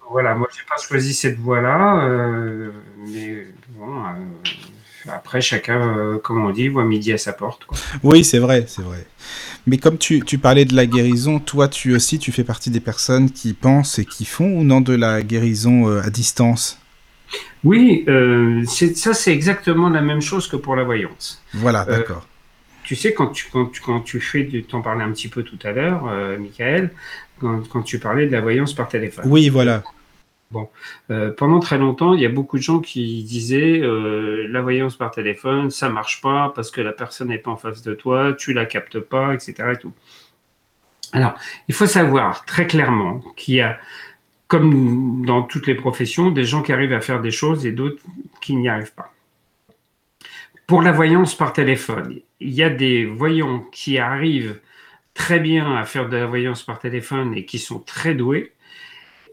voilà, moi j'ai pas choisi cette voie-là, euh, mais bon. après, chacun, comme on dit, voit midi à sa porte. Quoi. Oui, c'est vrai, c'est vrai. Mais comme tu, tu, parlais de la guérison, toi tu aussi tu fais partie des personnes qui pensent et qui font ou non de la guérison euh, à distance? Oui, euh, ça c'est exactement la même chose que pour la voyance. Voilà, euh, d'accord. tu sais, quand tu, quand, tu, quand tu fais, tu en parlais un petit peu tout à l'heure, Michael, quand, quand, tu parlais de la voyance par téléphone. Oui, voilà. Bon, euh, pendant très longtemps, il y a beaucoup de gens qui disaient euh, la voyance par téléphone, ça marche pas parce que la personne n'est pas en face de toi, tu la captes pas, etc. Alors, il faut savoir très clairement qu'il y a, comme dans toutes les professions, des gens qui arrivent à faire des choses et d'autres qui n'y arrivent pas. Pour la voyance par téléphone, il y a des voyants qui arrivent très bien à faire de la voyance par téléphone et qui sont très doués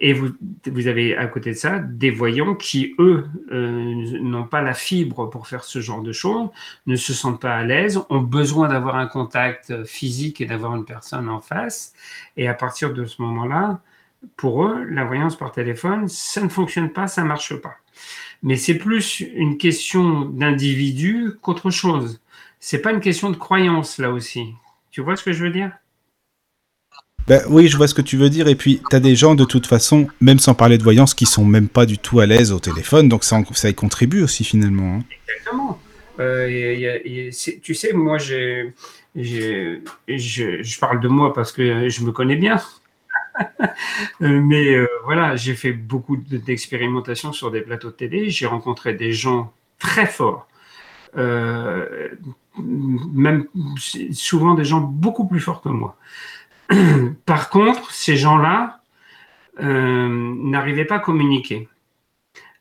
et vous, vous, avez à côté de ça des voyants qui, eux, euh, n'ont pas la fibre pour faire ce genre de choses, ne se sentent pas à l'aise, ont besoin d'avoir un contact physique et d'avoir une personne en face. Et à partir de ce moment-là, pour eux, la voyance par téléphone, ça ne fonctionne pas, ça ne marche pas. Mais c'est plus une question d'individu qu'autre chose. C'est pas une question de croyance là aussi. Tu vois ce que je veux dire? Ben, oui, je vois ce que tu veux dire. Et puis, tu as des gens, de toute façon, même sans parler de voyance, qui sont même pas du tout à l'aise au téléphone. Donc, ça, y contribue aussi, finalement. Hein. Exactement. Euh, tu sais, moi, je, je parle de moi parce que je me connais bien. (laughs) Euh, mais euh, voilà, j'ai fait beaucoup d'expérimentations sur des plateaux de télé. J'ai rencontré des gens très forts, même souvent des gens beaucoup plus forts que moi. (clears throat) Par contre, ces gens-là n'arrivaient pas à communiquer.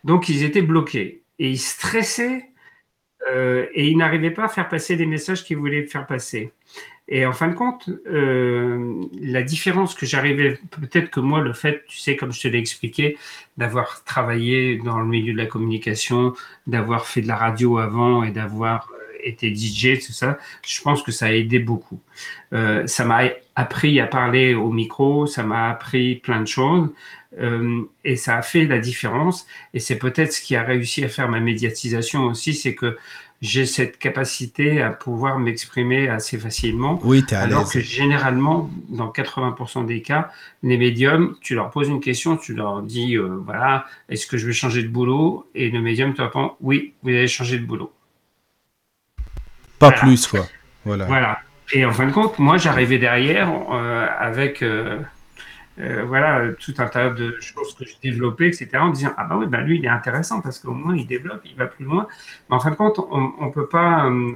Donc, ils étaient bloqués et ils stressaient euh, et il n'arrivait pas à faire passer les messages qu'il voulait faire passer. Et en fin de compte, euh, la différence que j'arrivais, peut-être que moi, le fait, tu sais, comme je te l'ai expliqué, d'avoir travaillé dans le milieu de la communication, d'avoir fait de la radio avant et d'avoir euh, été DJ, tout ça, je pense que ça a aidé beaucoup. ça m'a appris à parler au micro, ça m'a appris plein de choses. et ça a fait la différence. Et c'est peut-être ce qui a réussi à faire ma médiatisation aussi, c'est que j'ai cette capacité à pouvoir m'exprimer assez facilement. Oui, es à Alors que généralement, dans 80% des cas, les médiums, tu leur poses une question, tu leur dis, euh, voilà, est-ce que je vais changer de boulot? Et le médium te répond, oui, vous allez changer de boulot. Pas plus, quoi. Voilà. Voilà. Et en fin de compte, moi, j'arrivais derrière euh, avec euh, euh, voilà, tout un tas de choses que j'ai développées, etc., en disant Ah, bah oui, bah lui, il est intéressant parce qu'au moins, il développe, il va plus loin. Mais en fin de compte, on ne peut pas, on,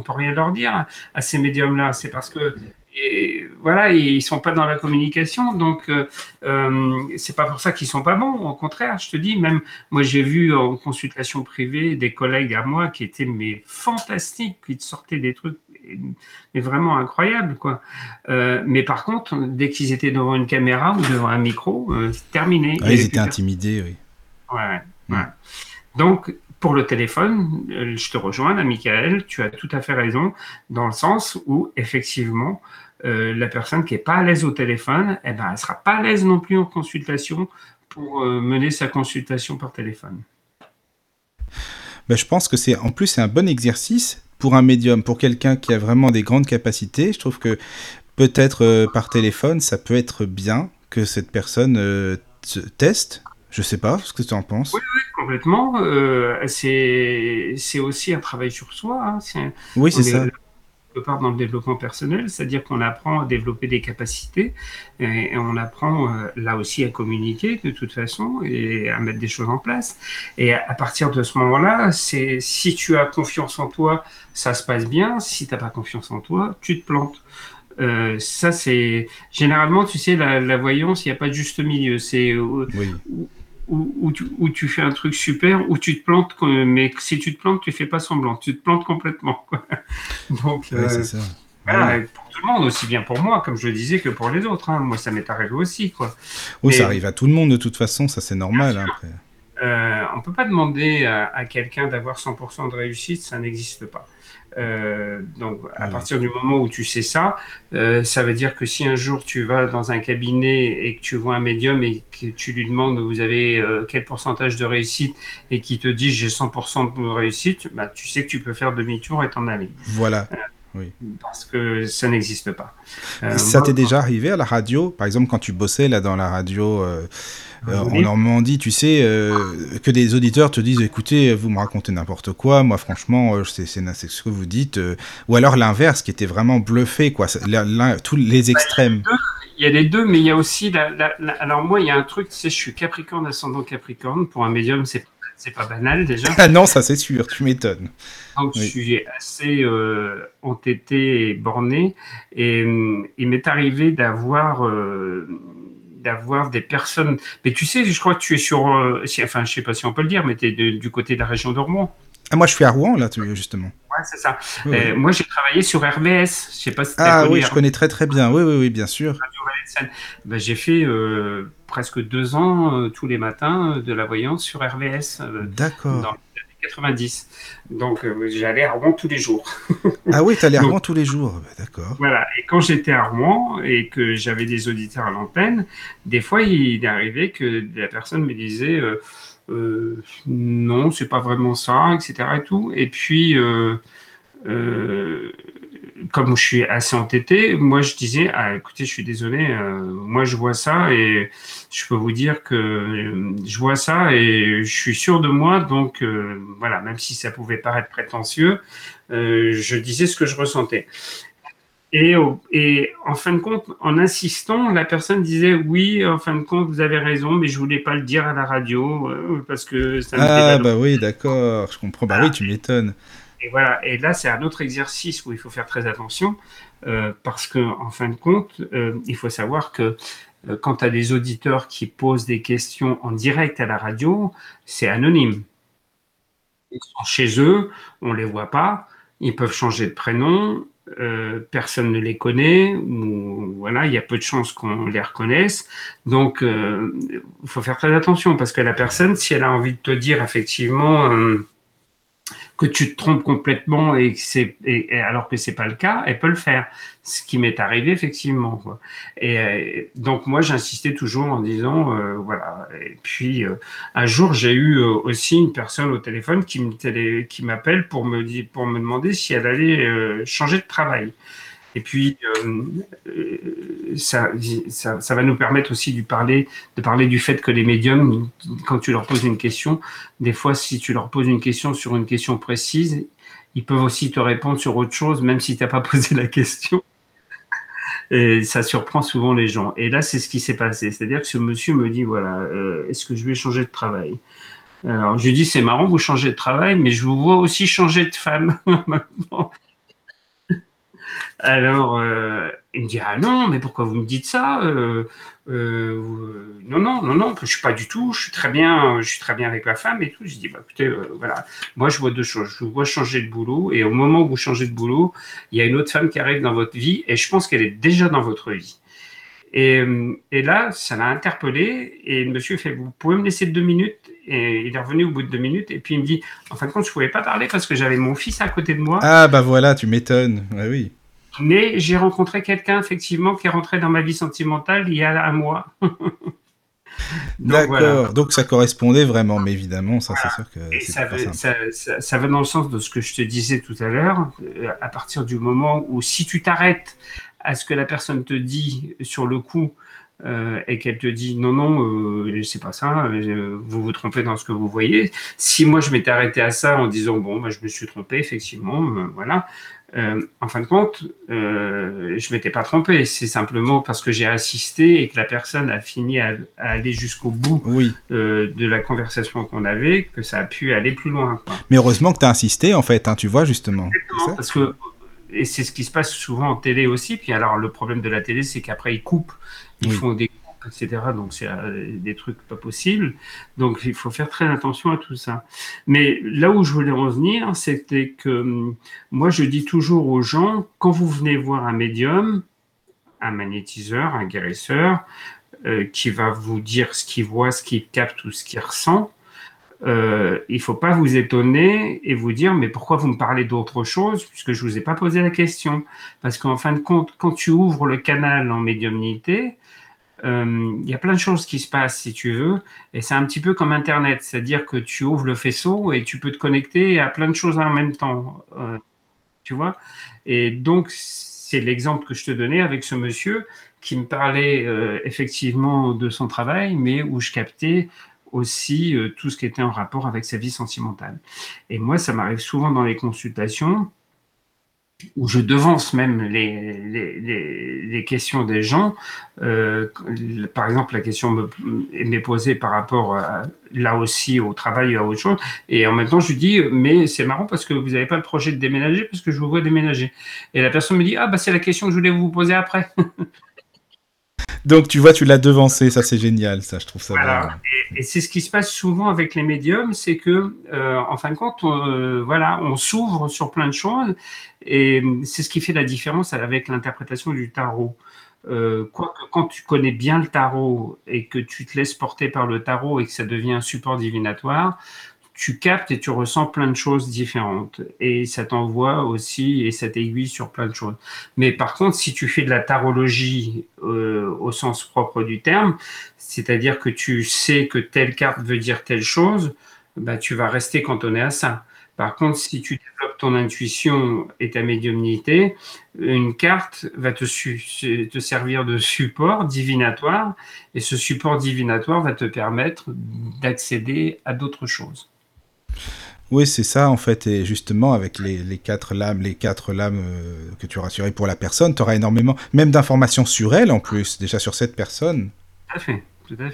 peut, rien leur dire à ces médiums-là. C'est parce que, et, voilà, ils sont pas dans la communication, donc euh, c'est pas pour ça qu'ils sont pas bons. Au contraire, je te dis, même moi, j'ai vu en consultation privée des collègues à moi qui étaient mais fantastiques, qui sortaient des trucs mais vraiment incroyable, quoi. Euh, mais par contre, dès qu'ils étaient devant une caméra ou devant un micro, euh, c'est terminé. Ah, ils étaient intimidés, oui. Ouais, mm. ouais. Donc, pour le téléphone, euh, je te rejoins, là, Michael, tu as tout à fait raison, dans le sens où, effectivement, la personne qui n'est pas à l'aise au téléphone, eh ben, elle ne sera pas à l'aise non plus en consultation pour mener sa consultation par téléphone. Ben, je pense que c'est en plus c'est un bon exercice pour un médium, pour quelqu'un qui a vraiment des grandes capacités, je trouve que peut-être euh, par téléphone, ça peut être bien que cette personne euh, teste. Je sais pas ce que tu en penses. Oui, oui complètement. Euh, c'est aussi un travail sur soi. Hein. Oui, c'est ça part dans le développement personnel, c'est-à-dire qu'on apprend à développer des capacités et, on apprend euh, là aussi à communiquer de toute façon et à mettre des choses en place. Et à, partir de ce moment-là, c'est si tu as confiance en toi, ça se passe bien. Si tu n'as pas confiance en toi, tu te plantes. Euh, ça, c'est généralement, tu sais, la, voyance, il n'y a pas de juste milieu. C'est euh, où, tu, fais un truc super, où tu te plantes, mais si tu te plantes, tu fais pas semblant, tu te plantes complètement. (laughs) Donc, euh, ça. pour tout le monde, aussi bien pour moi, comme je le disais, que pour les autres. Hein. Moi, ça m'est arrivé aussi. Quoi. Oh, ça arrive à tout le monde de toute façon, ça c'est normal. Hein, après. Euh, on ne peut pas demander à quelqu'un d'avoir 100% de réussite, ça n'existe pas. Euh, donc, à partir du moment où tu sais ça, euh, ça veut dire que si un jour tu vas dans un cabinet et que tu vois un médium et que tu lui demandes vous avez euh, quel pourcentage de réussite et qu'il te dit j'ai 100% de réussite, bah, tu sais que tu peux faire demi-tour et t'en aller. Voilà. Oui. Parce que ça n'existe pas. ça t'est déjà arrivé à la radio Par exemple, quand tu bossais là dans la radio euh, en Normandie, tu sais, euh, que des auditeurs te disent écoutez, vous me racontez n'importe quoi, moi franchement, euh, c'est ce que vous dites. ou alors l'inverse, qui était vraiment bluffé, quoi, tous les extrêmes. il y a les deux, mais il y a aussi. alors moi, il y a un truc, tu sais, je suis Capricorne, ascendant Capricorne. Pour un médium, c'est c'est pas banal déjà. Ah non, ça c'est sûr, tu m'étonnes. Donc je suis assez entêté et borné. Et hum, il m'est arrivé d'avoir d'avoir des personnes. Mais tu sais, je crois que tu es sur. Euh, enfin, je sais pas si on peut le dire, mais tu es du côté de la région de Rouen. Ah, moi, je suis à Rouen, là, justement. Ouais, c'est ça. Euh, moi, j'ai travaillé sur RBS. Je sais pas si Ah oui, je connais très très bien. Oui, oui, oui, bien sûr. Ben, j'ai fait euh, presque deux ans tous les matins de la voyance sur RVS. D'accord. Dans 90. Donc, euh, j'allais à Rouen tous les jours. (laughs) ah oui, tu allais à Rouen tous les jours, bah, d'accord. Voilà, et quand j'étais à Rouen et que j'avais des auditeurs à l'antenne, des fois, il est arrivé que la personne me disait euh, euh, non, c'est pas vraiment ça, etc. Et, tout. et puis, comme je suis assez entêté, moi je disais ah écoutez je suis désolé, euh, moi je vois ça et je peux vous dire que euh, je vois ça et je suis sûr de moi donc euh, voilà même si ça pouvait paraître prétentieux, je disais ce que je ressentais. Et, et, en fin de compte, en insistant, la personne disait oui, en fin de compte, vous avez raison, mais je voulais pas le dire à la radio parce que ça. Ah bah oui, d'accord, je comprends. Bah oui, tu m'étonnes. Et voilà. Et là, c'est un autre exercice où il faut faire très attention euh, parce que, en fin de compte, euh, il faut savoir que euh, quand tu as des auditeurs qui posent des questions en direct à la radio, c'est anonyme. Ils sont chez eux, on les voit pas, ils peuvent changer de prénom, personne ne les connaît, ou voilà, il y a peu de chances qu'on les reconnaisse. Donc, il faut faire très attention parce que la personne, si elle a envie de te dire effectivement que tu te trompes complètement et, que c'est, alors que c'est pas le cas, elle peut le faire. Ce qui m'est arrivé effectivement. Quoi. Et euh, donc moi j'insistais toujours en disant euh, voilà. Et puis euh, un jour j'ai eu aussi une personne au téléphone qui me qui m'appelle pour me dire pour me demander si elle allait changer de travail. Et puis, euh, euh, ça, va nous permettre aussi de parler, de parler du fait que les médiums, quand tu leur poses une question, des fois, si tu leur poses une question sur une question précise, ils peuvent aussi te répondre sur autre chose, même si tu n'as pas (laughs) posé la question. Et ça surprend souvent les gens. Et là, c'est ce qui s'est passé. C'est-à-dire que ce monsieur me dit, voilà, euh, est-ce que je vais changer de travail? Alors, je lui dis, c'est marrant, vous changez de travail, mais je vous vois aussi changer de femme. (laughs) Alors, euh, il me dit ah non, mais pourquoi vous me dites ça euh, euh, Non, non, non, non, je suis pas du tout. Je suis très bien, je suis très bien avec ma femme et tout. Je dis bah écoutez, voilà, moi je vois deux choses. Je vois changer de boulot et au moment où vous changez de boulot, il y a une autre femme qui arrive dans votre vie et je pense qu'elle est déjà dans votre vie. Et, et là, ça l'a interpellé et le monsieur fait vous pouvez me laisser deux minutes et il est revenu au bout de deux minutes et puis il me dit en fin de compte je pouvais pas parler parce que j'avais mon fils à côté de moi. Ah bah voilà, tu m'étonnes. Ouais, oui. Mais j'ai rencontré quelqu'un, effectivement, qui est rentré dans ma vie sentimentale il y a un mois. (laughs) D'accord, donc ça correspondait vraiment, mais évidemment, ça c'est sûr que ça, ça, ça, va dans le sens de ce que je te disais tout à l'heure, euh, à partir du moment où si tu t'arrêtes à ce que la personne te dit sur le coup, euh, et qu'elle te dit non, non, euh, c'est pas ça, euh, vous vous trompez dans ce que vous voyez. Si moi je m'étais arrêté à ça en disant bon, bah, je me suis trompé, effectivement, voilà. En fin de compte, je m'étais pas trompé. C'est simplement parce que j'ai assisté et que la personne a fini à, aller jusqu'au bout de la conversation qu'on avait, que ça a pu aller plus loin. Mais heureusement que tu as insisté, en fait, hein, tu vois, justement. parce que et c'est ce qui se passe souvent en télé aussi. Puis alors, le problème de la télé, c'est qu'après, ils coupent, ils font des etc. Donc, c'est euh, des trucs pas possibles. Donc, il faut faire très attention à tout ça. Mais là où je voulais revenir, c'était que hum, moi, je dis toujours aux gens, quand vous venez voir un médium, un magnétiseur, un guérisseur, euh, qui va vous dire ce qu'il voit, ce qu'il capte ou ce qu'il ressent, euh, il ne faut pas vous étonner et vous dire mais pourquoi vous me parlez d'autre chose puisque je ne vous ai pas posé la question. Parce qu'en fin de compte, quand tu ouvres le canal en médiumnité, il y a plein de choses qui se passent si tu veux, et c'est un petit peu comme Internet, c'est-à-dire que tu ouvres le faisceau et tu peux te connecter à plein de choses en même temps, euh, tu vois. Et donc c'est l'exemple que je te donnais avec ce monsieur qui me parlait effectivement de son travail, mais où je captais aussi euh, tout ce qui était en rapport avec sa vie sentimentale. Et moi, ça m'arrive souvent dans les consultations où je devance même les, les, questions des gens. Euh, par exemple, la question m'est posée par rapport là aussi au travail ou à autre chose. Et en même temps, je lui dis, mais c'est marrant parce que vous n'avez pas le projet de déménager parce que je vous vois déménager. Et la personne me dit, ah bah c'est la question que je voulais vous poser après. (laughs) Donc tu vois, tu l'as devancé, ça c'est génial, ça je trouve ça. Voilà. Et, c'est ce qui se passe souvent avec les médiums, c'est que euh, en fin de compte, on, euh, voilà, on s'ouvre sur plein de choses, et c'est ce qui fait la différence avec l'interprétation du tarot. Euh, quand tu connais bien le tarot et que tu te laisses porter par le tarot et que ça devient un support divinatoire, tu captes et tu ressens plein de choses différentes. Et ça t'envoie aussi et ça t'aiguille sur plein de choses. Mais par contre, si tu fais de la tarologie euh, au sens propre du terme, c'est-à-dire que tu sais que telle carte veut dire telle chose, bah, tu vas rester cantonné à ça. Par contre, si tu développes ton intuition et ta médiumnité, une carte va te, te, servir de support divinatoire et ce support divinatoire va te permettre d'accéder à d'autres choses. Oui, c'est ça en fait, et justement avec les, quatre lames, les quatre lames euh, que tu auras rassurées pour la personne, tu auras énormément, même d'informations sur elle en plus, déjà sur cette personne. Tout à fait.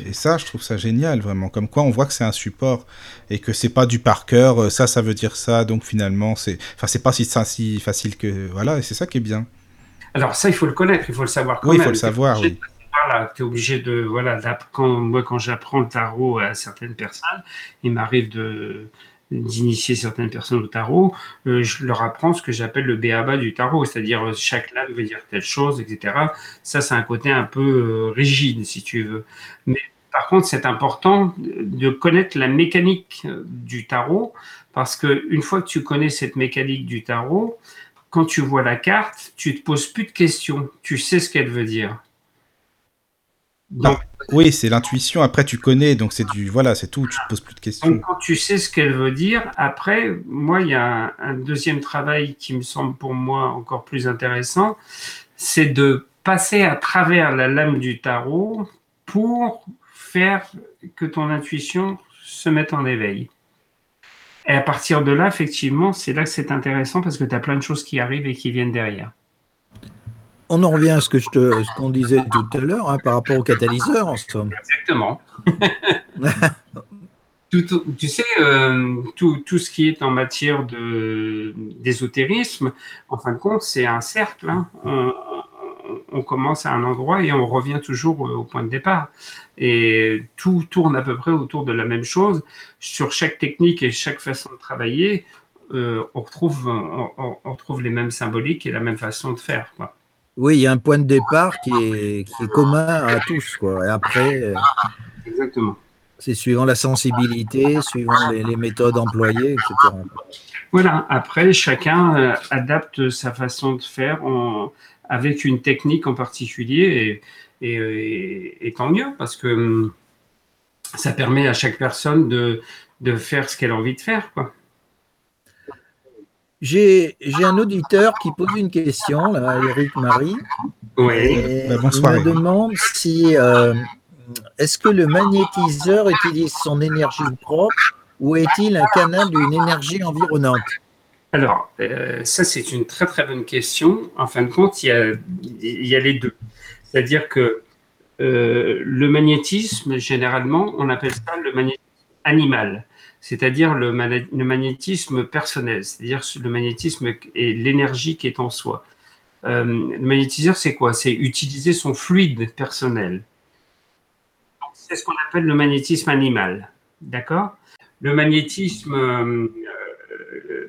Et ça, je trouve ça génial, vraiment. Comme quoi, on voit que c'est un support et que c'est pas du par cœur. Euh, ça, ça veut dire ça. Donc finalement, c'est, enfin, c'est pas si, si facile que voilà. Et c'est ça qui est bien. Alors ça, il faut le connaître, il faut le savoir. Quand oui, il faut le savoir. Oui. Voilà, tu es obligé de voilà. Quand moi, quand j'apprends le tarot à certaines personnes, il m'arrive de d'initier certaines personnes au tarot, euh, je leur apprends ce que j'appelle le béaba du tarot, c'est-à-dire euh, chaque lame veut dire telle chose, etc. Ça, c'est un côté un peu euh, rigide, si tu veux. Mais par contre, c'est important de connaître la mécanique du tarot, parce que une fois que tu connais cette mécanique du tarot, quand tu vois la carte, tu te poses plus de questions, tu sais ce qu'elle veut dire. Donc, oui, c'est l'intuition. Après, tu connais, donc c'est du voilà, c'est tout. Tu te poses plus de questions. quand tu sais ce qu'elle veut dire, après, moi, il y a un, deuxième travail qui me semble pour moi encore plus intéressant, c'est de passer à travers la lame du tarot pour faire que ton intuition se mette en éveil. Et à partir de là, effectivement, c'est là que c'est intéressant parce que tu as plein de choses qui arrivent et qui viennent derrière on en revient à ce que je te, ce qu'on disait tout à l'heure hein, par rapport au catalyseur, en somme. Exactement. (laughs) tu sais, euh, tout, tout, ce qui est en matière de, d'ésotérisme, en fin de compte, c'est un cercle. Hein. On, on, commence à un endroit et on revient toujours au point de départ. Et tout tourne à peu près autour de la même chose. Sur chaque technique et chaque façon de travailler, euh, on, retrouve, on, on, retrouve les mêmes symboliques et la même façon de faire. Quoi. Oui, il y a un point de départ qui est, commun à tous. Quoi. Et après, Exactement. c'est suivant la sensibilité, suivant les, méthodes employées, etc. Voilà, après, chacun euh, adapte sa façon de faire avec une technique en particulier, et, et, tant mieux, parce que hum, ça permet à chaque personne de, de faire ce qu'elle a envie de faire. Quoi. J'ai un auditeur qui pose une question, là, Eric Marie. Oui. Bah, bonsoir. Il me demande si euh, est-ce que le magnétiseur utilise son énergie propre ou est-il un canal d'une énergie environnante? Alors, euh, ça c'est une très très bonne question. En fin de compte, il y a, il y a les deux. C'est-à-dire que euh, le magnétisme, généralement, on appelle ça le magnétisme animal c'est-à-dire le, magnétisme personnel, c'est-à-dire le magnétisme et l'énergie qui est en soi. Euh, le magnétiseur, c'est quoi? C'est utiliser son fluide personnel. C'est ce qu'on appelle le magnétisme animal. D'accord? Le magnétisme euh,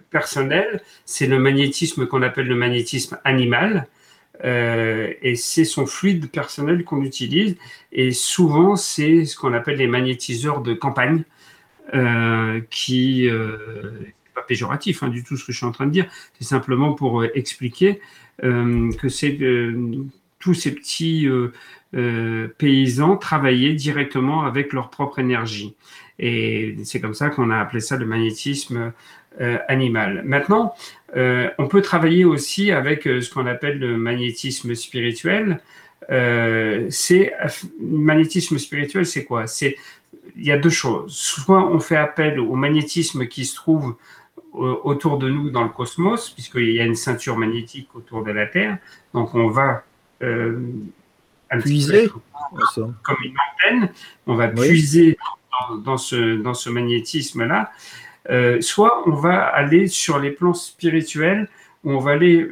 personnel, c'est le magnétisme qu'on appelle le magnétisme animal. Euh, et c'est son fluide personnel qu'on utilise. Et souvent, c'est ce qu'on appelle les magnétiseurs de campagne. Euh, qui euh, n'est pas péjoratif hein, du tout ce que je suis en train de dire, c'est simplement pour euh, expliquer que c'est tous ces petits paysans travaillaient directement avec leur propre énergie. Et c'est comme ça qu'on a appelé ça le magnétisme animal. Maintenant, on peut travailler aussi avec ce qu'on appelle le magnétisme spirituel. c'est magnétisme spirituel, c'est quoi? C'est il y a deux choses. Soit on fait appel au magnétisme qui se trouve euh, autour de nous dans le cosmos, puisqu'il y a une ceinture magnétique autour de la Terre. Donc on va euh, puiser comme une antenne, on va puiser dans, ce, dans ce magnétisme-là. Euh, soit on va aller sur les plans spirituels, où on va aller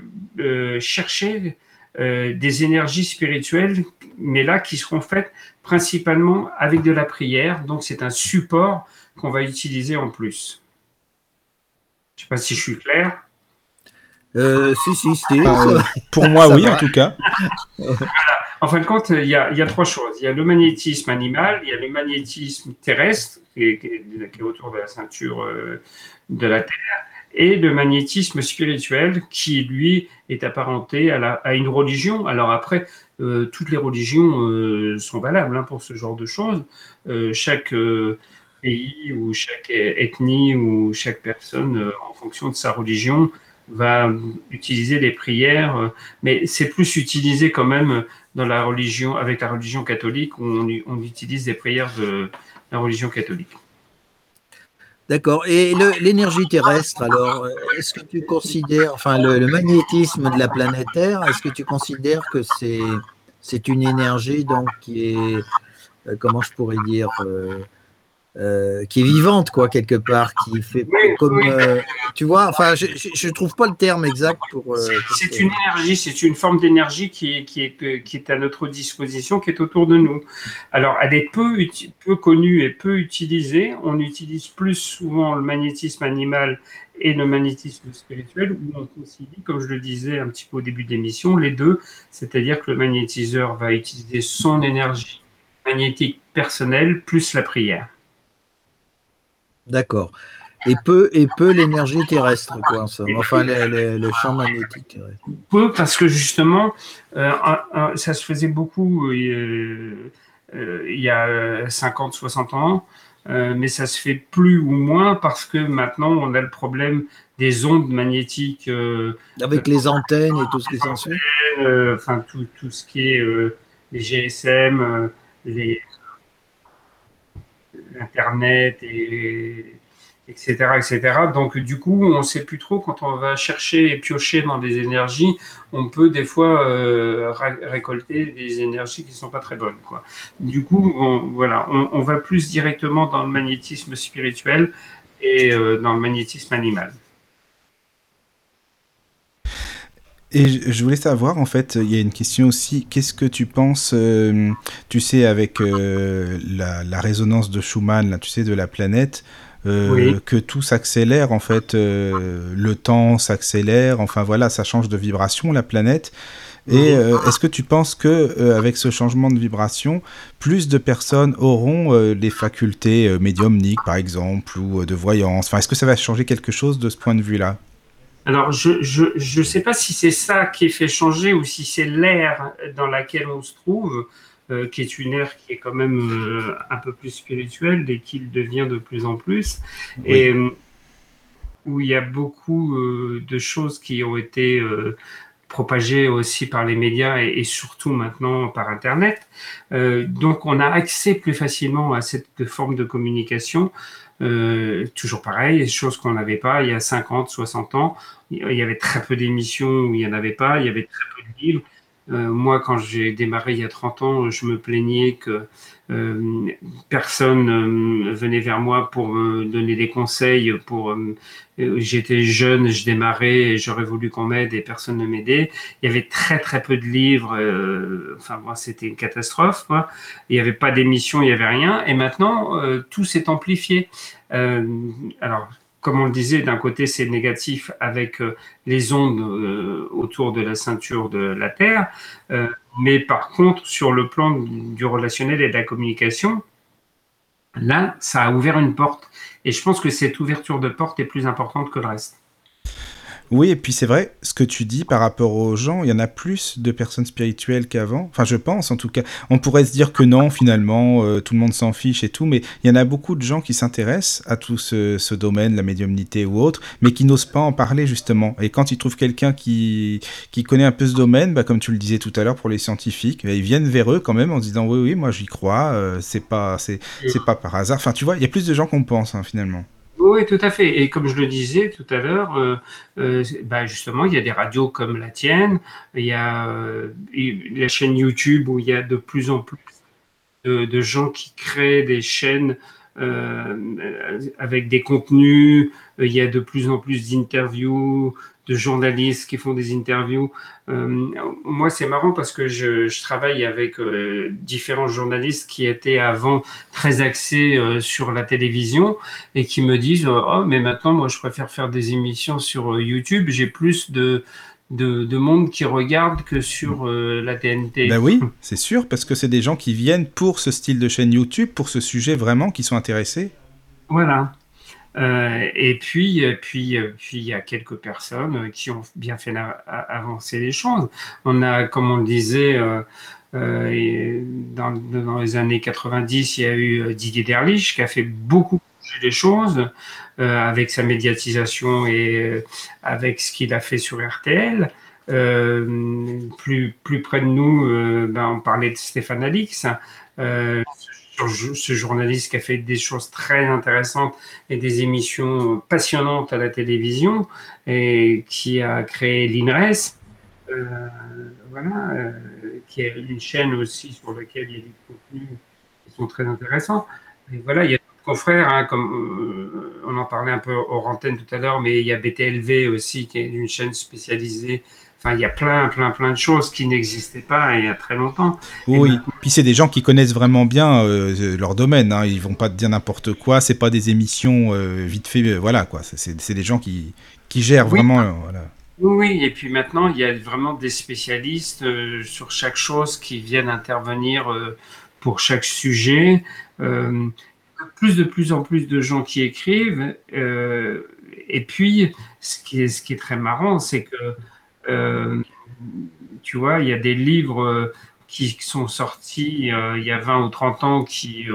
chercher des énergies spirituelles, mais là qui seront faites principalement avec de la prière. Donc, c'est un support qu'on va utiliser en plus. Je ne sais pas si je suis clair. Euh, si, si, si. Euh, pour moi, oui, en tout cas. En fin de compte, il y, a, il y, a, trois choses. Il y a le magnétisme animal, il y a le magnétisme terrestre, qui est, autour de la ceinture de la Terre, et le magnétisme spirituel qui, lui, est apparenté à, une religion. Alors après, toutes les religions sont valables hein, pour ce genre de choses. chaque pays ou chaque ethnie ou chaque personne, en fonction de sa religion, va utiliser les prières, euh, mais c'est plus utilisé quand même dans la religion, avec la religion catholique, où on, utilise des prières de la religion catholique. D'accord. Et l'énergie terrestre, alors, est-ce que tu considères, enfin, le, magnétisme de la planète Terre, est-ce que tu considères que c'est une énergie donc qui est, euh, comment je pourrais dire, euh, euh, qui est vivante, quoi, quelque part, qui fait comme. Euh, tu vois, enfin, je ne trouve pas le terme exact pour. Euh, c'est une énergie, c'est une forme d'énergie qui, qui, est, qui est à notre disposition, qui est autour de nous. Alors, elle est peu, peu connue et peu utilisée. On utilise plus souvent le magnétisme animal et le magnétisme spirituel, où on concilie, comme je le disais un petit peu au début de l'émission, les deux, c'est-à-dire que le magnétiseur va utiliser son énergie magnétique personnelle plus la prière. D'accord. Et peu, et peu l'énergie terrestre, quoi, enfin le champ magnétique terrestre. Peu, parce que justement, euh, ça se faisait beaucoup euh, euh, il y a 50, 60 ans, mais ça se fait plus ou moins parce que maintenant on a le problème des ondes magnétiques. Avec les antennes et tout ce qui s'ensuit Enfin, tout, tout, ce qui est les GSM, les, Internet, et, etc., etc. Donc, du coup, on ne sait plus trop quand on va chercher et piocher dans des énergies, on peut des fois euh, récolter des énergies qui ne sont pas très bonnes. Quoi. Du coup, on, voilà, on, va plus directement dans le magnétisme spirituel et euh, dans le magnétisme animal. Et je voulais savoir, en fait, il y a une question aussi, qu'est-ce que tu penses, euh, tu sais, avec euh, la, résonance de Schumann, là, tu sais, de la planète, euh, que tout s'accélère, en fait, le temps s'accélère, enfin voilà, ça change de vibration, la planète. Et est-ce que tu penses que avec ce changement de vibration, plus de personnes auront les facultés médiumniques, par exemple, ou de voyance? Enfin, est-ce que ça va changer quelque chose de ce point de vue-là? Alors, je ne sais pas si c'est ça qui fait changer ou si c'est l'air dans laquelle on se trouve, euh, qui est une ère qui est quand même euh, un peu plus spirituelle et qui devient de plus en plus. Et euh, où il y a beaucoup de choses qui ont été propagées aussi par les médias et, surtout maintenant par Internet. donc, on a accès plus facilement à cette forme de communication. Euh, toujours pareil, des choses qu'on n'avait pas il y a 50, 60 ans. Il y avait très peu d'émissions où il n'y en avait pas, il y avait très peu de livres. Euh, moi, quand j'ai démarré il y a 30 ans, je me plaignais que personne euh, venait vers moi pour me donner des conseils. Pour j'étais jeune, je démarrais, et j'aurais voulu qu'on m'aide et personne ne m'aidait. Il y avait très très peu de livres. enfin, moi, c'était une catastrophe. Quoi. Il n'y avait pas d'émission, il n'y avait rien. Et maintenant, tout s'est amplifié. alors, comme on le disait, d'un côté, c'est négatif avec euh, les ondes euh, autour de la ceinture de la Terre, euh, mais par contre, sur le plan du relationnel et de la communication, là, ça a ouvert une porte. Et je pense que cette ouverture de porte est plus importante que le reste. Oui, et puis c'est vrai, ce que tu dis par rapport aux gens, il y en a plus de personnes spirituelles qu'avant. Enfin, je pense en tout cas. On pourrait se dire que non, finalement, euh, tout le monde s'en fiche et tout, mais il y en a beaucoup de gens qui s'intéressent à tout ce, domaine, la médiumnité ou autre, mais qui n'osent pas en parler justement. Et quand ils trouvent quelqu'un qui, qui connaît un peu ce domaine, bah, comme tu le disais tout à l'heure pour les scientifiques, bah, ils viennent vers eux quand même en disant oui, oui, moi j'y crois, euh, c'est pas, c'est, pas par hasard. Enfin, tu vois, il y a plus de gens qu'on pense hein, finalement. Oui, tout à fait. Et comme je le disais tout à l'heure, euh, euh, bah, justement, il y a des radios comme la tienne, il y a euh, la chaîne YouTube où il y a de plus en plus de, gens qui créent des chaînes avec des contenus, il y a de plus en plus d'interviews, de journalistes qui font des interviews. Euh, moi, c'est marrant parce que je, travaille avec euh, différents journalistes qui étaient avant très axés euh, sur la télévision et qui me disent Oh, mais maintenant, moi, je préfère faire des émissions sur YouTube. J'ai plus de, de, monde qui regarde que sur la TNT. Ben oui, (laughs) c'est sûr, parce que c'est des gens qui viennent pour ce style de chaîne YouTube, pour ce sujet vraiment, qui sont intéressés. Voilà. Euh, et puis, puis, puis, il y a quelques personnes qui ont bien fait avancer les choses. On a, comme on le disait, euh, dans, les années 90, il y a eu Didier Derlich qui a fait beaucoup les choses avec sa médiatisation et avec ce qu'il a fait sur RTL. plus, plus près de nous, ben, on parlait de Stéphane Alix. Ce journaliste qui a fait des choses très intéressantes et des émissions passionnantes à la télévision et qui a créé l'INRES, euh, voilà, euh, qui est une chaîne aussi sur laquelle il y a des contenus qui sont très intéressants. Voilà, il y a d'autres confrères, hein, comme euh, on en parlait un peu hors antenne tout à l'heure, mais il y a BTLV aussi, qui est une chaîne spécialisée Enfin, il y a plein, plein, plein de choses qui n'existaient pas il y a très longtemps. Oui, puis c'est des gens qui connaissent vraiment bien euh, leur domaine. Hein. Ils vont pas te dire n'importe quoi. C'est pas des émissions euh, vite fait. Euh, voilà quoi. C'est des gens qui, qui gèrent vraiment. voilà. Oui, et puis maintenant, il y a vraiment des spécialistes sur chaque chose qui viennent intervenir pour chaque sujet. plus de plus en plus de gens qui écrivent. et puis, ce qui est, ce qui est très marrant, c'est que euh, tu vois, il y a des livres euh, qui sont sortis euh, il y a 20 ou 30 ans qui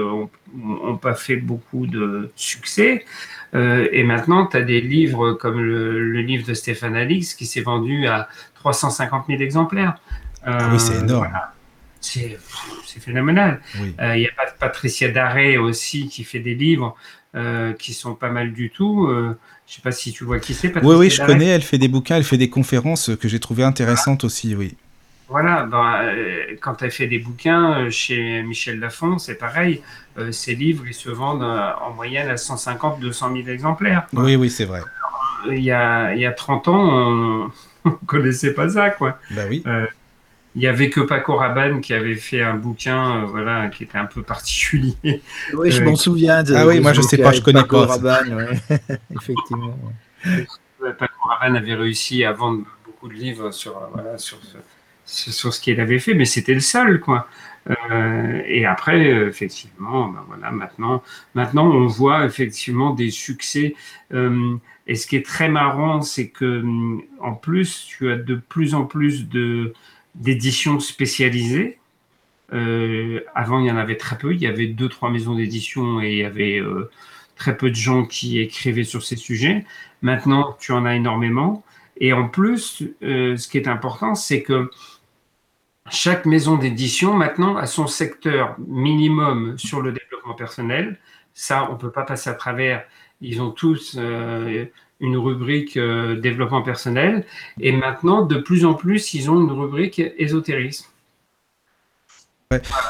n'ont pas fait beaucoup de succès. et maintenant, tu as des livres comme le, livre de Stéphane Alix qui s'est vendu à 350 000 exemplaires. Ah oui, c'est énorme. C'est phénoménal. Il y a Patricia Daré aussi qui fait des livres qui sont pas mal du tout. Je sais pas si tu vois qui c'est. Oui, oui, je connais. Elle fait des bouquins, elle fait des conférences que j'ai trouvées intéressantes aussi, oui. Voilà, ben, euh, quand elle fait des bouquins euh, chez Michel Lafon, c'est pareil. Euh, ses livres, ils se vendent en moyenne à 150, 200 000 exemplaires. Oui, oui, c'est vrai. Il y, a, il y a 30 ans, on (laughs) ne connaissait pas ça, quoi. Bah oui. Il y avait que Paco Rabanne qui avait fait un bouquin, euh, voilà, qui était un peu particulier. Oui, je m'en euh, souviens. De, ah oui, moi je sais pas, je connais Paco pas. Rabanne, (laughs) effectivement. Paco Rabanne avait réussi à vendre beaucoup de livres sur, euh, voilà, sur, sur ce qu'il avait fait, mais c'était le seul, quoi. Euh, et après, effectivement, ben voilà, maintenant, maintenant, on voit effectivement des succès. Euh, et ce qui est très marrant, c'est que en plus, tu as de plus en plus de d'éditions spécialisées. Euh, avant, il y en avait très peu. Il y avait deux, trois maisons d'édition et il y avait euh, très peu de gens qui écrivaient sur ces sujets. Maintenant, tu en as énormément. Et en plus, euh, ce qui est important, c'est que chaque maison d'édition, maintenant, a son secteur minimum sur le développement personnel. Ça, on ne peut pas passer à travers. Ils ont tous une rubrique euh, développement personnel. Et maintenant, de plus en plus, ils ont une rubrique ésotérisme.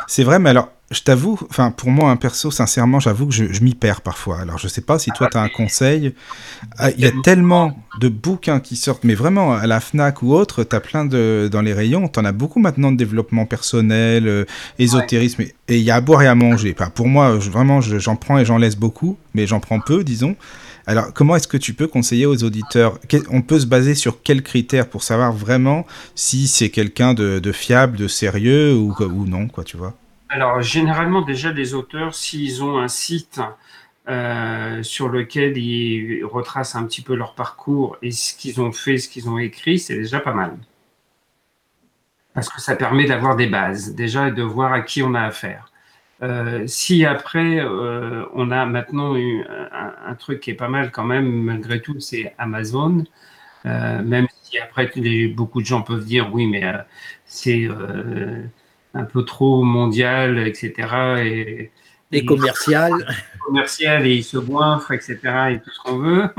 c'est vrai, mais alors, je t'avoue, enfin, pour moi, un perso, sincèrement, j'avoue que je, m'y perds parfois. Alors, je sais pas si toi, tu as un conseil. Ah, il y a tellement de bouquins qui sortent, mais vraiment, à la Fnac ou autre, tu as plein de. Dans les rayons, tu en as beaucoup maintenant de développement personnel, euh, ésotérisme, et il y a à boire et à manger. Enfin, pour moi, vraiment, j'en prends et j'en laisse beaucoup, mais j'en prends peu, disons. Alors, comment est-ce que tu peux conseiller aux auditeurs On peut se baser sur quels critères pour savoir vraiment si c'est quelqu'un de, fiable, de sérieux ou, non, quoi, tu vois? Alors, généralement, déjà, les auteurs, s'ils ont un site euh, sur lequel ils retracent un petit peu leur parcours et ce qu'ils ont fait, ce qu'ils ont écrit, c'est déjà pas mal. Parce que ça permet d'avoir des bases, déjà, et de voir à qui on a affaire. Euh, si après, euh, on a maintenant eu un, truc qui est pas mal quand même, malgré tout, c'est Amazon. Euh, même si après, beaucoup de gens peuvent dire oui, mais c'est un peu trop mondial, etc. Et, commercial. commercial et ils se goinfrent, etc. et tout ce qu'on veut.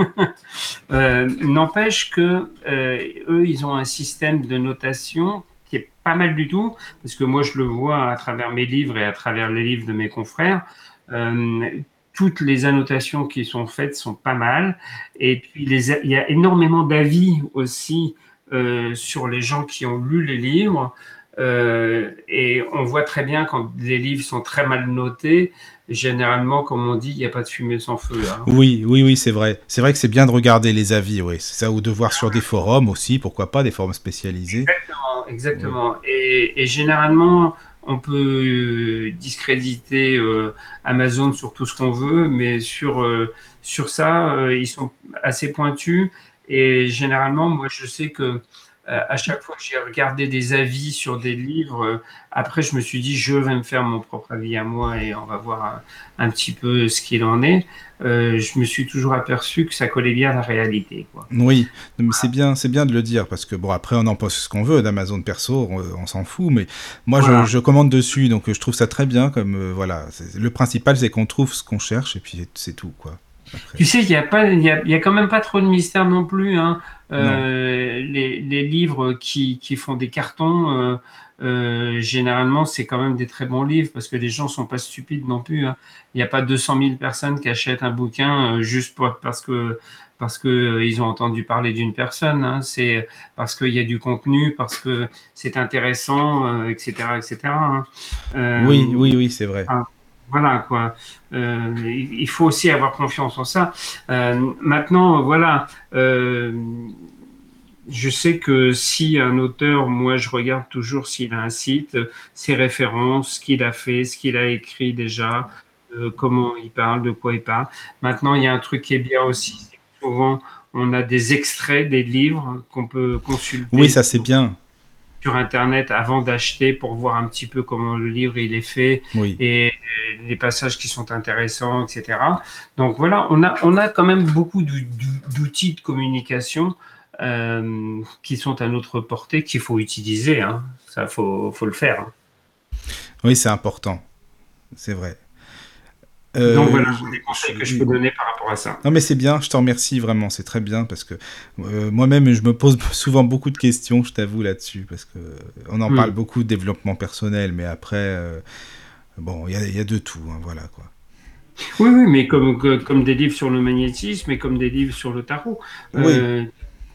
(laughs) N'empêche que eux, ils ont un système de notation qui est pas mal du tout, parce que moi je le vois à travers mes livres et à travers les livres de mes confrères. Euh, toutes les annotations qui sont faites sont pas mal. Et puis il y a énormément d'avis aussi euh, sur les gens qui ont lu les livres. Euh, et on voit très bien quand les livres sont très mal notés, généralement, comme on dit, il n'y a pas de fumée sans feu. Hein. Oui, oui, oui, c'est vrai. C'est vrai que c'est bien de regarder les avis, oui. C'est ça, ou de voir sur des forums aussi, pourquoi pas, des forums spécialisés. Exactement, exactement. Et, généralement, on peut discréditer Amazon sur tout ce qu'on veut, mais sur, sur ça, ils sont assez pointus. Et généralement, moi, je sais que euh, à chaque fois que j'ai regardé des avis sur des livres, euh, après je me suis dit je vais me faire mon propre avis à moi et on va voir un, petit peu ce qu'il en est. Euh, je me suis toujours aperçu que ça collait bien à la réalité. Oui, mais c'est bien, c'est bien de le dire parce que bon après on en pense ce qu'on veut d'Amazon perso, on, s'en fout, mais moi je, je, commande dessus donc je trouve ça très bien comme voilà. Le principal c'est qu'on trouve ce qu'on cherche et puis c'est tout quoi. Tu sais, il n'y a, pas, y a, y a quand même pas trop de mystère non plus. Hein. Euh, les, les, livres qui, qui, font des cartons, euh, euh, généralement, c'est quand même des très bons livres parce que les gens sont pas stupides non plus. Hein. Il n'y a pas 200 000 personnes qui achètent un bouquin juste pour, parce que parce que euh, ils ont entendu parler d'une personne. Hein. C'est parce qu'il y a du contenu, parce que c'est intéressant, etc., etc. Hein. oui, oui, oui, c'est vrai. Voilà quoi. Euh, il faut aussi avoir confiance en ça. Euh, maintenant, voilà. Euh, je sais que si un auteur, moi, je regarde toujours s'il a un site, ses références, ce qu'il a fait, ce qu'il a écrit déjà, comment il parle, de quoi il parle. Maintenant, il y a un truc qui est bien aussi. souvent, on a des extraits des livres qu'on peut consulter. Oui, ça c'est bien sur Internet avant d'acheter pour voir un petit peu comment le livre il est fait et les passages qui sont intéressants, etc. Donc voilà, on a, on a quand même beaucoup d'outils de communication euh, qui sont à notre portée, qu'il faut utiliser. Hein. Ça, faut, faut le faire. Hein. Oui, c'est important. C'est vrai. Euh, Donc voilà, des conseils que je peux donner par rapport à ça. Non mais c'est bien, je te remercie vraiment, c'est très bien parce que euh, moi-même je me pose (laughs) souvent beaucoup de questions, je t'avoue là-dessus, parce que on en hmm. parle beaucoup de développement personnel, mais après, euh, bon, il y, a de tout, hein, voilà quoi. Oui, oui, mais comme, comme des livres sur le magnétisme et comme des livres sur le tarot. Oui.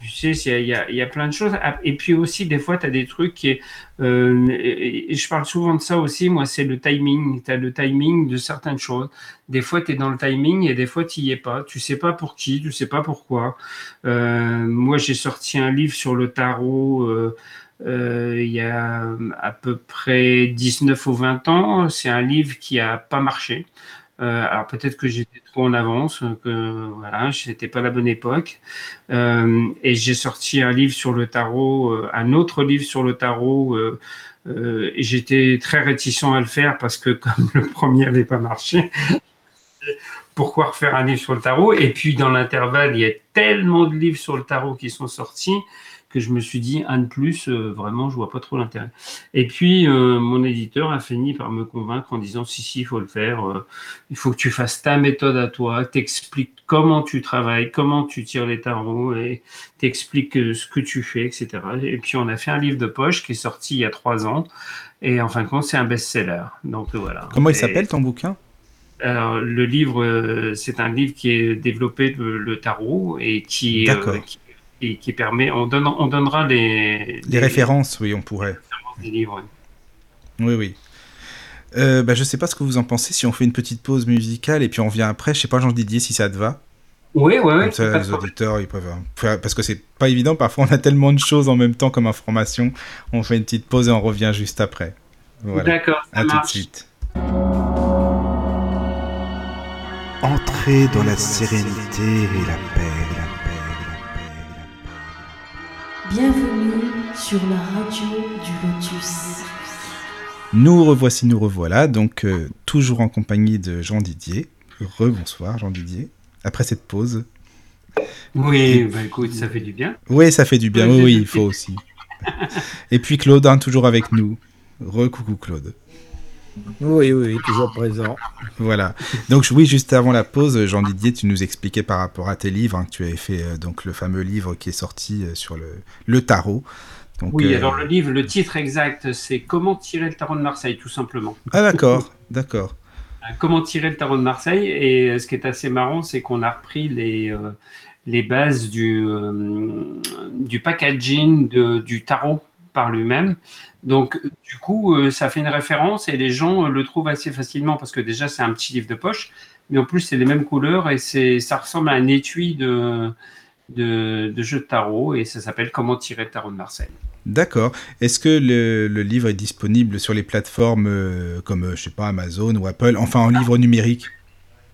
Tu sais, il y, a, plein de choses. Ah, et puis aussi, des fois, tu as des trucs qui. Euh, et je parle souvent de ça aussi, moi, c'est le timing. Tu as le timing de certaines choses. Des fois, tu es dans le timing et des fois, tu n'y es pas. Tu sais pas pour qui, tu sais pas pourquoi. Euh, moi, j'ai sorti un livre sur le tarot. Euh, euh, il y a à peu près 19 ou 20 ans. C'est un livre qui a pas marché. Euh, alors peut-être que j'étais trop en avance, que voilà, n'étais pas la bonne époque. Euh, et j'ai sorti un livre sur le tarot, euh, un autre livre sur le tarot. et j'étais très réticent à le faire parce que (laughs) comme le premier n'avait pas marché, (laughs) pourquoi refaire un livre sur le tarot? Et puis dans l'intervalle, il y a tellement de livres sur le tarot qui sont sortis que je me suis dit un de plus, euh, vraiment, je vois pas trop l'intérêt. Et puis, euh, mon éditeur a fini par me convaincre en disant si, si, il faut le faire. Euh, il faut que tu fasses ta méthode à toi, t'expliques comment tu travailles, comment tu tires les tarots et t'expliques ce que tu fais, etc. Et puis, on a fait un livre de poche qui est sorti il y a trois ans. Et en fin de compte, c'est un best-seller. Donc voilà. Comment il s'appelle ton bouquin? Alors, le livre, c'est un livre qui est développé le, tarot et qui, qui, qui, permet. On, donne, on donnera les, les, références, oui, on pourrait. Des livres. Oui, oui. Euh, bah, je sais pas ce que vous en pensez. Si on fait une petite pause musicale et puis on vient après, je sais pas, Jean Didier, si ça te va. Oui, oui, oui. Comme ça, les auditeurs, ils peuvent. Parce que c'est pas évident. Parfois, on a tellement de choses en même temps comme information. On fait une petite pause et on revient juste après. Voilà. D'accord. À tout de suite. Entrez dans la sérénité et la paix. Bienvenue sur la radio du Lotus. Nous revoici, nous revoilà, donc euh, toujours en compagnie de Jean Didier. Rebonsoir Jean Didier, après cette pause. Oui, bah écoute, ça fait du bien. Oui, ça fait du bien, oui, oui il (laughs) faut aussi. Et puis Claude, hein, toujours avec nous. Recoucou Claude. Oui, oui, toujours présent. Voilà. Donc oui, juste avant la pause, Jean Didier, tu nous expliquais par rapport à tes livres, hein, que tu avais fait euh, donc le fameux livre qui est sorti euh, sur le, le tarot. Donc, oui, euh, alors le livre, le titre exact, c'est Comment tirer le tarot de Marseille, tout simplement. Ah d'accord, d'accord. Comment tirer le tarot de Marseille Et ce qui est assez marrant, c'est qu'on a repris les, les bases du, du packaging de, du tarot par lui-même. Donc, du coup, euh, ça fait une référence et les gens euh, le trouvent assez facilement parce que déjà, c'est un petit livre de poche, mais en plus, c'est les mêmes couleurs et c'est, ça ressemble à un étui de, jeu de tarot et ça s'appelle Comment tirer le tarot de Marseille. D'accord. Est-ce que le, livre est disponible sur les plateformes euh, comme, je sais pas, Amazon ou Apple, enfin en livre numérique?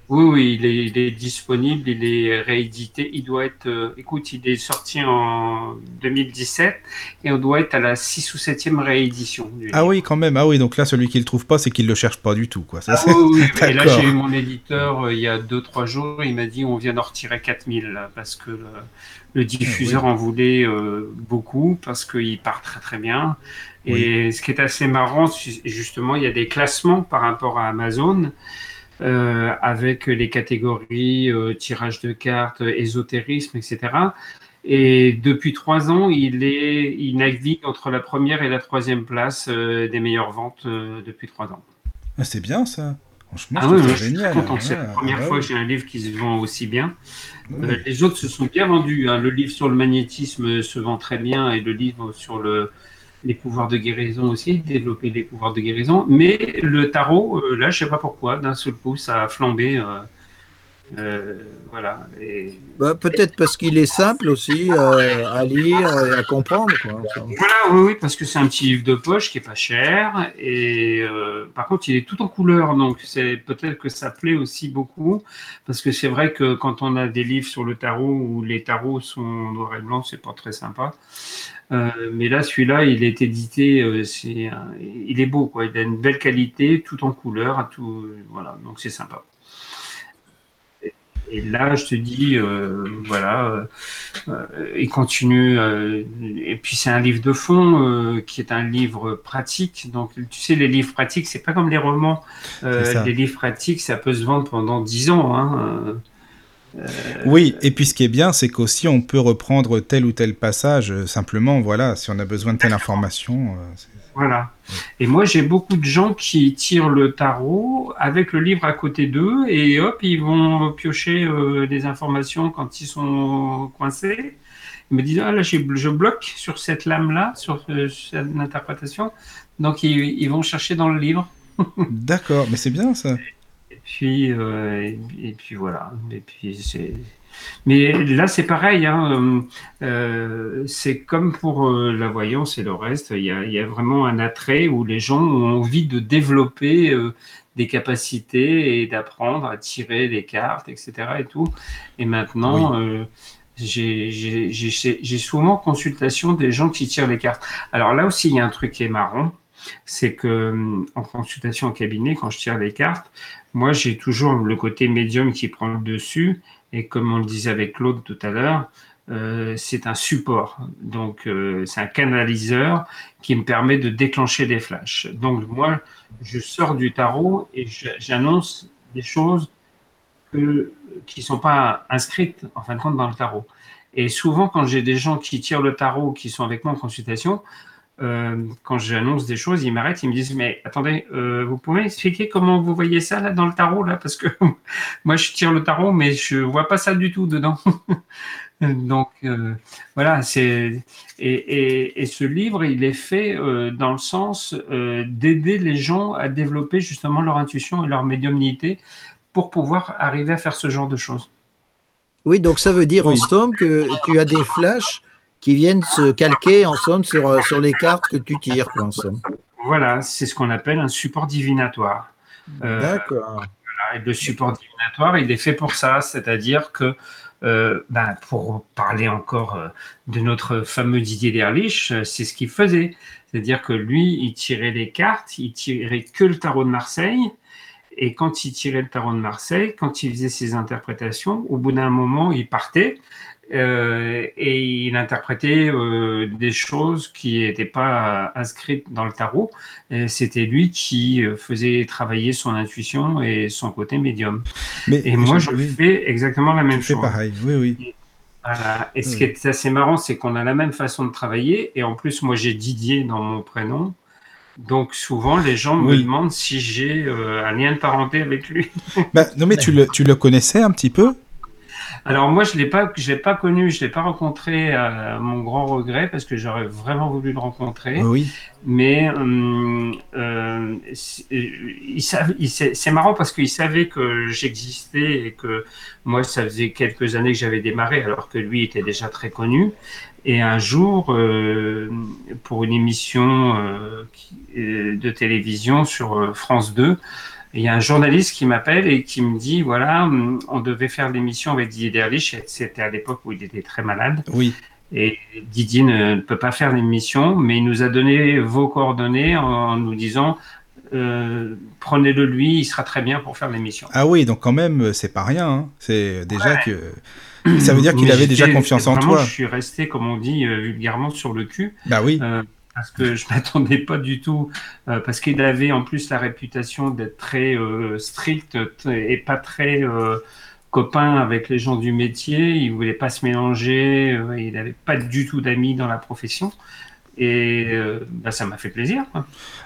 Oui, oui, il est, il est, disponible, il est réédité. Il doit être, euh, écoute, il est sorti en 2017 et on doit être à la 6 ou 7e réédition. Ah oui, quand même. Ah oui, donc là, celui qui ne le trouve pas, c'est qu'il ne le cherche pas du tout. Quoi. Ça, ah oui, oui. (laughs) et là, j'ai eu mon éditeur euh, il y a 2-3 jours, il m'a dit on vient d'en retirer 4000 là, parce que le, le diffuseur Ah en voulait euh, beaucoup, parce qu'il part très très bien. Et ce qui est assez marrant, justement, il y a des classements par rapport à Amazon. Euh, avec les catégories euh, tirage de cartes, ésotérisme, etc. Et depuis trois ans, il, est, il navigue entre la première et la troisième place euh, des meilleures ventes depuis trois ans. Ah, c'est bien ça. Franchement, ah oui, je génial. suis content. C'est la première fois que j'ai un livre qui se vend aussi bien. les autres se sont bien vendus. Hein. Le livre sur le magnétisme se vend très bien et le livre sur le, les pouvoirs de guérison aussi, développer les pouvoirs de guérison. Mais le tarot, euh, là, je sais pas pourquoi, d'un seul coup, ça a flambé. Euh, euh, voilà. Et... Bah, Peut-être parce qu'il est simple aussi à lire et à comprendre. Quoi. Voilà, oui, oui, parce que c'est un petit livre de poche qui est pas cher. Et par contre, il est tout en couleur. Donc, c'est peut-être que ça plaît aussi beaucoup. Parce que c'est vrai que quand on a des livres sur le tarot où les tarots sont noir et blanc, c'est pas très sympa. Euh, mais là, celui-là, il est édité, euh, c'est, il est beau, quoi. Il a une belle qualité, tout en couleur, tout, voilà. Donc c'est sympa. Et, et là, je te dis, euh, voilà, euh, il continue. euh, et puis c'est un livre de fond euh, qui est un livre pratique. Donc tu sais, les livres pratiques, c'est pas comme les romans. Euh, les livres pratiques, ça peut se vendre pendant 10 ans. Hein. Euh, Oui, et puis ce qui est bien, c'est qu'aussi on peut reprendre tel ou tel passage, euh, simplement, voilà, si on a besoin de telle information. euh, Voilà. Et moi, j'ai beaucoup de gens qui tirent le tarot avec le livre à côté d'eux et hop, ils vont piocher euh, des informations quand ils sont coincés. Ils me disent, ah là, je bloque sur cette lame-là, sur euh, cette interprétation. Donc, ils, ils vont chercher dans le livre. (laughs) D'accord, mais c'est bien ça. Et puis, euh, et, et puis voilà. Et puis c'est. Mais là, c'est pareil. Hein. Euh, c'est comme pour euh, la voyance et le reste. Il y, a, il y a vraiment un attrait où les gens ont envie de développer euh, des capacités et d'apprendre à tirer les cartes, etc. Et tout. Et maintenant, euh, j'ai souvent consultation des gens qui tirent les cartes. Alors là aussi, il y a un truc qui est marrant. C'est que hum, en consultation en cabinet, quand je tire les cartes, moi, j'ai toujours le côté médium qui prend le dessus. Et comme on le disait avec Claude tout à l'heure, euh, c'est un support. Donc, euh, c'est un canaliseur qui me permet de déclencher des flashs. Donc, moi, je sors du tarot et j'annonce des choses qui ne sont pas inscrites, en fin de compte, dans le tarot. Et souvent, quand j'ai des gens qui tirent le tarot, qui sont avec moi en consultation, euh, quand j'annonce des choses, ils m'arrêtent, ils me disent Mais attendez, euh, vous pouvez expliquer comment vous voyez ça là dans le tarot là? Parce que (laughs) moi je tire le tarot, mais je vois pas ça du tout dedans. (laughs) Donc euh, voilà, c'est et, et, et, ce livre, il est fait euh, dans le sens euh, d'aider les gens à développer justement leur intuition et leur médiumnité pour pouvoir arriver à faire ce genre de choses. Oui, donc ça veut dire en somme que tu as des flashs qui viennent se calquer en somme sur, sur les cartes que tu tires, en somme. Voilà, c'est ce qu'on appelle un support divinatoire. Euh, D'accord. Voilà, et le support divinatoire, il est fait pour ça, c'est-à-dire que, euh, ben, pour parler encore euh, de notre fameux Didier Derlich, c'est ce qu'il faisait. C'est-à-dire que lui, il tirait les cartes, il tirait que le tarot de Marseille. Et quand il tirait le tarot de Marseille, quand il faisait ses interprétations, au bout d'un moment, il partait euh, et il interprétait euh, des choses qui n'étaient pas inscrites dans le tarot. C'était lui qui euh, faisait travailler son intuition et son côté médium. Mais, et moi, je oui. fais exactement la même tu chose. Fais pareil, oui, oui. Et, voilà. et ce qui est assez marrant, c'est qu'on a la même façon de travailler. Et en plus, moi, j'ai Didier dans mon prénom. Donc souvent, les gens me demandent si j'ai euh, un lien de parenté avec lui. bah, non, mais tu le, tu le connaissais un petit peu? Alors moi, je l'ai pas, je l'ai pas connu, je l'ai pas rencontré à mon grand regret parce que j'aurais vraiment voulu le rencontrer. Oui. Mais euh, euh, il c'est marrant parce qu'il savait que j'existais et que moi, ça faisait quelques années que j'avais démarré alors que lui était déjà très connu. Et un jour, euh, pour une émission euh, de télévision sur France 2, il y a un journaliste qui m'appelle et qui me dit voilà, on devait faire l'émission avec Didier Derlich. C'était à l'époque où il était très malade. Oui. Et Didier ne peut pas faire l'émission, mais il nous a donné vos coordonnées en nous disant euh, prenez-le lui, il sera très bien pour faire l'émission. Ah oui, donc quand même, c'est pas rien. Hein. C'est déjà que. Ça veut dire (clears throat) qu'il avait déjà confiance en toi. Je suis resté, comme on dit euh, vulgairement, sur le cul. Bah oui. Euh, parce que je (laughs) m'attendais pas du tout, parce qu'il avait en plus la réputation d'être très strict et pas très copain avec les gens du métier. Il voulait pas se mélanger. il n'avait pas du tout d'amis dans la profession. Et euh, bah, ça m'a fait plaisir.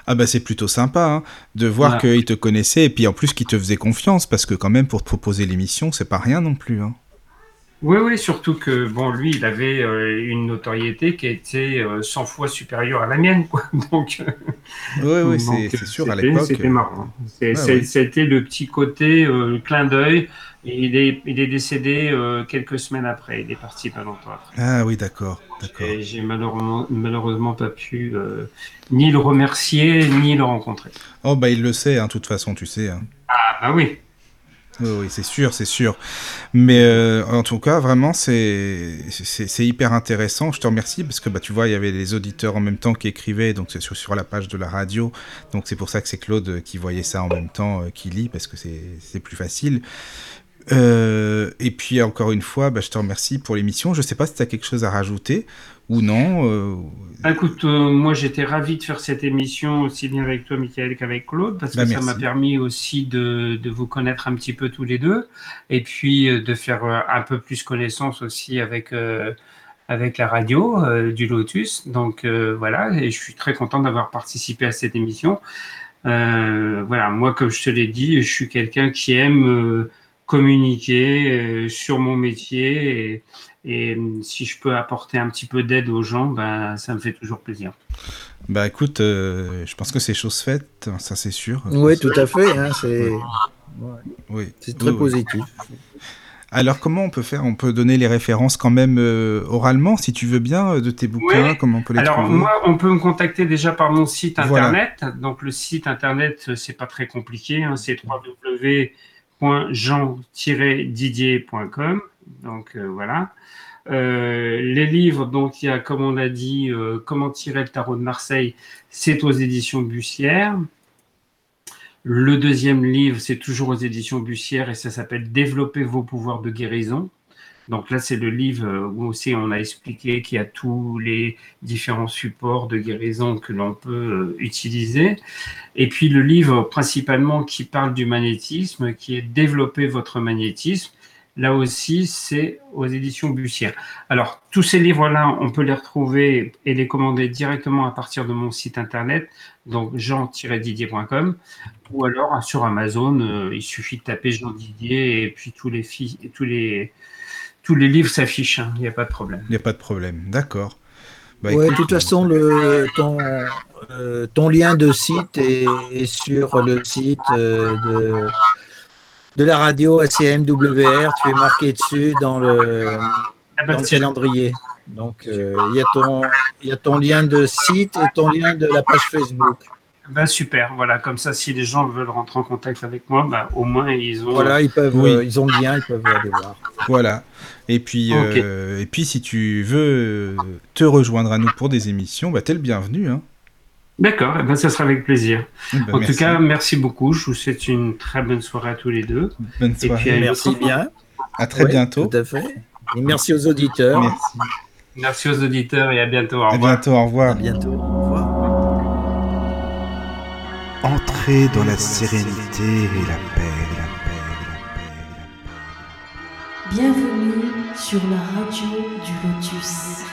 Ah bah c'est plutôt sympa hein, de voir qu'il te connaissait et puis en plus qu'il te faisait confiance parce que quand même pour te proposer l'émission c'est pas rien non plus. Hein. Oui, oui, surtout que bon, lui, il avait euh, une notoriété qui était 100 euh, fois supérieure à la mienne, quoi. (laughs) Donc, oui, oui, c'est sûr à l'époque. C'était marrant. C'était le petit côté clin d'œil il est, il est décédé euh, quelques semaines après. Il est parti pas longtemps après. Ah oui, d'accord. J'ai malheureusement, malheureusement pas pu euh, ni le remercier ni le rencontrer. Oh bah il le sait, hein, de toute façon, tu sais. Hein. Ah bah oui. Oui, c'est sûr, c'est sûr. Mais euh, en tout cas, vraiment, c'est hyper intéressant. Je te remercie parce que bah, tu vois, il y avait les auditeurs en même temps qui écrivaient, donc c'est sur, sur la page de la radio. Donc c'est pour ça que c'est Claude qui voyait ça en même temps, qui lit, parce que c'est plus facile. Euh, et puis encore une fois, bah, je te remercie pour l'émission. Je ne sais pas si tu as quelque chose à rajouter ou non. Euh... Écoute, euh, moi j'étais ravi de faire cette émission aussi bien avec toi, Michael, qu'avec Claude, parce que bah, ça m'a permis aussi de, de, vous connaître un petit peu tous les deux, et puis euh, de faire un peu plus connaissance aussi avec avec la radio du Lotus. Donc voilà, et je suis très content d'avoir participé à cette émission. voilà, moi comme je te l'ai dit, je suis quelqu'un qui aime communiquer sur mon métier et, euh, si je peux apporter un petit peu d'aide aux gens, ben, ça me fait toujours plaisir. Bah écoute, euh, je pense que c'est chose faite, ça c'est sûr. Oui, tout à fait. Hein, c'est oui. très positif. Alors comment on peut faire? On peut donner les références quand même oralement, si tu veux bien, de tes bouquins. Comment on peut les Alors moi, on peut me contacter déjà par mon site internet. Donc le site internet, c'est pas très compliqué. Hein, c'est www jean-didier.com. Donc euh, voilà. Euh, les livres, donc il y a, comme on a dit, euh, Comment tirer le tarot de Marseille, c'est aux éditions Bussière. Le deuxième livre, c'est toujours aux éditions Bussière et ça s'appelle Développer vos pouvoirs de guérison. Donc là, c'est le livre où aussi on a expliqué qu'il y a tous les différents supports de guérison que l'on peut euh, utiliser. Et puis le livre principalement qui parle du magnétisme, qui est Développer votre magnétisme. Là aussi, c'est aux éditions Bussière. Alors, tous ces livres-là, on peut les retrouver et les commander directement à partir de mon site internet, donc jean-didier.com, ou alors sur Amazon. Euh, il suffit de taper Jean Didier et puis tous les, tous les, tous les livres s'affichent, hein, il n'y a pas de problème. Il n'y a pas de problème, d'accord. Bah, de toute façon, le, ton, euh, ton, lien de site est, sur le site euh, de, de, la radio ACMWR. Tu es marqué dessus dans le, ah dans le calendrier. Donc, euh, il y, y, a ton lien de site et ton lien de la page Facebook. Ben super, voilà, comme ça, si les gens veulent rentrer en contact avec moi, ben, au moins ils ont. Voilà, ils peuvent, euh, ils ont le lien, ils peuvent aller voir. Voilà. Et puis, euh, et puis, si tu veux te rejoindre à nous pour des émissions, ben, t'es le bienvenu. Hein. D'accord, eh ben, ça sera avec plaisir. Eh ben, en tout cas, merci beaucoup. Je vous souhaite une très bonne soirée à tous les deux. Bonne soirée. Et puis, merci bien. À très bientôt. Tout à fait. Et merci aux auditeurs. Merci. Merci aux auditeurs et à bientôt. Au revoir. À bientôt. Au revoir. À bientôt. Au revoir. Entrez dans la sérénité et la paix, la paix, la paix, Bienvenue sur la radio du Lotus.